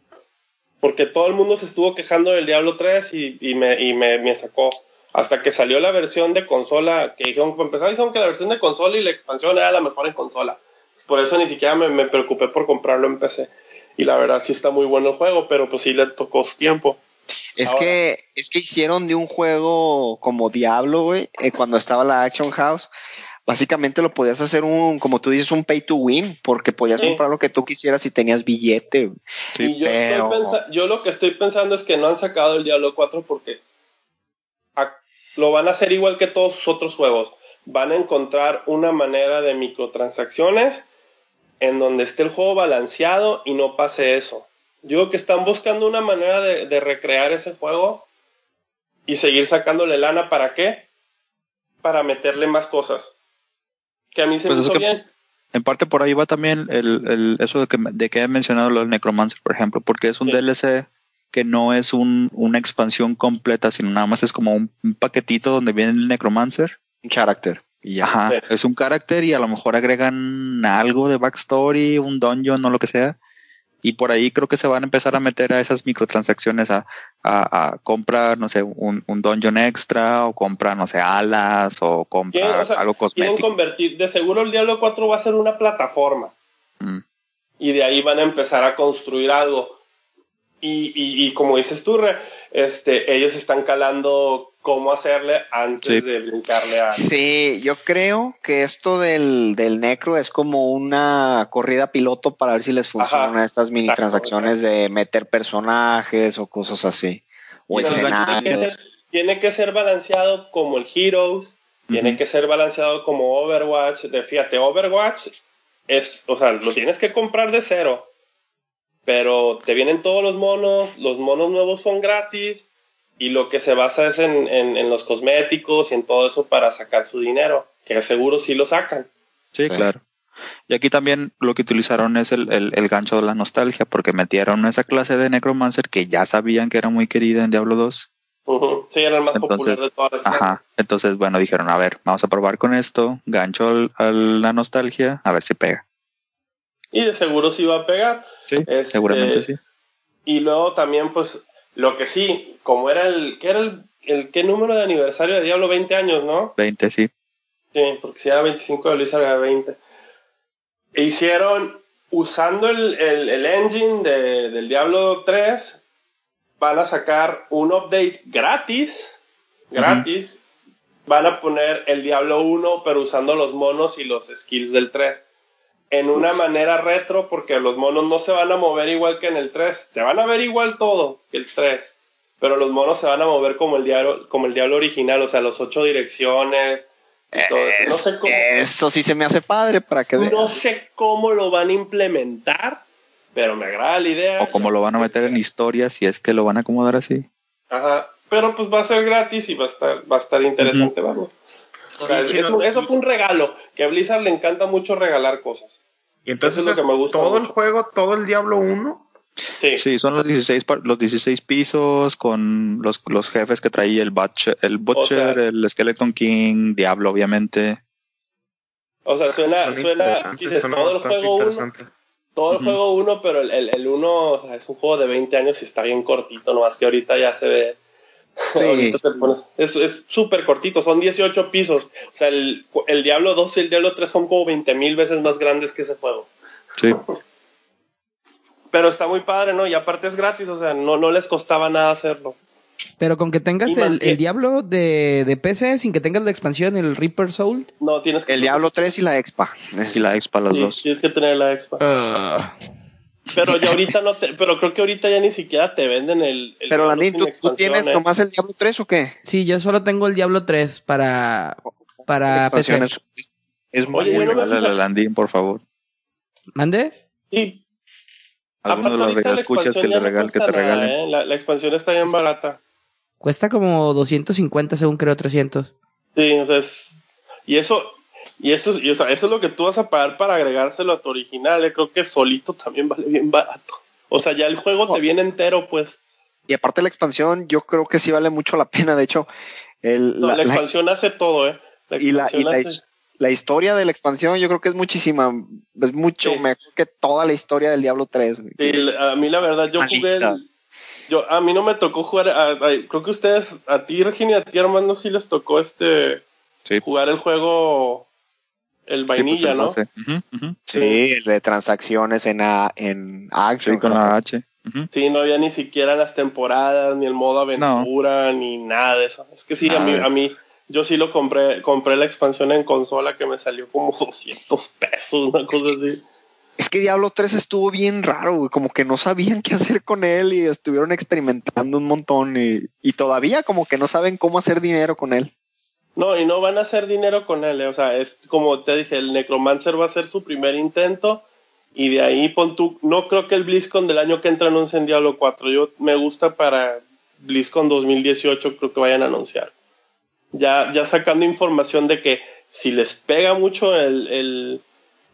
Porque todo el mundo se estuvo quejando del Diablo 3 y, y me, y me, me sacó. Hasta que salió la versión de consola, que dijeron, para empezar, dijeron que la versión de consola y la expansión era la mejor en consola. Pues por eso ni siquiera me, me preocupé por comprarlo en PC. Y la verdad sí está muy bueno el juego, pero pues sí le tocó su tiempo. Es Ahora. que, es que hicieron de un juego como Diablo, güey, eh, cuando estaba la Action House. Básicamente lo podías hacer un, como tú dices, un pay to win, porque podías Sí. comprar lo que tú quisieras y tenías billete. Sí, y yo, pero- yo lo que estoy pensando es que no han sacado el Diablo 4 porque lo van a hacer igual que todos sus otros juegos. Van a encontrar una manera de microtransacciones en donde esté el juego balanceado y no pase eso. Yo creo que están buscando una manera de, de recrear ese juego y seguir sacándole lana. ¿Para qué? Para meterle más cosas. Que a mí se Pues me hizo que- bien. En parte por ahí va también el, el- eso de que, de que he mencionado lo del Necromancer, por ejemplo, porque es un Sí. DLC que no es un, una expansión completa, sino nada más es como un, un paquetito donde viene el Necromancer. Un carácter. Y ya. Ajá, Sí. es un carácter y a lo mejor agregan algo de backstory, un dungeon o lo que sea. Y por ahí creo que se van a empezar a meter a esas microtransacciones a, a, a comprar, no sé, un, un dungeon extra o compra, no sé, alas o compra Quieren, o sea, algo Quieren cosmético. convertir, de seguro el Diablo 4 va a ser una plataforma. Mm. y de ahí van a empezar a construir algo. Y, y, y como dices tú, Re, este, ellos están calando cómo hacerle antes Sí. de brincarle a... Sí, yo creo que esto del, del necro es como una corrida piloto para ver si les funcionan Ajá. estas mini transacciones de meter personajes o cosas así. O Pero tiene, que escenarios. ser, tiene que ser balanceado como el Heroes, tiene que ser balanceado como Overwatch. De, fíjate, Overwatch es, o sea, lo tienes que comprar de cero, pero te vienen todos los monos, los monos nuevos son gratis y lo que se basa es en, en- en los cosméticos y en todo eso para sacar su dinero, que seguro sí lo sacan. Sí, Sí. claro. Y aquí también lo que utilizaron es el, el, el gancho de la nostalgia, porque metieron esa clase de Necromancer que ya sabían que era muy querida en Diablo 2. Ujú, Sí, era el más popular Entonces, de todas las Ajá. Entonces, bueno, dijeron, a ver, vamos a probar con esto, gancho al- a la nostalgia, a ver si pega. Y de seguro sí va a pegar. Sí, Este, seguramente sí. Y luego también, pues, lo que sí, como era el, ¿qué era el, el qué número de aniversario de Diablo? 20 años, ¿no? 20, sí. Sí, porque si era 25 de Blizzard era 20. E hicieron usando el, el, el engine de, del Diablo 3, van a sacar un update gratis, gratis. Van a poner el Diablo 1, pero usando los monos y los skills del 3. En una manera retro, porque los monos no se van a mover igual que en el 3. Se van a ver igual todo que el 3. Pero los monos se van a mover como el Diablo, como el Diablo original, o sea, los ocho direcciones, y todo eso. No sé cómo, Eso sí se me hace padre para que no sé cómo lo van a implementar, pero me agrada la idea. O como lo van a meter en historia, si es que lo van a acomodar así. Ajá. Pero pues va a ser gratis y va a estar, va a estar interesante, vamos. Sea, Sí, eso fue un regalo, que a Blizzard le encanta mucho regalar cosas. Y entonces Eso es lo que me gusta todo el juego, todo el Diablo 1. Sí. Sí, son los 16, par- los 16 pisos con los, los jefes que traía el Butcher, el, Butcher, sea- el Skeleton King, Diablo, obviamente. O sea, suena, Suena dices, suena todo el juego uno, interesante. todo el juego uno, pero el, el, el uno, o sea, es un juego de 20 años y está bien cortito, nomás que ahorita ya se ve. Sí. Ahorita te pones- es súper cortito, son 18 pisos. O sea, el, el Diablo 2 y el Diablo 3 son como 20 mil veces más grandes que ese juego. Sí. Pero está muy padre, ¿no? Y aparte es gratis, o sea, no, no les costaba nada hacerlo. Pero con que tengas el, el Diablo de, de PC, sin que tengas la expansión, el Reaper Soul. No, tienes que... El Diablo 3 y la Expa. Y la Expa, las Sí, dos. tienes que tener la expa. Ah. Pero ya ahorita no te, pero creo que ahorita ya ni siquiera te venden el, el Pero Landín, ¿tú, tienes ¿eh? nomás el Diablo 3 o qué? Sí, yo solo tengo el Diablo 3 para, para PC. es, es muy Oye, yo no me- buena. Regálale a Landín, por favor. ¿Mande? Sí, Alguno de los escuchas que, le no regalen, que te nada, regalen. ¿eh? la, la expansión está bien barata. Cuesta como 250 según creo 300. Sí, o sea, es- y eso, y eso, y, o sea, eso es lo que tú vas a pagar para agregárselo a tu original. Creo que solito también vale bien barato. O sea, ya el juego te viene entero, pues. Y aparte la expansión, yo creo que sí vale mucho la pena. De hecho, el, No, la, la- la- expansión hace todo, ¿eh? La y, la, y hace- la historia de la expansión, yo creo que es muchísima. Es mucho Sí. mejor que toda la historia del Diablo 3. güey. Sí, a mí la verdad, yo jugué Malita. el- yo A mí no me tocó jugar, a- a- creo que ustedes, a ti, Regina, y a ti, Armando, sí les tocó este Sí. jugar el juego, el Sí, pues, vainilla, el ¿no? Sí, el de transacciones en, a- en Action. Sí, con la H. Sí, no había ni siquiera las temporadas, ni el modo aventura, ni nada de eso. Es que sí, a mí, a mí, yo sí lo compré, compré la expansión en consola que me salió como 200 pesos, una cosa así. Es que Diablo 3 estuvo bien raro, güey. Como que no sabían qué hacer con él y estuvieron experimentando un montón. Y, y todavía como que no saben cómo hacer dinero con él. No, y no van a hacer dinero con él, eh, o sea, es como te dije, el Necromancer va a ser su primer intento y de ahí pon tú, no creo que el BlizzCon del año que entra anuncie en Diablo 4, yo me gusta para BlizzCon 2018 creo que vayan a anunciar. Ya, ya sacando información de que si les pega mucho el, el,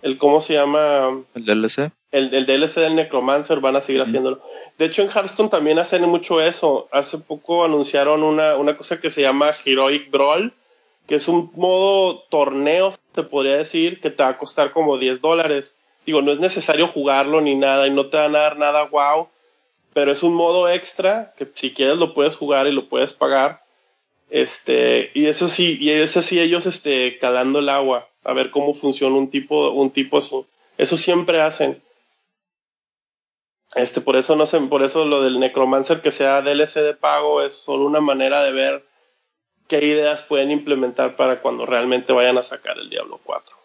el ¿cómo se llama? El DLC. el, el DLC del Necromancer van a seguir haciéndolo. De hecho, en Hearthstone también hacen mucho eso. Hace poco anunciaron una, una cosa que se llama Heroic Brawl, que es un modo torneo, te podría decir, que te va a costar como 10 dólares. Digo, no es necesario jugarlo ni nada y no te van a dar nada wow, pero es un modo extra que si quieres lo puedes jugar y lo puedes pagar. Este, y eso sí, y eso sí ellos este calando el agua, a ver cómo funciona un tipo un tipo así. Eso siempre hacen. Este, por eso no sé, por eso lo del Necromancer que sea DLC de pago es solo una manera de ver qué ideas pueden implementar para cuando realmente vayan a sacar el Diablo 4.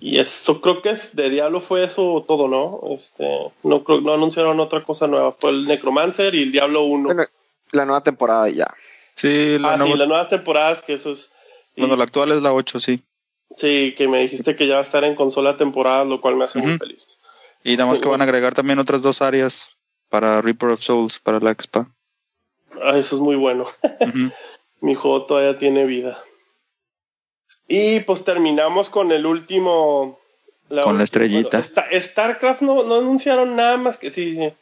Y eso creo que es de Diablo fue eso todo, ¿no? Este, no creo, no anunciaron otra cosa nueva, fue el Necromancer y el Diablo 1. Bueno, la nueva temporada y ya. Sí, la ah, sí, nueva- las nuevas temporadas, que eso es. y- bueno, la actual es la 8, sí. Sí, que me dijiste que ya va a estar en consola temporada, lo cual me hace muy feliz. Y nada más Sí, que van a agregar también otras dos áreas para Reaper of Souls, para la Expa. Ah, eso es muy bueno. Mi juego todavía tiene vida. Y pues terminamos con el último. Con la estrellita. bueno, StarCraft no, no anunciaron nada más que sí, sí.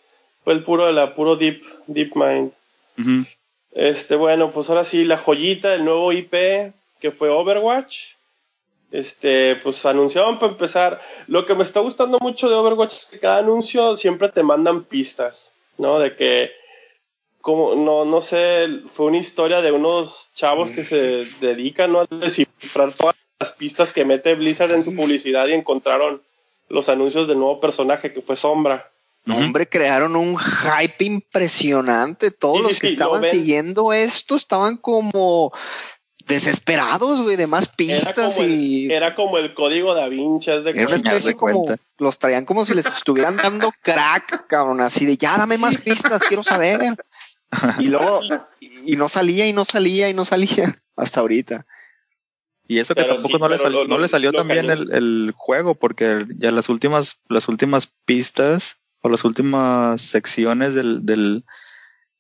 Fue el puro de la puro Deep, Deep Mind. Este, bueno, pues ahora sí, la joyita, el nuevo IP que fue Overwatch. Este, pues anunciaban para empezar. Lo que me está gustando mucho de Overwatch es que cada anuncio siempre te mandan pistas, ¿no? De que como, no, no sé, fue una historia de unos chavos que se dedican a descifrar todas las pistas que mete Blizzard en su publicidad y encontraron los anuncios del nuevo personaje que fue Sombra. Hombre, crearon un hype impresionante. Todos Sí, sí, los que sí, estaban siguiendo esto estaban como desesperados, güey, de más Era pistas como, y el, era como el código da Vinci, haz de era una especie como los traían como si les estuvieran dando crack, cabrón, así de ya dame más pistas, quiero saber. Y luego y, y no salía y no salía y no salía hasta ahorita. Y eso que Pero tampoco sí, no, le sal- lo- no le salió también el, el juego, porque ya las últimas, las últimas pistas o las últimas secciones del, del,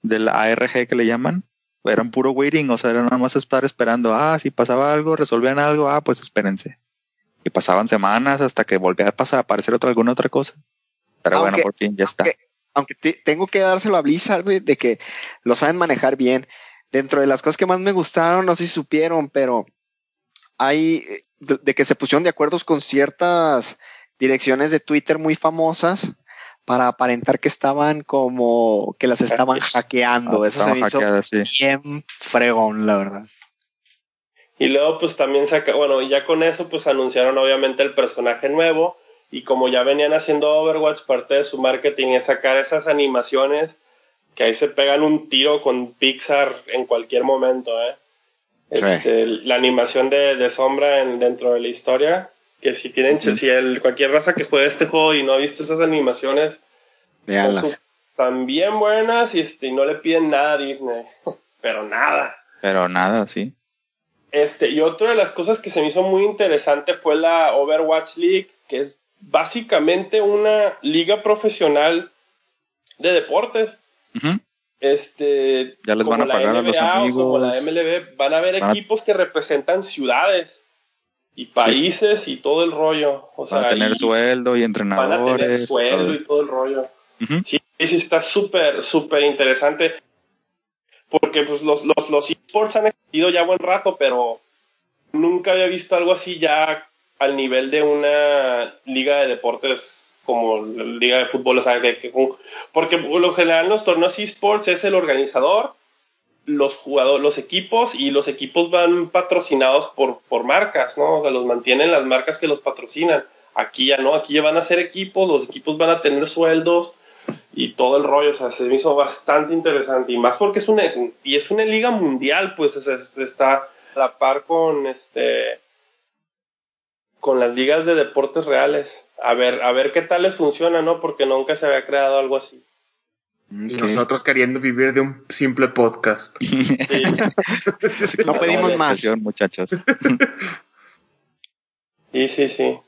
del ARG que le llaman, eran puro waiting, o sea, era nada más estar esperando, ah, si pasaba algo, resolvían algo, ah, pues espérense. Y pasaban semanas hasta que volvía a pasar, a aparecer otra, alguna otra cosa. Pero bueno, por fin ya está. aunque- Aunque te- tengo que dárselo a Blizzard, güey, de que lo saben manejar bien. Dentro de las cosas que más me gustaron, no sé si supieron, pero hay eh, de, de que se pusieron de acuerdo con ciertas direcciones de Twitter muy famosas para aparentar que estaban como que las estaban hackeando. Ah, Eso se me estaban hizo hackeadas, sí. bien fregón, la verdad. Y luego pues también saca, bueno, y ya con eso pues anunciaron obviamente el personaje nuevo y como ya venían haciendo Overwatch, parte de su marketing es sacar esas animaciones que ahí se pegan un tiro con Pixar en cualquier momento, ¿eh? Sí. Este, La animación de, de sombra en, dentro de la historia, que si tienen, si el, cualquier raza que juegue este juego y no ha visto esas animaciones, están bien buenas y, este, y no le piden nada a Disney, pero nada. Pero nada, sí. Este, y otra de las cosas que se me hizo muy interesante fue la Overwatch League, que es básicamente una liga profesional de deportes. Este, Ya les van a la pagar a los NBA o como la. MLB, van a haber Van a- equipos que representan ciudades y países y todo el rollo. O sea, a tener sueldo y van a entrenadores. tener sueldo todo. y todo el rollo. Ujú. Sí, sí, está súper, súper interesante. Porque pues los, los, los esports han existido ya buen rato, pero nunca había visto algo así ya al nivel de una liga de deportes como la liga de fútbol, o sea, de que- porque por lo general en los torneos esports es el organizador, los jugadores, los equipos y los equipos van patrocinados por, por marcas, ¿no? O sea, los mantienen las marcas que los patrocinan. Aquí ya no, aquí ya van a ser equipos, los equipos van a tener sueldos y todo el rollo, o sea, se me hizo bastante interesante y más porque es una y es una liga mundial, pues o sea, es- está a la par con este con las ligas de deportes reales. A ver, a ver qué tal les funciona, ¿no? Porque nunca se había creado algo así. Y nosotros queriendo vivir de un simple podcast. Sí, No pedimos más. Muchachos. sí, sí. sí.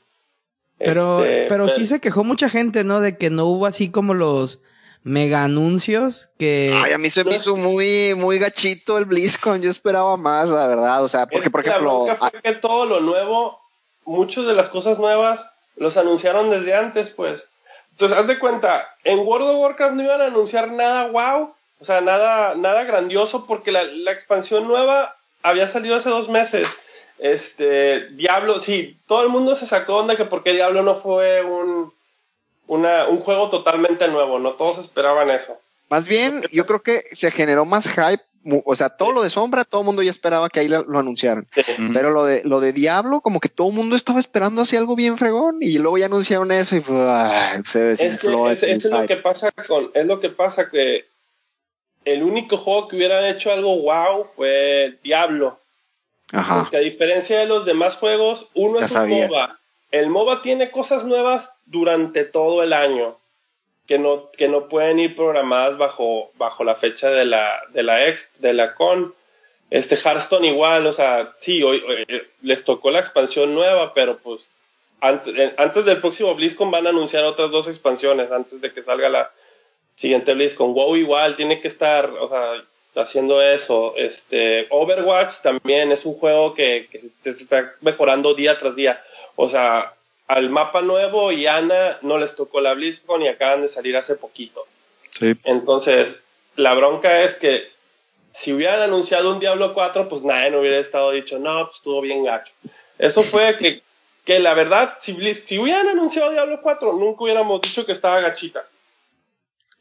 Pero, Este, pero sí se quejó mucha gente, ¿no? De que no hubo así como los mega anuncios que... Ay, a mí se me hizo muy, muy gachito el BlizzCon. Yo esperaba más, la verdad. O sea, porque, Es por que la ejemplo, bronca fue que todo lo nuevo, muchas de las cosas nuevas, los anunciaron desde antes, pues. Entonces, haz de cuenta, en World of Warcraft no iban a anunciar nada wow, o sea, nada, nada grandioso, porque la, la expansión nueva había salido hace dos meses. Este, Diablo, sí, todo el mundo se sacó onda que porque Diablo no fue un, una- un juego totalmente nuevo, no todos esperaban eso. Más bien, yo creo que se generó más hype. O sea, todo lo de Sombra, todo el mundo ya esperaba que ahí lo, lo anunciaran. Pero lo de, lo de Diablo, como que todo el mundo estaba esperando así algo bien fregón. Y luego ya anunciaron eso y pues, se Es que desinfló. es, lo que pasa con, es lo que pasa que el único juego que hubiera hecho algo wow fue Diablo. Ajá. Porque a diferencia de los demás juegos, uno Ya es un sabías. MOBA. El MOBA tiene cosas nuevas durante todo el año que no, que no pueden ir programadas bajo, bajo la fecha de la, de la ex, de la con. Este Hearthstone igual, o sea, sí, hoy, eh, les tocó la expansión nueva, pero pues antes, eh, antes del próximo BlizzCon van a anunciar otras dos expansiones antes de que salga la siguiente BlizzCon. WoW igual tiene que estar, o sea, haciendo eso. Este Overwatch también es un juego que, que se está mejorando día tras día. O sea, al mapa nuevo y Ana no les tocó la BlizzCon y acaban de salir hace poquito. Sí. Entonces, la bronca es que si hubieran anunciado un Diablo 4, pues nadie no hubiera estado dicho, no, pues estuvo bien gacho. Eso fue que, que la verdad, si, si hubieran anunciado Diablo 4, nunca hubiéramos dicho que estaba gachita.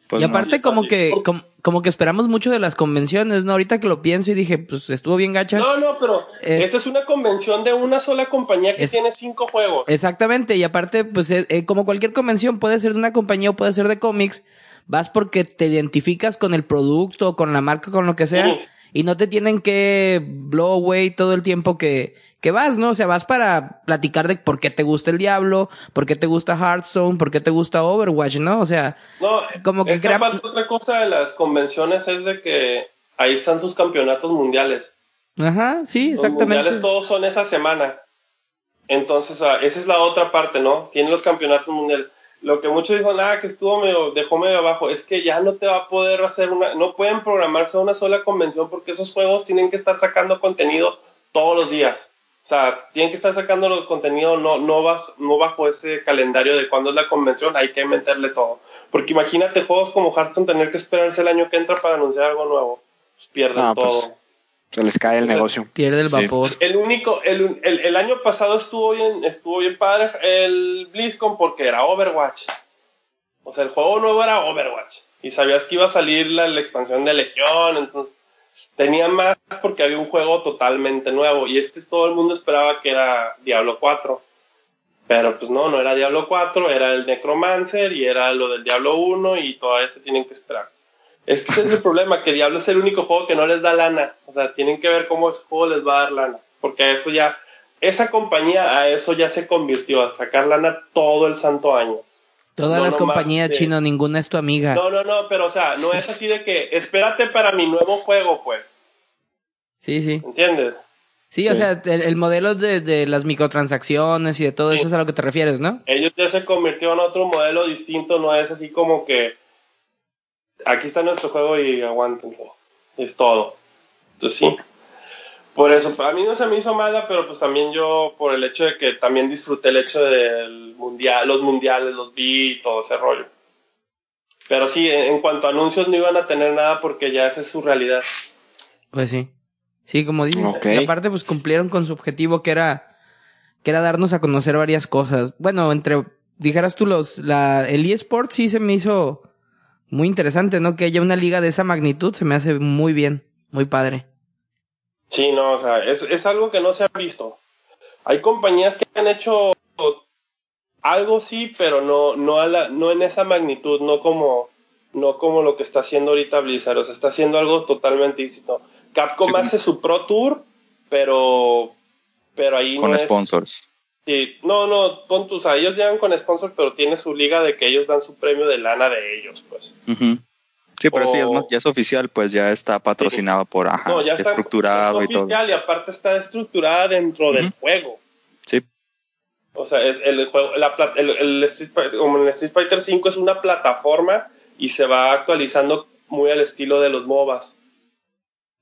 Pues y aparte como fácil. que como, como que esperamos mucho de las convenciones, ¿no? Ahorita que lo pienso y dije, pues estuvo bien gacha. No, no, pero Es- esta es una convención de una sola compañía que Es- tiene cinco juegos. Exactamente, y aparte, pues eh, eh, como cualquier convención, puede ser de una compañía o puede ser de cómics, vas porque te identificas con el producto, con la marca, con lo que sea, Sí. y no te tienen que blow away todo el tiempo que, que vas, ¿no? O sea, vas para platicar de por qué te gusta el Diablo, por qué te gusta Hearthstone, por qué te gusta Overwatch, ¿no? O sea, No, como que crea- parte, otra cosa de las convenciones es de que ahí están sus campeonatos mundiales. ajá, sí, Los exactamente. mundiales todos son esa semana. Entonces, ah, esa es la otra parte, ¿no? Tiene los campeonatos mundiales. Lo que muchos dijo, nada, que estuvo medio, dejó medio abajo, es que ya no te va a poder hacer una, no pueden programarse una sola convención porque esos juegos tienen que estar sacando contenido todos los días. O sea, tienen que estar sacando los contenido no, no, bajo, no bajo ese calendario de cuándo es la convención, hay que meterle todo. Porque imagínate juegos como Hearthstone tener que esperarse el año que entra para anunciar algo nuevo. Pues pierden Ah, pues, todo. Se les cae el O sea, negocio. Pierde el Sí. vapor. El único, el, el, el año pasado estuvo bien, estuvo bien padre el BlizzCon porque era Overwatch. O sea, el juego nuevo era Overwatch. Y sabías que iba a salir la, la expansión de Legión, entonces tenía más porque había un juego totalmente nuevo. Y este todo el mundo esperaba que era Diablo 4. Pero pues no, no era Diablo 4, era el Necromancer y era lo del Diablo 1 y todavía se tienen que esperar. Es que ese es el problema, que Diablo es el único juego que no les da lana. O sea, tienen que ver cómo ese juego les va a dar lana. Porque a eso ya, esa compañía a eso ya se convirtió, a sacar lana todo el santo año. Todas no las compañías de- chino, ninguna es tu amiga. No, no, no, pero o sea, no es así de que espérate para mi nuevo juego, pues. Sí, sí. ¿Entiendes? Sí, o sea, el, el modelo de, de las microtransacciones y de todo Sí. eso es a lo que te refieres, ¿no? Ellos ya se convirtió en otro modelo distinto, no es así como que aquí está nuestro juego y aguántense. Es todo. Entonces sí. Por eso, a mí no se me hizo mala, pero pues también yo, por el hecho de que también disfruté el hecho del mundial, los mundiales, los vi y todo ese rollo. Pero sí, en, cuanto a anuncios no iban a tener nada porque ya esa es su realidad. Pues sí. Sí, como dices. Ok. Y aparte, pues cumplieron con su objetivo que era, que era darnos a conocer varias cosas. Bueno, entre, dijeras tú, los, la, el eSport sí se me hizo muy interesante, ¿no? Que haya una liga de esa magnitud se me hace muy bien, muy padre. Sí, no, o sea, es, es algo que no se ha visto. Hay compañías que han hecho algo sí, pero no, no, a la- no en esa magnitud, no como, no como lo que está haciendo ahorita Blizzard. O sea, está haciendo algo totalmente distinto. Capcom Sí, hace su Pro Tour, pero, pero ahí con no es- sponsors. Sí, no, no, pon tú, o sea, ellos llegan con sponsors, pero tiene su liga de que ellos dan su premio de lana de ellos, pues. Sí, pero sí, es, O- más- ya es oficial, pues ya está patrocinado por, ajá, no, ya está estructurado es y todo. oficial y aparte está estructurada dentro del juego. Sí, O sea, es el juego, la el, el Street Fighter, como en el Street Fighter 5 es una plataforma y se va actualizando muy al estilo de los MOBAs.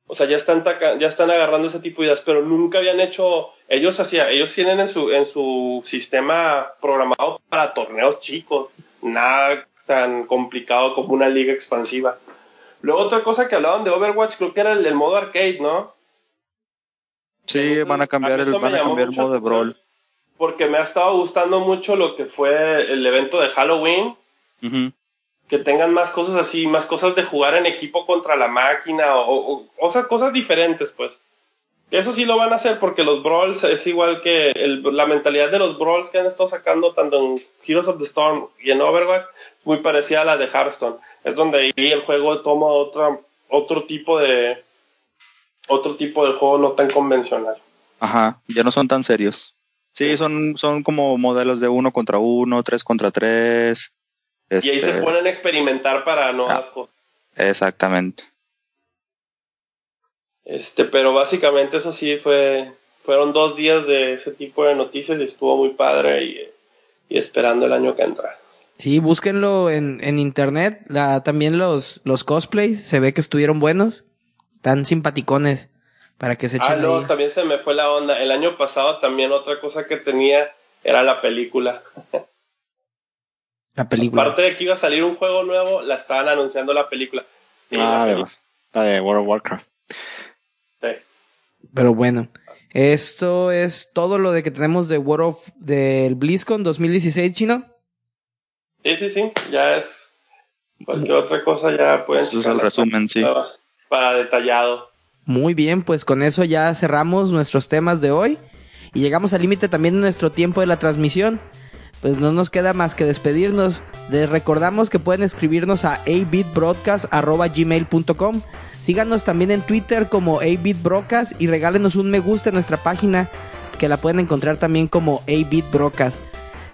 O sea, ya están taca- ya están agarrando ese tipo de ideas, pero nunca habían hecho, ellos hacía, ellos tienen en su en su sistema programado para torneos chicos, nada tan complicado como una liga expansiva. Luego otra cosa que hablaban de Overwatch, creo que era el, el modo arcade, ¿no? sí, van a cambiar el, van a cambiar el modo de brawl. Porque me ha estado gustando mucho lo que fue el evento de Halloween, que tengan más cosas así, más cosas de jugar en equipo contra la máquina, o, o, o sea, cosas diferentes, pues. Eso sí lo van a hacer porque los Brawls es igual que el- la mentalidad de los Brawls que han estado sacando tanto en Heroes of the Storm y en Overwatch muy parecida a la de Hearthstone. Es donde ahí el juego toma otra, otro tipo de otro tipo de juego no tan convencional. Ajá, ya no son tan serios. Sí, son, son como modelos de uno contra uno, tres contra tres. Y ahí Este, se ponen a experimentar para nuevas Ah. cosas. Exactamente. Este, pero básicamente eso sí fue, fueron dos días de ese tipo de noticias y estuvo muy padre y, y esperando el año que entra. Sí, búsquenlo en, en internet. La, también los, los cosplays, se ve que estuvieron buenos. Están simpaticones para que se Ah, echen no, ahí. también se me fue la onda. El año pasado también otra cosa que tenía era la película. La película. Aparte de que iba a salir un juego nuevo, la estaban anunciando la película. Sí, Ah, la de, película, la de World of Warcraft. sí. Pero bueno, esto es todo lo de que tenemos de World of del BlizzCon 2016 chino. Sí, sí, sí, ya es. Cualquier otra cosa ya pueden Eso es el resumen, sí. Para detallado. Muy bien, pues con eso ya cerramos nuestros temas de hoy y llegamos al límite también de nuestro tiempo de la transmisión. Pues no nos queda más que despedirnos. Les recordamos que pueden escribirnos a abitbroadcast.gmail.com Síganos también en Twitter como abitbroadcast y regálenos un me gusta en nuestra página que la pueden encontrar también como abitbroadcast.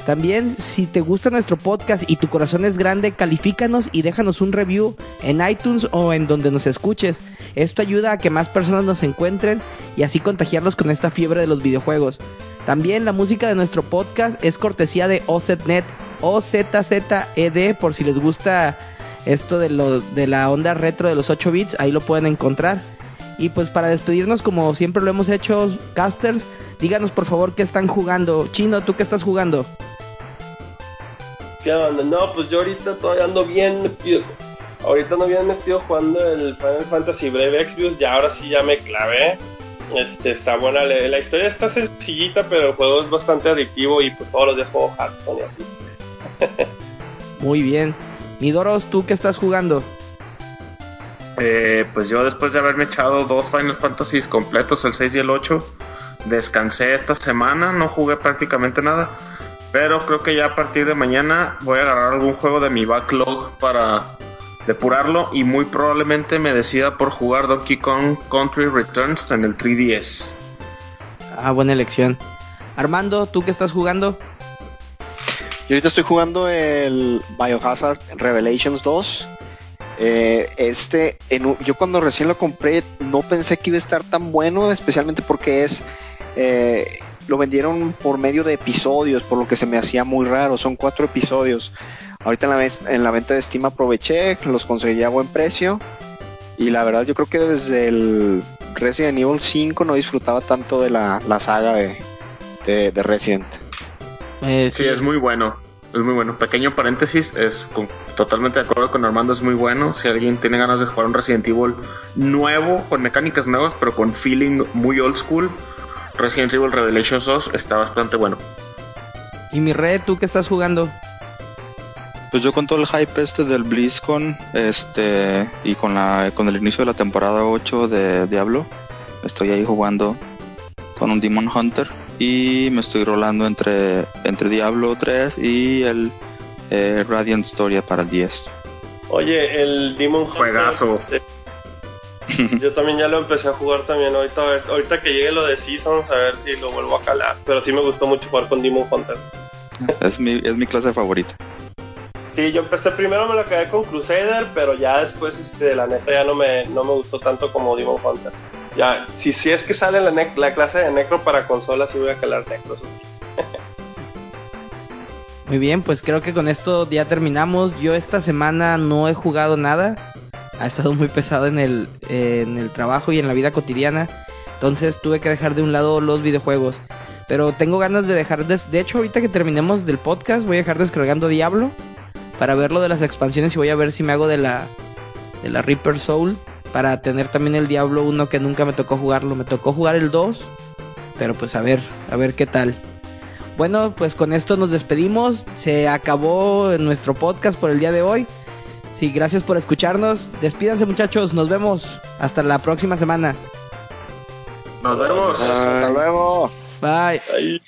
También, si te gusta nuestro podcast y tu corazón es grande, califícanos y déjanos un review en iTunes o en donde nos escuches. Esto ayuda a que más personas nos encuentren y así contagiarlos con esta fiebre de los videojuegos. También la música de nuestro podcast es cortesía de OZNet, OZZED, por si les gusta esto de, lo, de la onda retro de los 8 bits, ahí lo pueden encontrar. Y pues para despedirnos, como siempre lo hemos hecho, casters, díganos por favor qué están jugando. Chino, ¿tú qué estás jugando? No, pues yo ahorita todavía ando bien metido. Ahorita ando bien metido jugando el Final Fantasy Brave Exvius. Ya ahora sí ya me clavé. Este, está buena. La historia está sencillita, pero el juego es bastante adictivo y pues todos los días juego Hearthstone y así. Muy bien. Midoros, ¿tú qué estás jugando? Eh, pues yo después de haberme echado dos Final Fantasies completos, el 6 y el 8, descansé esta semana, no jugué prácticamente nada. Pero creo que ya a partir de mañana voy a agarrar algún juego de mi backlog para depurarlo y muy probablemente me decida por jugar Donkey Kong Country Returns en el 3DS. Ah, buena elección. Armando, ¿tú qué estás jugando? Yo ahorita estoy jugando el Biohazard Revelations 2. Eh, este, yo cuando recién lo compré no pensé que iba a estar tan bueno, especialmente porque es eh, lo vendieron por medio de episodios, por lo que se me hacía muy raro. Son cuatro episodios. Ahorita en la, en la venta de Steam aproveché, los conseguí a buen precio. Y la verdad, yo creo que desde el Resident Evil 5 no disfrutaba tanto de la, saga de, de Resident. Eh, sí. es muy bueno. Es muy bueno. Pequeño paréntesis, es totalmente de acuerdo con Armando, es muy bueno. Si alguien tiene ganas de jugar un Resident Evil nuevo, con mecánicas nuevas, pero con feeling muy old school, Resident Evil Revelations 2 está bastante bueno. ¿Y mi red, tú qué estás jugando? Pues yo con todo el hype este del BlizzCon, este, y con la, con el inicio de la temporada 8 de Diablo, estoy ahí jugando con un Demon Hunter y me estoy rolando entre, entre Diablo 3 y el eh, Radiant Story para el 10. Oye, el Demon Hunter. Juegazo. Yo también ya lo empecé a jugar también. Ahorita, ahorita que llegue lo de Seasons, a ver si lo vuelvo a calar. Pero sí me gustó mucho jugar con Demon Hunter. Es mi, es mi clase favorita. Sí, yo empecé primero me lo quedé con Crusader, pero ya después, este, la neta, ya no me, no me gustó tanto como Demon Hunter. Ya, si, si es que sale la, la clase de Necro para consolas, sí voy a calar Necros. Muy bien, pues creo que con esto ya terminamos. Yo esta semana no he jugado nada. Ha estado muy pesado en el, en el trabajo y en la vida cotidiana. Entonces tuve que dejar de un lado los videojuegos. Pero tengo ganas de dejar... De, de hecho, ahorita que terminemos del podcast, voy a dejar descargando Diablo. Para ver lo de las expansiones y voy a ver si me hago de la, de la Reaper Soul para tener también el Diablo 1 que nunca me tocó jugarlo. Me tocó jugar el 2, pero pues a ver, a ver qué tal. Bueno, pues con esto nos despedimos. Se acabó nuestro podcast por el día de hoy. Sí, gracias por escucharnos. Despídanse muchachos, nos vemos hasta la próxima semana. Nos vemos. Hasta luego. Bye.